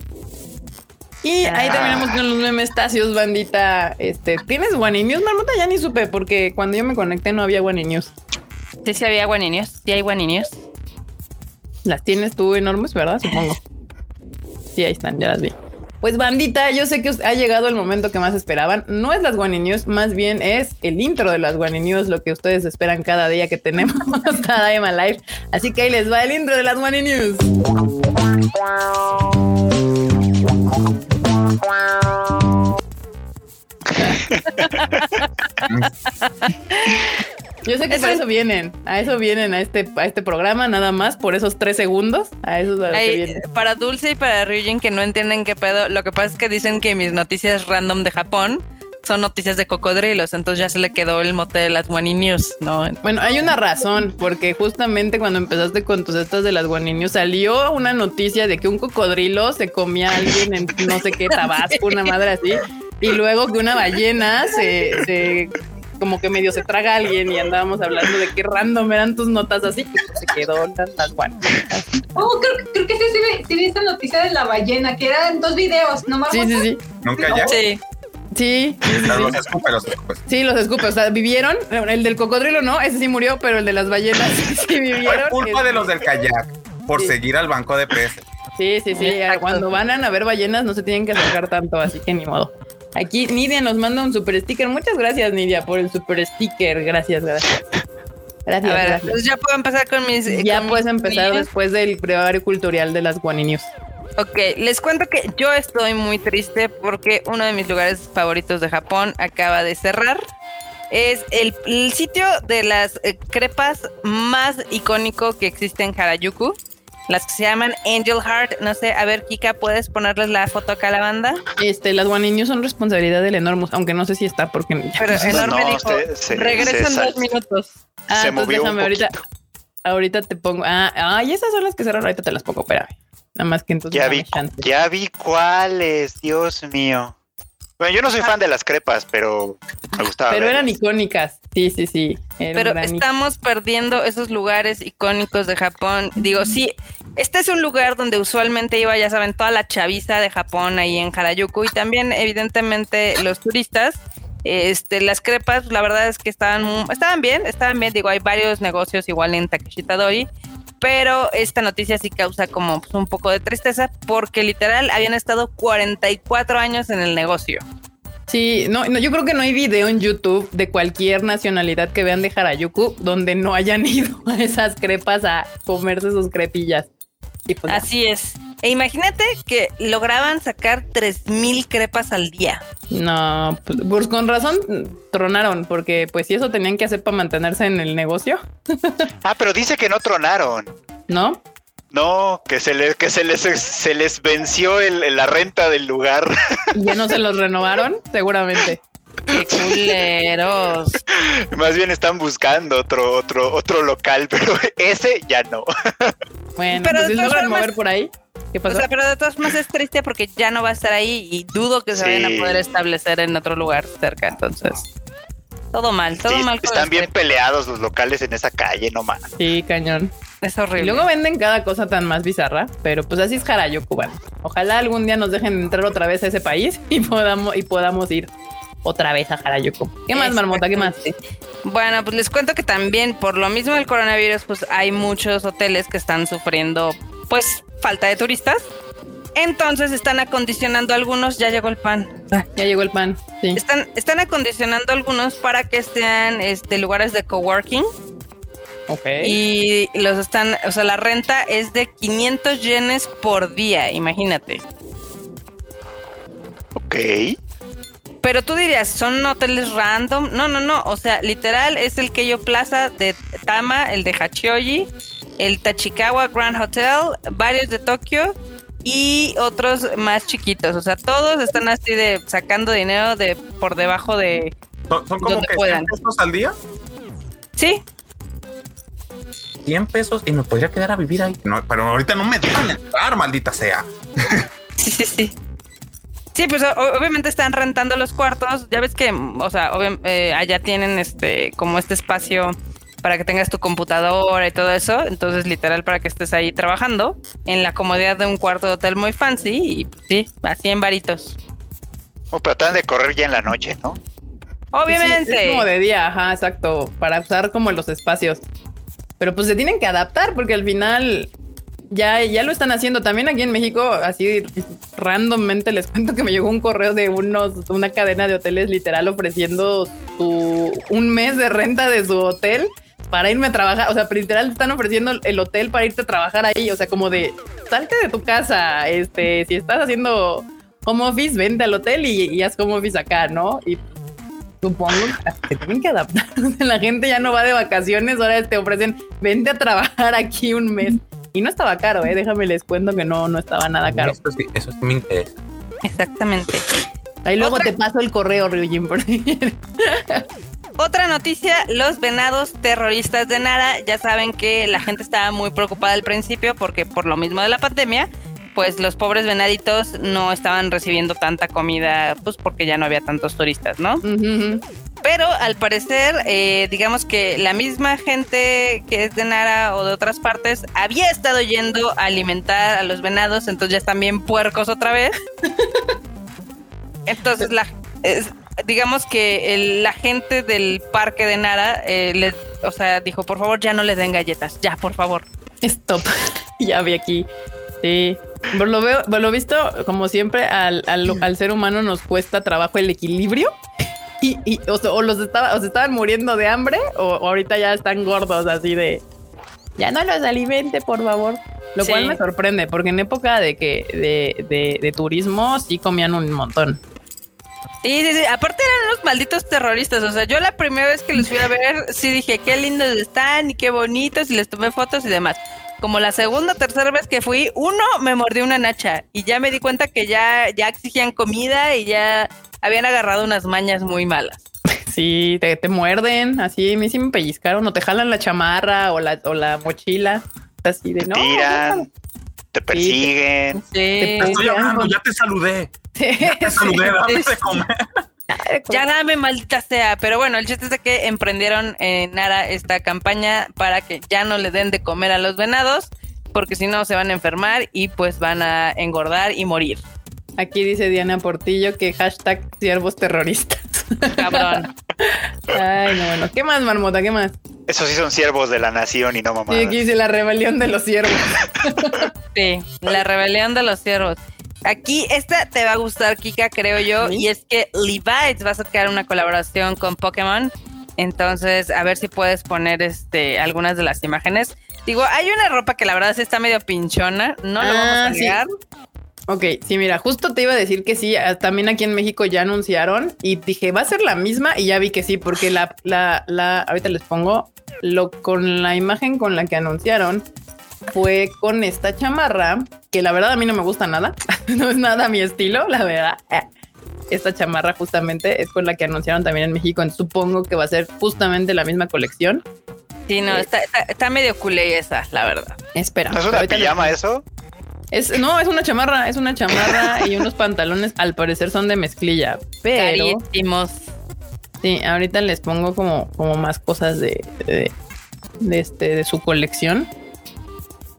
Y ahí terminamos con los memes tacios, bandita. Este, ¿tienes One News? Marmota ya ni supe porque cuando yo me conecté no había One News. Sí, sí había guaninios. Sí hay guaninios. Las tienes tú enormes, ¿verdad? Supongo. Sí, ahí están, ya las vi. Pues bandita, yo sé que ha llegado el momento que más esperaban. No es las One News, más bien es el intro de las One News, lo que ustedes esperan cada día que tenemos *laughs* Tadaima Live. Así que ahí les va el intro de las One News. *laughs* Yo sé que por eso vienen, a eso vienen a este, a este programa, nada más por esos tres segundos. A eso es a lo que Ay, vienen. para Dulce y para Ryujin que no entienden qué pedo, lo que pasa es que dicen que mis noticias random de Japón son noticias de cocodrilos, entonces ya se le quedó el mote de las Wani News, ¿no? Bueno, hay una razón, porque justamente cuando empezaste con tus estas de las guaninios salió una noticia de que un cocodrilo se comía a alguien en no sé qué *laughs* tabasco, una madre así, y luego que una ballena se, se como que medio se traga a alguien y andábamos hablando de qué random eran tus notas así, que se quedó las, guaninias. Oh, creo, creo que sí, sí, sí vi esta noticia de la ballena, que eran dos videos, ¿no me Sí, sí, sí. Nunca ya. Sí, Sí, sí, sí, Pero sí. los escupe, los escupe. Sí, los escupe. O sea, vivieron. El del cocodrilo no, ese sí murió, pero el de las ballenas sí, *laughs* sí Fue vivieron. culpa de los del kayak por Sí. seguir al banco de peces. Sí, sí, sí. Exacto. Cuando van a ver ballenas no se tienen que acercar tanto, así que ni modo. Aquí Nidia nos manda un super sticker. Muchas gracias, Nidia, por el super sticker. Gracias, gracias. a Gracias, ver, gracias. entonces ya puedo empezar con mis... Ya con puedes mis empezar después del brevario cultural de las Guaninius. Ok, les cuento que yo estoy muy triste porque uno de mis lugares favoritos de Japón acaba de cerrar. Es el, el sitio de las eh, crepas más icónico que existe en Harajuku. Las que se llaman Angel Heart. No sé, a ver, Kika, ¿puedes ponerles la foto acá a la banda? Este, las One News son responsabilidad del Enormous, aunque no sé si está porque Pero Enorme no, dijo, se- se- regresan se dos minutos. Ah, se entonces movió un déjame ahorita. Ahorita te pongo. Ah, ay, esas son las que cerraron. Ahorita te las pongo, espérame. Nada más que entonces. Ya vi, ya vi cuáles, Dios mío. Bueno, yo no soy fan de las crepas, pero me gustaba. Pero eran icónicas. Sí, sí, sí. Pero estamos perdiendo esos lugares icónicos de Japón. Digo, sí, este es un lugar donde usualmente iba, ya saben, toda la chaviza de Japón ahí en Harajuku y también evidentemente los turistas. Este, las crepas, la verdad es que estaban, estaban bien, estaban bien. Digo, hay varios negocios igual en Takeshitadori, pero esta noticia sí causa como pues, un poco de tristeza porque literal habían estado 44 años en el negocio. Sí, no, no, yo creo que no hay video en YouTube de cualquier nacionalidad que vean de Harajuku donde no hayan *laughs* ido a esas crepas a comerse sus crepillas. Y pues, Así es. E imagínate que lograban sacar 3000 crepas al día. no, pues, pues con razón tronaron, porque pues si eso tenían que hacer para mantenerse en el negocio, *laughs* Ah, pero dice que no tronaron. ¿no? No, que se les, que se les, se les venció el- la renta del lugar. Y ya no se los *laughs* renovaron, seguramente. ¡Qué culeros! *laughs* Más bien están buscando otro, otro, otro local, *laughs* pero ese ya no. Bueno, Pero pues de si todas logran formas- mover por ahí. ¿Qué O pasó? sea, pero de todas formas es triste porque ya no va a estar ahí y dudo que se Sí. vayan a poder establecer en otro lugar cerca. Entonces, todo mal, todo Sí, mal. con están bien peleados los locales en esa calle, no más. Sí, cañón. Es Y horrible. luego venden cada cosa tan más bizarra, pero pues así es Harajuku, cubano. Ojalá algún día nos dejen entrar otra vez a ese país y podamos, y podamos ir otra vez a Harajuku. ¿Qué más, Marmota? ¿Qué más? *laughs* Bueno, pues les cuento que también por lo mismo del coronavirus, pues hay muchos hoteles que están sufriendo, pues, falta de turistas. Entonces están acondicionando algunos, ya llegó el pan. Ya llegó el pan. Sí. Están, están acondicionando algunos para que sean este, lugares de coworking Ok. y los están, o sea, la renta es de 500 yenes por día, imagínate. Ok. Pero tú dirías, ¿son hoteles random? No, no, no. O sea, literal es el Keio Plaza de Tama, el de Hachioji, el Tachikawa Grand Hotel, varios de Tokio y otros más chiquitos. O sea, todos están así de sacando dinero de por debajo de. Son, son como Donde que 100 puedan. pesos al día. Sí, 100 pesos y me podría quedar a vivir ahí. No, pero ahorita no me dejan entrar, maldita sea. *laughs* sí, sí, sí. Sí, pues o- obviamente están rentando los cuartos. Ya ves que, o sea, eh, allá tienen este como este espacio para que tengas tu computadora y todo eso. Entonces, literal, para que estés ahí trabajando en la comodidad de un cuarto de hotel muy fancy. Y sí, así en varitos. O pero tratan de correr ya en la noche, ¿no? Obviamente. Sí, es como de día, ajá, exacto, para usar como los espacios. Pero pues se tienen que adaptar porque al final ya, ya lo están haciendo. También aquí en México, así randommente les *laughs* cuento que me llegó un correo de unos, una cadena de hoteles literal ofreciendo su, un mes de renta de su hotel para irme a trabajar. O sea, literal están ofreciendo el hotel para irte a trabajar ahí. O sea, como de salte de tu casa. Este, si estás haciendo home office, vente al hotel y, y haz home office acá, ¿no? Y supongo que tienen que adaptar. *laughs* La gente ya no va de vacaciones, ahora te ofrecen, vente a trabajar aquí un mes. Y no estaba caro, ¿eh? Déjame les cuento que no, no estaba nada caro. Eso sí, eso sí me interesa. Exactamente. Ahí luego Otra- te paso el correo, Ryujin, por si. Otra noticia, los venados terroristas de Nara, ya saben que la gente estaba muy preocupada al principio porque por lo mismo de la pandemia, pues los pobres venaditos no estaban recibiendo tanta comida, pues porque ya no había tantos turistas, ¿no? Ujú. Pero al parecer, eh, digamos que la misma gente que es de Nara o de otras partes había estado yendo a alimentar a los venados, entonces ya están bien puercos otra vez. Entonces, la, digamos que la gente del parque de Nara, eh, o sea, dijo, por favor, ya no les den galletas, ya, por favor. Stop. *laughs* ya vi aquí. Sí. Por lo veo, lo visto, como siempre, al, al- al ser humano nos cuesta trabajo el equilibrio. Y, y, o, o los estaba, o se estaban muriendo de hambre, o, o ahorita ya están gordos, así de ya no los alimente, por favor. Lo Sí. cual me sorprende, porque en época de que de, de, de turismo sí comían un montón. Sí, sí, sí. Aparte eran unos malditos terroristas. O sea, yo la primera vez que los fui a ver, sí dije qué lindos están y qué bonitos y les tomé fotos y demás. Como la segunda o tercera vez que fui, uno me mordió una nacha y ya me di cuenta que ya, ya exigían comida y ya habían agarrado unas mañas muy malas. *laughs* Sí, te, te muerden, así, a mí sí me pellizcaron, o te jalan la chamarra o la, o la mochila, así de no. Tiran, te persiguen. Sí. Te Estoy hablando, ya te saludé. *laughs* Te saludé, dame de comer. Ya dame, maldita sea. Pero bueno, el chiste es de que emprendieron en Nara esta campaña para que ya no le den de comer a los venados, porque si no se van a enfermar y pues van a engordar y morir. Aquí dice Diana Portillo que hashtag siervos terroristas. Cabrón. Ay, no, bueno. ¿Qué más, Marmota? ¿Qué más? Esos sí son siervos de la nación y no Sí, mamadas. aquí dice la rebelión de los siervos. Sí, la rebelión de los ciervos. Aquí esta te va a gustar, Kika, creo yo, Sí. y es que Levi's va a sacar una colaboración con Pokémon. Entonces, a ver si puedes poner este algunas de las imágenes. Digo, hay una ropa que la verdad sí está medio pinchona, no lo vamos Ah, a sí. negar. Ok, sí, mira, justo te iba a decir que sí, ah, también aquí en México ya anunciaron y dije, va a ser la misma y ya vi que sí, porque la, la, la, ahorita les pongo, lo con la imagen con la que anunciaron fue con esta chamarra, que la verdad a mí no me gusta nada, *laughs* no es nada mi estilo, la verdad. Eh, Esta chamarra justamente es con la que anunciaron también en México, supongo que va a ser justamente la misma colección. Sí, no, está, está, está medio culé esa, la verdad. Espera. ¿No es una pijama eso? Es, no, es una chamarra, es una chamarra y unos *laughs* pantalones, al parecer son de mezclilla, pero Carísimos. sí, ahorita les pongo como, como más cosas de, de, de este, de su colección.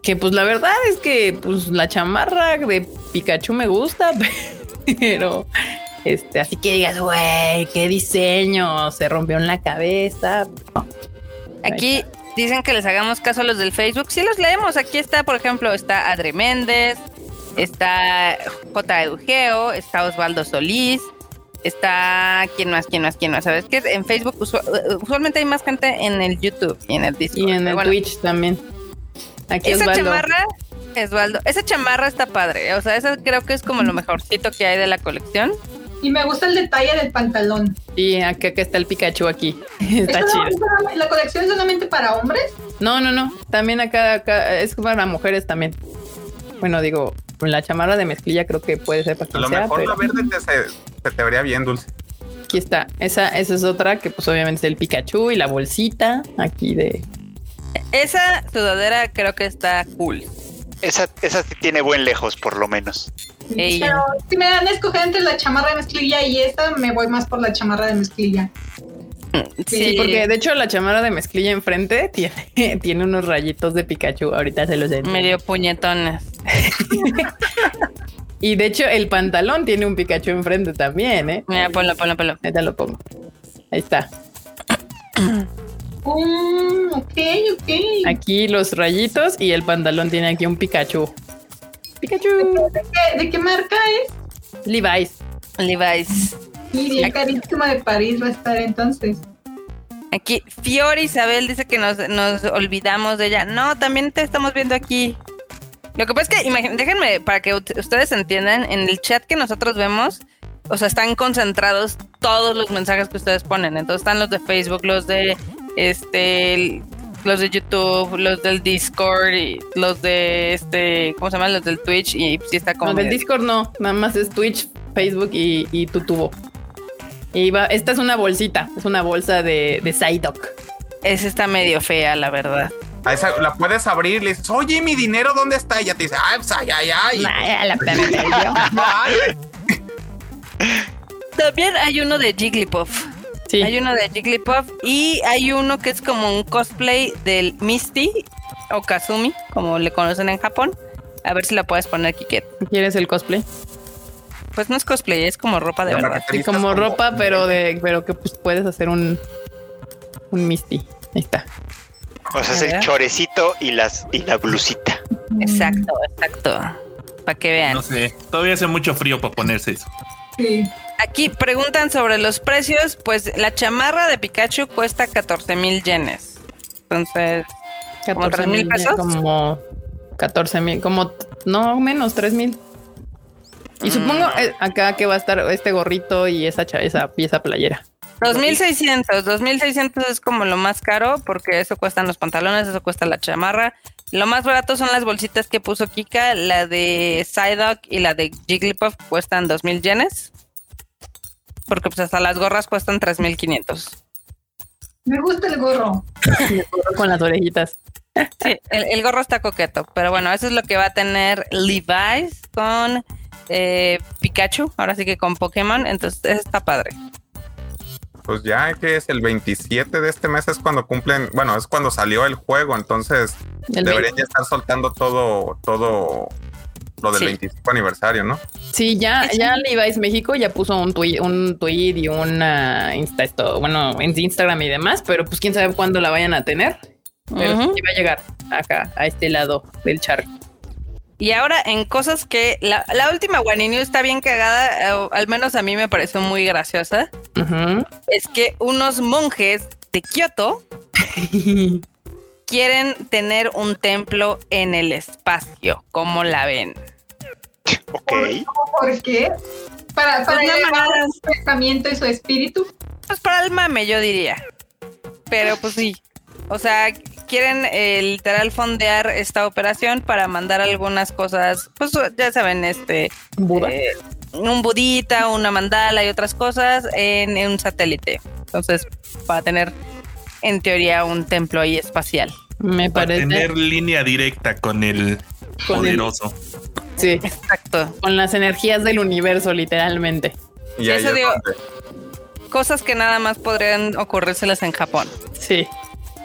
Que pues la verdad es que pues la chamarra de Pikachu me gusta, *laughs* pero este, así que digas, güey, qué diseño, se rompió en la cabeza. No. Aquí dicen que les hagamos caso a los del Facebook. Sí los leemos. Aquí está, por ejemplo, está Adri Méndez, está J. Edugeo, está Osvaldo Solís, está quién más, quién más, quién más. ¿Sabes qué? En Facebook usu- usualmente hay más gente en el YouTube y en el Discord. Y en el bueno, Twitch también. Aquí Esa Osvaldo. chamarra, Osvaldo, esa chamarra está padre. O sea, esa creo que es como lo mejorcito que hay de la colección. Y me gusta el detalle del pantalón. Y acá, está el Pikachu aquí. *laughs* Está ¿Es chido. ¿La colección es solamente para hombres? No, no, no. También acá, acá es para mujeres también. Bueno, digo, la chamarra de mezclilla creo que puede ser para A lo sea, mejor pero la verde te, se, se te vería bien, Dulce. aquí está. Esa, esa es otra que pues obviamente es el Pikachu y la bolsita aquí de... Esa sudadera creo que está cool. Esa, esa sí tiene buen lejos, por lo menos. Ey. Pero si me dan a escoger entre la chamarra de mezclilla y esta, me voy más por la chamarra de mezclilla. Sí, porque de hecho la chamarra de mezclilla enfrente tiene, *laughs* tiene unos rayitos de Pikachu. Ahorita se los enseño. medio puñetones. *laughs* Y de hecho el pantalón tiene un Pikachu enfrente también, ¿eh? Mira, ponlo, ponlo, ponlo. Ahorita lo pongo. Ahí está. *clears throat* Mm, ok, ok. Aquí los rayitos y el pantalón tiene aquí un Pikachu. Pikachu. ¿De qué, de qué marca es? Levi's. Levi's. Y bien carísima de París va a estar entonces. Aquí, Fiore Isabel dice que nos, nos olvidamos de ella. No, también te estamos viendo aquí. Lo que pasa es que, déjenme, para que ustedes entiendan, en el chat que nosotros vemos, o sea, están concentrados todos los mensajes que ustedes ponen. Entonces están los de Facebook, los de este, los de YouTube, los del Discord y los de este, ¿cómo se llama? Los del Twitch y sí está como No, del Discord no, nada más es Twitch, Facebook y, y tu tubo. Y va, esta es una bolsita, es una bolsa de, de Psyduck. Esa está medio fea, la verdad. A esa la puedes abrir, le dices, oye, mi dinero, ¿dónde está? Y ya te dice, ay, pues, ay, ay, ay. Ay, la planeta yo. *laughs* Ay, También hay uno de Jigglypuff. Sí, Hay uno de Jigglypuff y hay uno que es como un cosplay del Misty o Kazumi, como le conocen en Japón. A ver si la puedes poner, Kiket. ¿quieres el cosplay? Pues no es cosplay, es como ropa de verdad. Sí, como ropa, pero de, pero que pues puedes hacer un, un Misty. Ahí está. O sea, es A el chorecito y, las, y la blusita. Exacto, exacto. Para que vean. No sé, todavía hace mucho frío para ponerse eso. Sí. Aquí preguntan sobre los precios. Pues la chamarra de Pikachu cuesta 14 mil yenes. Entonces, ¿Como 14 3,000 pesos? Como 14 mil, como no menos 3 mil. Y supongo Mm. eh, acá que va a estar este gorrito y esa, cha- esa pieza playera. 2600, 2600 es como lo más caro porque eso cuestan los pantalones, eso cuesta la chamarra. Lo más barato son las bolsitas que puso Kika, la de Psyduck y la de Jigglypuff cuestan 2000 yenes. Porque pues hasta las gorras cuestan 3500. Me gusta el gorro. *laughs* Con las orejitas. Sí, el, el gorro está coqueto, pero bueno, eso es lo que va a tener Levi's con eh, Pikachu, ahora sí que con Pokémon, entonces está padre. Pues ya que es el 27 de este mes es cuando cumplen, bueno, es cuando salió el juego, entonces El deberían ya estar soltando todo, todo lo del Sí. 25 aniversario, ¿no? Sí, ya, Sí. ya Levi's México ya puso un tweet, un tweet y una Insta, esto, bueno, en Instagram y demás, pero pues quién sabe cuándo la vayan a tener. Pero Ujú. sí va a llegar acá, a este lado del charco. Y ahora en cosas que la, la última Wani News está bien cagada, o al menos a mí me pareció muy graciosa, es que unos monjes de Kioto *laughs* quieren tener un templo en el espacio. ¿Cómo la ven? Ok. ¿Por qué? Para, para Pues elevar su pensamiento y su espíritu. Pues para el mame, yo diría. Pero pues sí. O sea, quieren eh, literal fondear esta operación para mandar algunas cosas, pues ya saben, este, Buda. eh, un budita, una mandala y otras cosas en, en un satélite. Entonces, para tener en teoría un templo ahí espacial. Me Para parece. tener línea directa con el Con el- poderoso. Sí, Exacto. con las energías del universo, literalmente. Y Eso es digo- Cosas que nada más podrían ocurrírselas en Japón. Sí,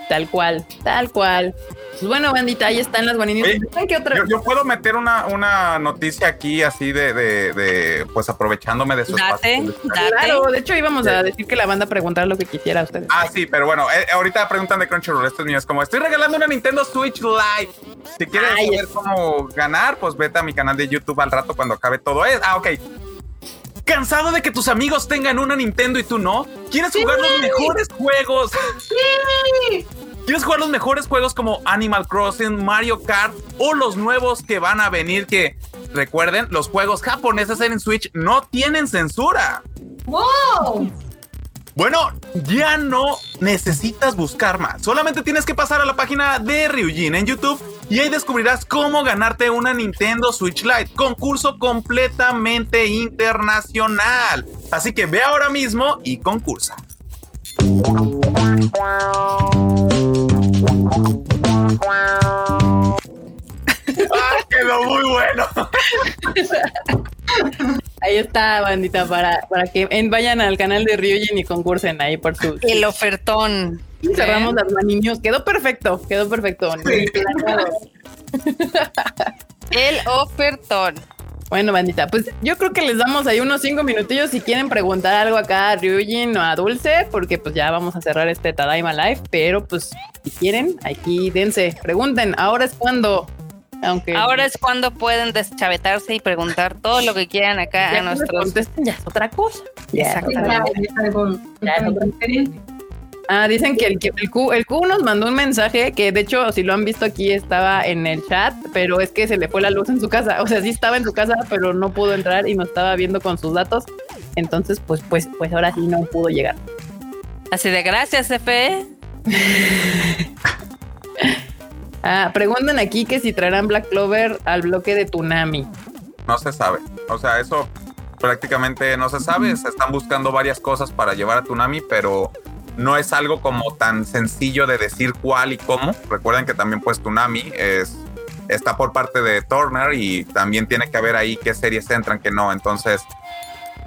tal cual, tal cual. Pues bueno, bandita, ahí están las guaninitas. Oye, ¿Saben qué otra? Yo, yo puedo meter una, una noticia aquí así de, de, de, pues aprovechándome de su Date, espacio. date. Claro, de hecho íbamos a decir que la banda preguntar lo que quisiera a ustedes. Ah, sí, pero bueno, eh, ahorita preguntan de Crunchyroll, esto es mío, es como, estoy regalando una Nintendo Switch Lite. Si quieres Ay, saber cómo ganar, pues vete a mi canal de YouTube al rato cuando acabe todo eso. Ah, ok. ¿Cansado de que tus amigos tengan una Nintendo y tú no? ¿Quieres jugar los mejores juegos? ¿Quieres jugar los mejores juegos como Animal Crossing, Mario Kart o los nuevos que van a venir que, recuerden, los juegos japoneses en Switch no tienen censura? ¡Wow! Bueno, ya no necesitas buscar más. Solamente tienes que pasar a la página de Ryujin en YouTube y ahí descubrirás cómo ganarte una Nintendo Switch Lite. Concurso completamente internacional. Así que ve ahora mismo y concursa. ¡Ah, quedó muy bueno! Ahí está, bandita, para, para que en- vayan al canal de Ryujin y concursen ahí por su. El ofertón. Cerramos las maninios. Quedó perfecto, quedó perfecto. El ofertón. Bueno, bandita, pues yo creo que les damos ahí unos cinco minutillos si quieren preguntar algo acá a Ryujin o a Dulce, porque pues ya vamos a cerrar este Tadaima Live, pero pues si quieren, aquí dense, pregunten, ahora es cuando, aunque Ahora es cuando pueden deschavetarse y preguntar todo lo que quieran acá ya a nuestros. contesten, ya es otra cosa. Ya es otra Ya, cosa. ya es algo Ya, diferente. Ah, dicen que el, el Q, el Q nos mandó un mensaje que de hecho, si lo han visto aquí, estaba en el chat, pero es que se le fue la luz en su casa. O sea, sí estaba en su casa, pero no pudo entrar y nos estaba viendo con sus datos. Entonces, pues, pues, pues ahora sí no pudo llegar. Así de gracias, Efe. *laughs* Ah, preguntan aquí que si traerán Black Clover al bloque de Tunami. No se sabe. O sea, eso prácticamente no se sabe. Se están buscando varias cosas para llevar a Tunami, pero no es algo como tan sencillo de decir cuál y cómo. Recuerden que también pues Tunami es está por parte de Turner y también tiene que ver ahí qué series entran, que no. Entonces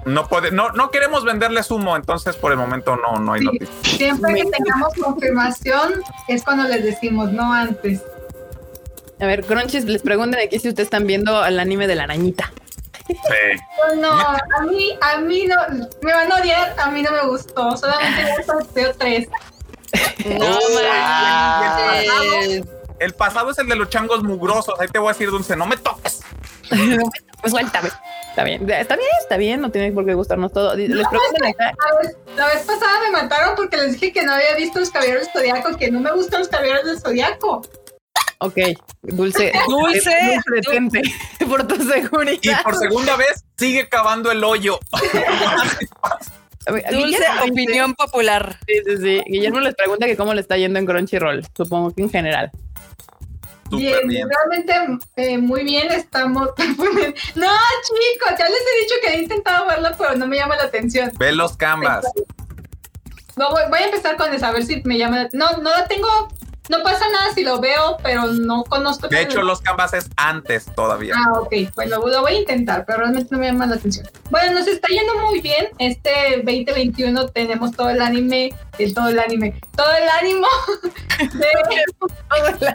no puede, no, no queremos venderles humo. Entonces por el momento no, no hay Sí. noticias. Siempre que tengamos confirmación es cuando les decimos, no antes. A ver, Crunchies, les preguntan aquí si ustedes están viendo el anime de la arañita. No, a mí, a mí no, me van a odiar, a mí no me gustó, solamente me sorteo tres. No manches. El pasado es el de los changos mugrosos. Ahí te voy a decir, Dulce, no me toques. Pues suéltame. Está bien, está bien, está bien, no tiene por qué gustarnos todo. Les preguntan acá. La vez, la vez pasada me mataron porque les dije que no había visto los caballeros del zodiaco, que no me gustan los caballeros del zodiaco. Ok, dulce. Dulce. *laughs* detente *laughs* por tu Y seguridad. por segunda vez sigue cavando el hoyo. *laughs* Dulce Guillermo opinión popular. Sí, sí, sí. Guillermo les pregunta que cómo le está yendo en Crunchyroll. Supongo que en general. Bien, bien. realmente eh, muy bien estamos. no, chicos, ya les he dicho que he intentado verlo, pero no me llama la atención. Ve los canvas. No, voy, voy a empezar con esa, a ver si me llama. la- No, no la tengo. No pasa nada si lo veo, pero no conozco. De hecho, los canvas es antes todavía. Ah, ok. Bueno, lo voy a intentar, pero realmente no me llama la atención. Bueno, nos está yendo muy bien. Este 2021 tenemos todo el anime, el, todo el anime, todo el ánimo *laughs* de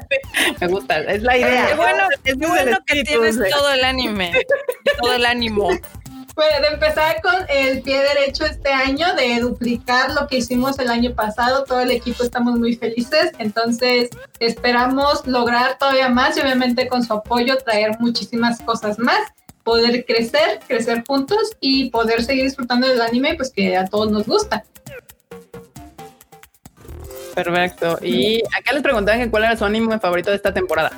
Me gusta, es la idea. Qué bueno, es bueno que tienes todo el anime, todo el ánimo. Bueno, de empezar con el pie derecho este año, de duplicar lo que hicimos el año pasado, todo el equipo estamos muy felices, entonces esperamos lograr todavía más y obviamente con su apoyo traer muchísimas cosas más, poder crecer, crecer juntos y poder seguir disfrutando del anime, pues que a todos nos gusta. Perfecto. Y acá les preguntaban que cuál era su anime favorito de esta temporada.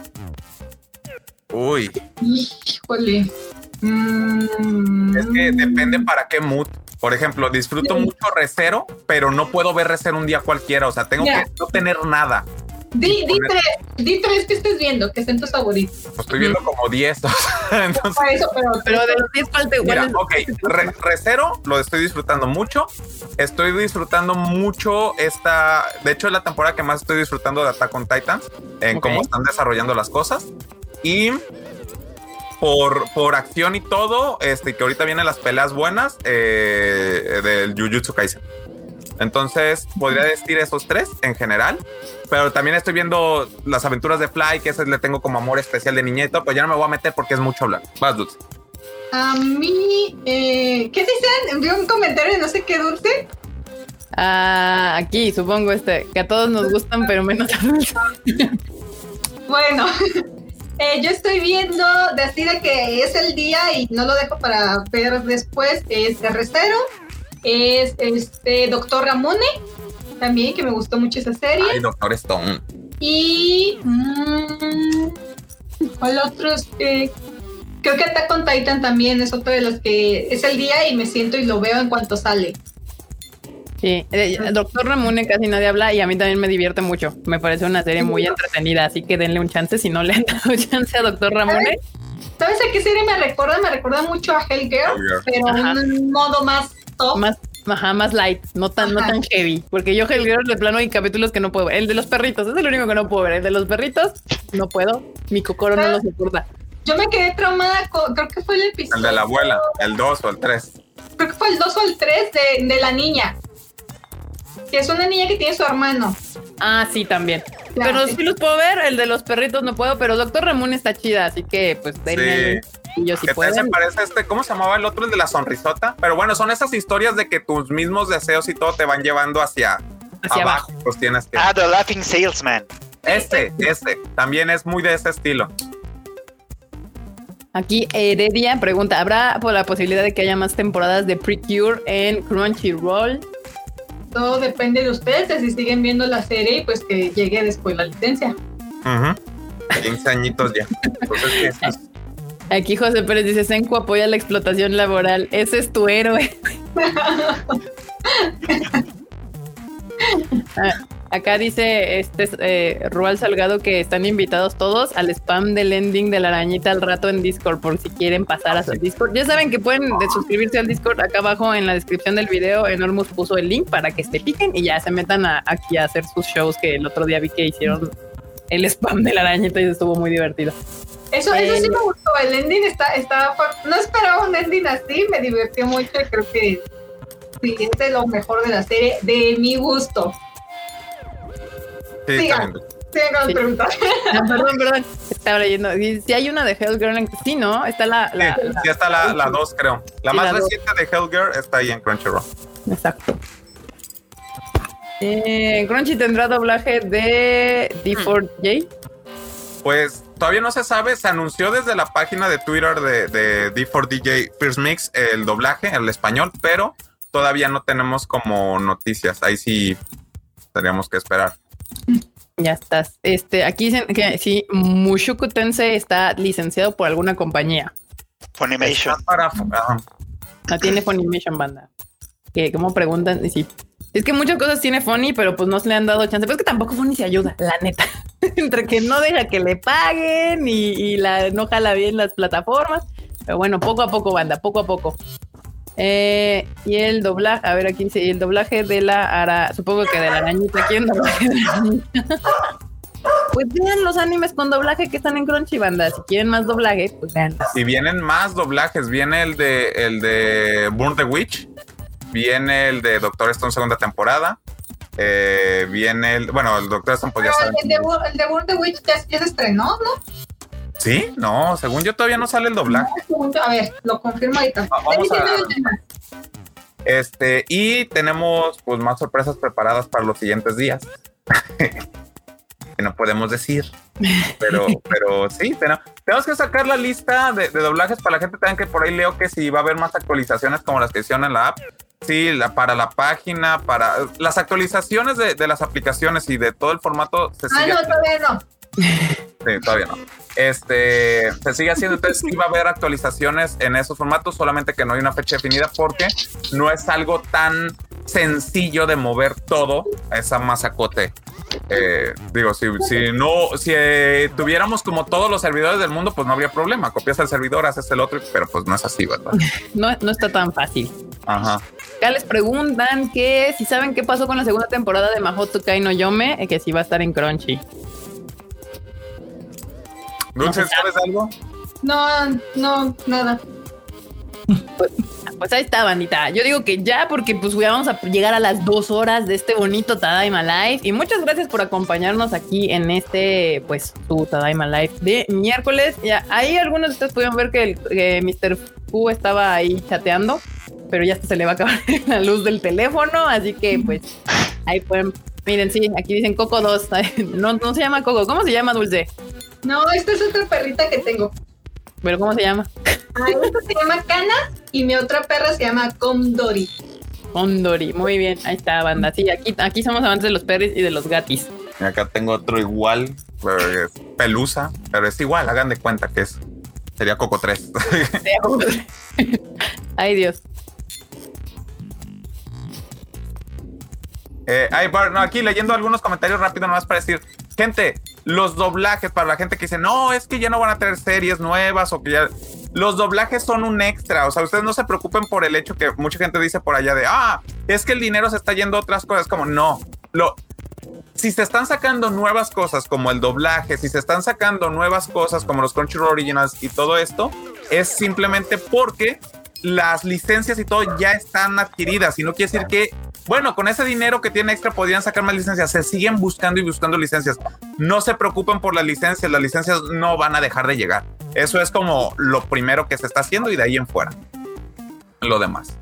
Uy, Híjole. Mm. es que depende para qué mood. Por ejemplo, disfruto Sí. mucho Recero, pero no puedo ver Recero un día cualquiera. O sea, tengo Ya. que no tener nada. Di, di tres, di tres que estés viendo, que estén tus favoritos. Pues estoy viendo como 10. *laughs* o sea, entonces, eso, pero, Pero de los 10 falta igual. Mira, ok, Re- Recero lo estoy disfrutando mucho. Estoy disfrutando mucho esta. De hecho, es la temporada que más estoy disfrutando de Attack on Titans, en Ok. cómo están desarrollando las cosas. Y por, por acción y todo, este, que ahorita vienen las peleas buenas eh, del Jujutsu Kaisen. Entonces, podría decir esos tres en general. Pero también estoy viendo las aventuras de Fly, que ese le tengo como amor especial de niñeto, pero ya no me voy a meter porque es mucho hablar. Vas, Dulce. A mí, eh, ¿qué dicen? Vi un comentario de no sé qué dulce. Ah, aquí supongo este, que a todos nos gustan, pero menos a Dulce. Bueno, eh, yo estoy viendo de así de que es el día y no lo dejo para ver después. Es Tercero, es este Doctor Ramone, también que me gustó mucho esa serie. Ay, Doctor Stone. Y. mm, ¿Cuál otro? Este, creo que Attack on Titan también es otro de los que es el día y me siento y lo veo en cuanto sale. Sí, eh, Doctor Ramune casi nadie habla y a mí también me divierte mucho. Me parece una serie muy entretenida, así que denle un chance si no le han dado *laughs* chance a Doctor Ramune. ¿Sabes a qué serie me recuerda? Me recuerda mucho a Hellgirl, pero Ajá. un modo más top. Más, ajá, más light, no tan, no tan heavy. Porque yo Hellgirl de plano hay capítulos que no puedo ver. El de los perritos, es el único que no puedo ver. El de los perritos, no puedo. Mi cocoro no lo soporta. Yo me quedé traumada con, creo que fue el episodio. El de la abuela, el 2 o el 3. Creo que fue el 2 o el 3 de, de la niña. Que es una niña que tiene su hermano. Ah, sí, también. Pero sí. sí los puedo ver. El de los perritos no puedo, pero Doctor Ramune está chida, así que pues denle. Y yo sí que se parece este, ¿cómo se llamaba el otro? El de la sonrisota. Pero bueno, son esas historias de que tus mismos deseos y todo te van llevando hacia, Hacia abajo. Pues tienes que. Ah, The Laughing Salesman. Este, este, también es muy de ese estilo. Aquí Heredia pregunta, ¿habrá por la posibilidad de que haya más temporadas de Precure en Crunchyroll? Todo depende de ustedes, de si siguen viendo la serie y pues que llegue después la licencia. Ujú. 15 añitos ya. Entonces, ¿qué es eso? Aquí José Pérez dice, Senku apoya la explotación laboral. Ese es tu héroe. *laughs* Ah, Acá dice este eh, Rual Salgado que están invitados todos al spam del ending de la arañita al rato en Discord por si quieren pasar a su Discord. Ya saben que pueden de suscribirse al Discord acá abajo en la descripción del video. Enormous puso el link para que se piquen y ya se metan a- aquí a hacer sus shows que el otro día vi que hicieron el spam de la arañita y estuvo muy divertido. Eso, eso sí Eh, me gustó. El ending está, está No esperaba un ending así, me divirtió mucho y creo que sí, es de lo mejor de la serie, de mi gusto. Sí, Siga. también. Sí, me acabas de Sí. preguntar. Ah, *laughs* perdón, perdón. Estaba leyendo. Si hay una de Hellgirl en sí, ¿no? Está la. la- Sí, la- sí está la, la 2, creo. La Sí, más la dos. reciente de Hellgirl está ahí en Crunchyroll. Exacto. Eh, Crunchy tendrá doblaje de D4J. Pues todavía no se sabe, se anunció desde la página de Twitter de, de D4DJ First Mix el doblaje, el español, pero todavía no tenemos como noticias. Ahí sí tendríamos que esperar. Ya estás. Este, aquí dicen que sí, Mushoku Tensei está licenciado por alguna compañía. Funimation. No tiene Funimation banda. Que como preguntan, y sí. Es que muchas cosas tiene Funny, pero pues no se le han dado chance. Pero es que tampoco Funny se ayuda, la neta. *laughs* Entre que no deja que le paguen y, y la no jala bien las plataformas. Pero bueno, poco a poco, banda, poco a poco. Eh, y el doblaje, a ver aquí dice, y el doblaje de la ara, supongo que de la arañita, ¿quién doblaje de la arañita? Pues vean los animes con doblaje que están en Crunchy, banda. Si quieren más doblaje, pues vean. Y vienen más doblajes. Viene el de el de Burn the Witch. Viene el de Doctor Stone segunda temporada. Eh, viene el. Bueno, el Doctor Stone, pues ya Pero saben. el de, Wo- el de World the Witch ya, ya se estrenó, ¿no? Sí, no, según yo todavía no sale el doblaje. A ver, lo confirmo ahorita. Va- vamos Estoy a- diciendo el tema. Este, y tenemos pues más sorpresas preparadas para los siguientes días. *laughs* que no podemos decir. Pero, *laughs* pero sí, tenemos, tenemos que sacar la lista de, de doblajes para la gente también que por ahí leo que si va a haber más actualizaciones como las que hicieron en la app. Sí, la, para la página, para las actualizaciones de, de las aplicaciones y de todo el formato se Ah, sigue no, todavía no. Sí, todavía no. Este se sigue haciendo, entonces sí va a haber actualizaciones en esos formatos, solamente que no hay una fecha definida porque no es algo tan sencillo de mover todo a esa masacote. Eh, digo, si, si no, si eh, tuviéramos como todos los servidores del mundo, pues no habría problema. Copias el servidor, haces el otro, pero pues no es así, ¿verdad? *laughs* No, no está tan fácil. Ajá. Acá les preguntan que si saben qué pasó con la segunda temporada de Mahoto Kai no Yome, eh, que si va a estar en Crunchy. Dulce, ¿sabes algo? No, no, nada. Pues ahí está, bandita. Yo digo que ya, porque pues ya vamos a llegar a las dos horas de este bonito Tadaima Live. Y muchas gracias por acompañarnos aquí en este, pues, su Tadaima Live de miércoles. Ya, ahí algunos de ustedes pudieron ver que, el, que Mr. Fu estaba ahí chateando, pero ya hasta se le va a acabar *laughs* la luz del teléfono. Así que, pues, ahí pueden. Miren, sí, aquí dicen Coco 2. *laughs* No, no se llama Coco. ¿Cómo se llama, Dulce? No, esta es otra perrita que tengo. ¿Pero cómo se llama? Ah, esta se llama Cana y mi otra perra se llama Condori. Ondori. Muy bien, ahí está, banda. Sí, aquí, aquí somos amantes de los perris y de los gatis. Y acá tengo otro igual, pero es pelusa, pero es igual, hagan de cuenta que es. Sería Coco 3. *laughs* Ay, Dios. Eh, ay, bueno, aquí leyendo algunos comentarios rápido nomás para decir, gente, los doblajes para la gente que dice, no, es que ya no van a tener series nuevas o que ya... Los doblajes son un extra, o sea, ustedes no se preocupen por el hecho que mucha gente dice por allá de, ah, es que el dinero se está yendo a otras cosas, como no, lo... Si se están sacando nuevas cosas como el doblaje, si se están sacando nuevas cosas como los Crunchyroll Originals y todo esto, es simplemente porque las licencias y todo ya están adquiridas y no quiere decir que, bueno, con ese dinero que tiene extra podrían sacar más licencias. Se siguen buscando y buscando licencias. No se preocupen por las licencias, las licencias no van a dejar de llegar. Eso es como lo primero que se está haciendo y de ahí en fuera. Lo demás.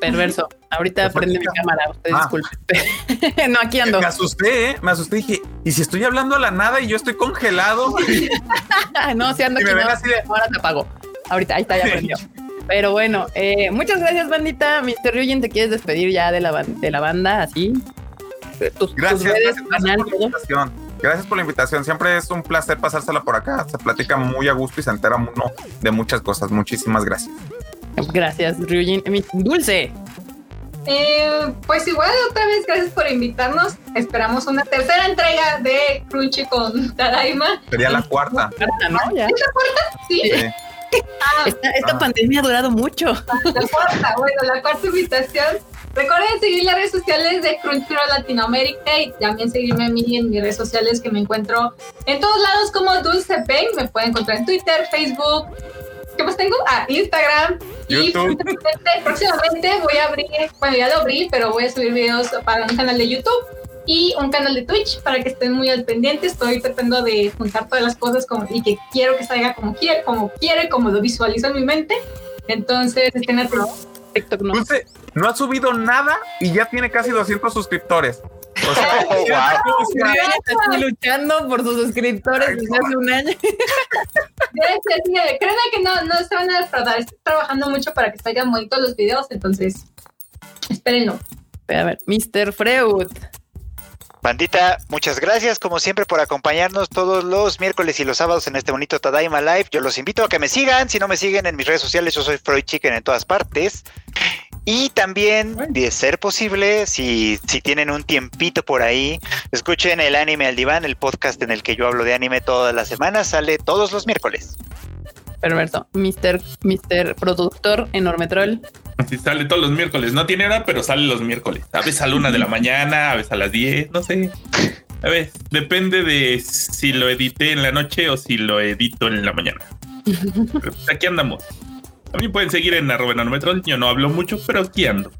Perverso. Ahorita ¿Te prende mi cámara. Usted Ah. disculpe. *laughs* no, aquí ando. Me asusté, ¿eh? me asusté y dije, ¿y si estoy hablando a la nada y yo estoy congelado? *laughs* no, si ando Y aquí. me ven no. así de- Ahora te apago. Ahorita, ahí está, ya *laughs* prendió. Pero bueno, eh, muchas gracias, bandita. Mr. Ryujin, ¿te quieres despedir ya de la, de la banda? Así. Tus, tus Gracias, redes, gracias, canal, por la invitación. Gracias por la invitación. Siempre es un placer pasársela por acá. Se platica muy a gusto y se entera uno de muchas cosas. Muchísimas gracias. Gracias, Ryujin. Dulce. Eh, pues igual otra vez gracias por invitarnos. Esperamos una tercera entrega de Crunchy con Tadaima. Sería la cuarta. Carta, ¿no? Ya. ¿Es la cuarta? Sí. Sí. Ah, Esta, esta Ah. pandemia ha durado mucho. la cuarta, bueno, la cuarta invitación. Recuerden seguir las redes sociales de Crunchyroll Latinoamérica y también seguirme a mí en mis redes sociales que me encuentro en todos lados como Dulce Pen. Me pueden encontrar en Twitter, Facebook. ¿Qué más tengo? Ah, Instagram. Y YouTube. próximamente, próximamente voy a abrir, bueno, ya lo abrí, pero voy a subir videos para un canal de YouTube y un canal de Twitch para que estén muy al pendiente. Estoy tratando de juntar todas las cosas como, y que quiero que salga como quiere, como quiere, como lo visualizo en mi mente. Entonces, estén atentos. TikTok no. Dulce no ha subido nada y ya tiene casi 200 suscriptores. O sea, *laughs* Oh, wow. aquí luchando por sus suscriptores Ay, desde hace un año. *laughs* Créanme que no, no se van a defraudar. Estoy trabajando mucho para que salgan bonitos los videos, entonces espérenlo. A ver, Mr. Freud. Bandita, muchas gracias como siempre por acompañarnos todos los miércoles y los sábados en este bonito Tadaima Live. Yo los invito a que me sigan. Si no me siguen en mis redes sociales, yo soy Freud Chicken en todas partes. Y también, de ser posible, si, si tienen un tiempito por ahí, escuchen el anime al diván, el podcast en el que yo hablo de anime todas las semanas, sale todos los miércoles. Perverso. Mister, Mister Productor Enorme Troll. Así sale todos los miércoles. No tiene hora, pero sale los miércoles. A veces a la una de la mañana, a veces a las 10, no sé. A ver, depende de si lo edité en la noche o si lo edito en la mañana. Pero *laughs* aquí andamos. A mí pueden seguir en arroba enorme troll. Yo no hablo mucho, pero aquí ando.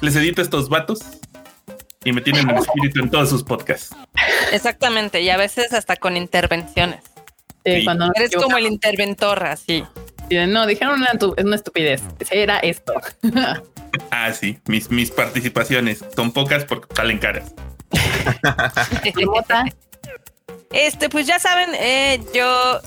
Les edito estos vatos y me tienen en espíritu en todos sus podcasts. Exactamente, y a veces hasta con intervenciones. Sí. cuando Eres como el interventor, así. No, dijeron una, una estupidez. Era esto. *laughs* Ah, sí, mis, mis participaciones son pocas porque salen caras. Este, pues ya saben, eh, yo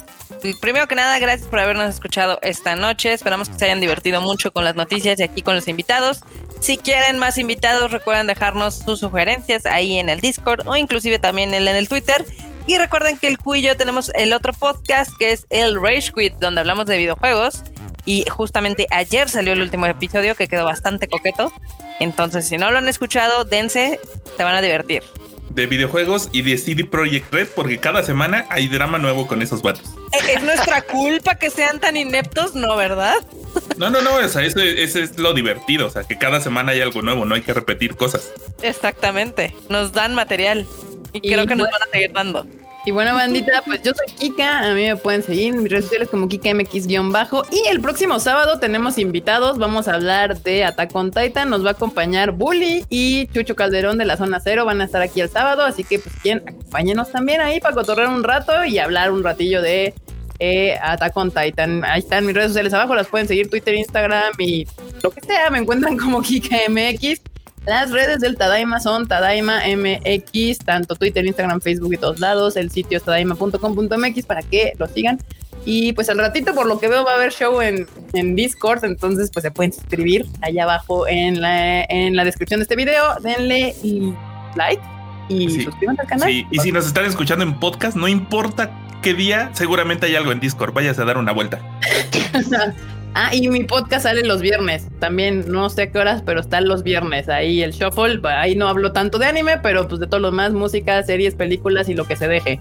primero que nada, gracias por habernos escuchado esta noche. Esperamos que se hayan divertido mucho con las noticias y aquí con los invitados. Si quieren más invitados, recuerden dejarnos sus sugerencias ahí en el Discord o inclusive también en el Twitter. Y recuerden que el Q y yo tenemos el otro podcast que es el Rage Quit, donde hablamos de videojuegos. Y justamente ayer salió el último episodio que quedó bastante coqueto. Entonces, si no lo han escuchado, dense, se van a divertir. De videojuegos y de CD Projekt Red, porque cada semana hay drama nuevo con esos vatos. Eh, Es nuestra culpa que sean tan ineptos, ¿no, verdad? No, no, no, o sea, eso, eso es lo divertido, o sea, que cada semana hay algo nuevo, no hay que repetir cosas. Exactamente. Nos dan material. Y, Y creo que nos bueno. van a seguir dando. Y bueno, bandita, pues yo soy Kika. A mí me pueden seguir en mis redes sociales como KikaMX-bajo. Y el próximo sábado tenemos invitados. Vamos a hablar de Attack on Titan. Nos va a acompañar Bully y Chucho Calderón de la Zona Cero. Van a estar aquí el sábado. Así que, pues, quien acompáñenos también ahí para cotorrear un rato y hablar un ratillo de eh, Attack on Titan. Ahí están mis redes sociales abajo. Las pueden seguir Twitter, Instagram y lo que sea. Me encuentran como *laughs* KikaMX. Las redes del Tadaima son Tadaima MX, tanto Twitter, Instagram, Facebook y todos lados. El sitio es tadaima.com.mx para que lo sigan. Y pues al ratito, por lo que veo, va a haber show en, en Discord. Entonces, pues se pueden suscribir allá abajo en la, en la descripción de este video. Denle y like y Sí. suscríbanse al canal. Sí, y si nos están escuchando en podcast, no importa qué día, seguramente hay algo en Discord, váyase a dar una vuelta. *laughs* Ah, y mi podcast sale los viernes. También no sé a qué horas, pero está los viernes. Ahí el shuffle. Ahí no hablo tanto de anime, pero pues de todo lo más, música, series, películas y lo que se deje.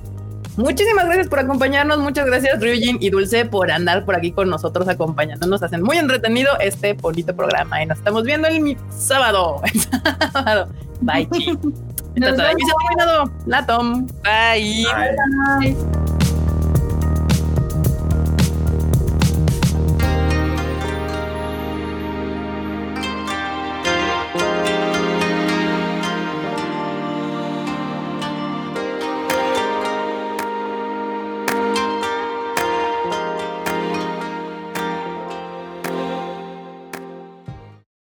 Muchísimas gracias por acompañarnos. Muchas gracias, Ryujin y Dulce, por andar por aquí con nosotros acompañándonos. Hacen muy entretenido este bonito programa. Y nos estamos viendo el mi- sábado. *laughs* El sábado. Bye, chi. La Tom. Bye. Bye.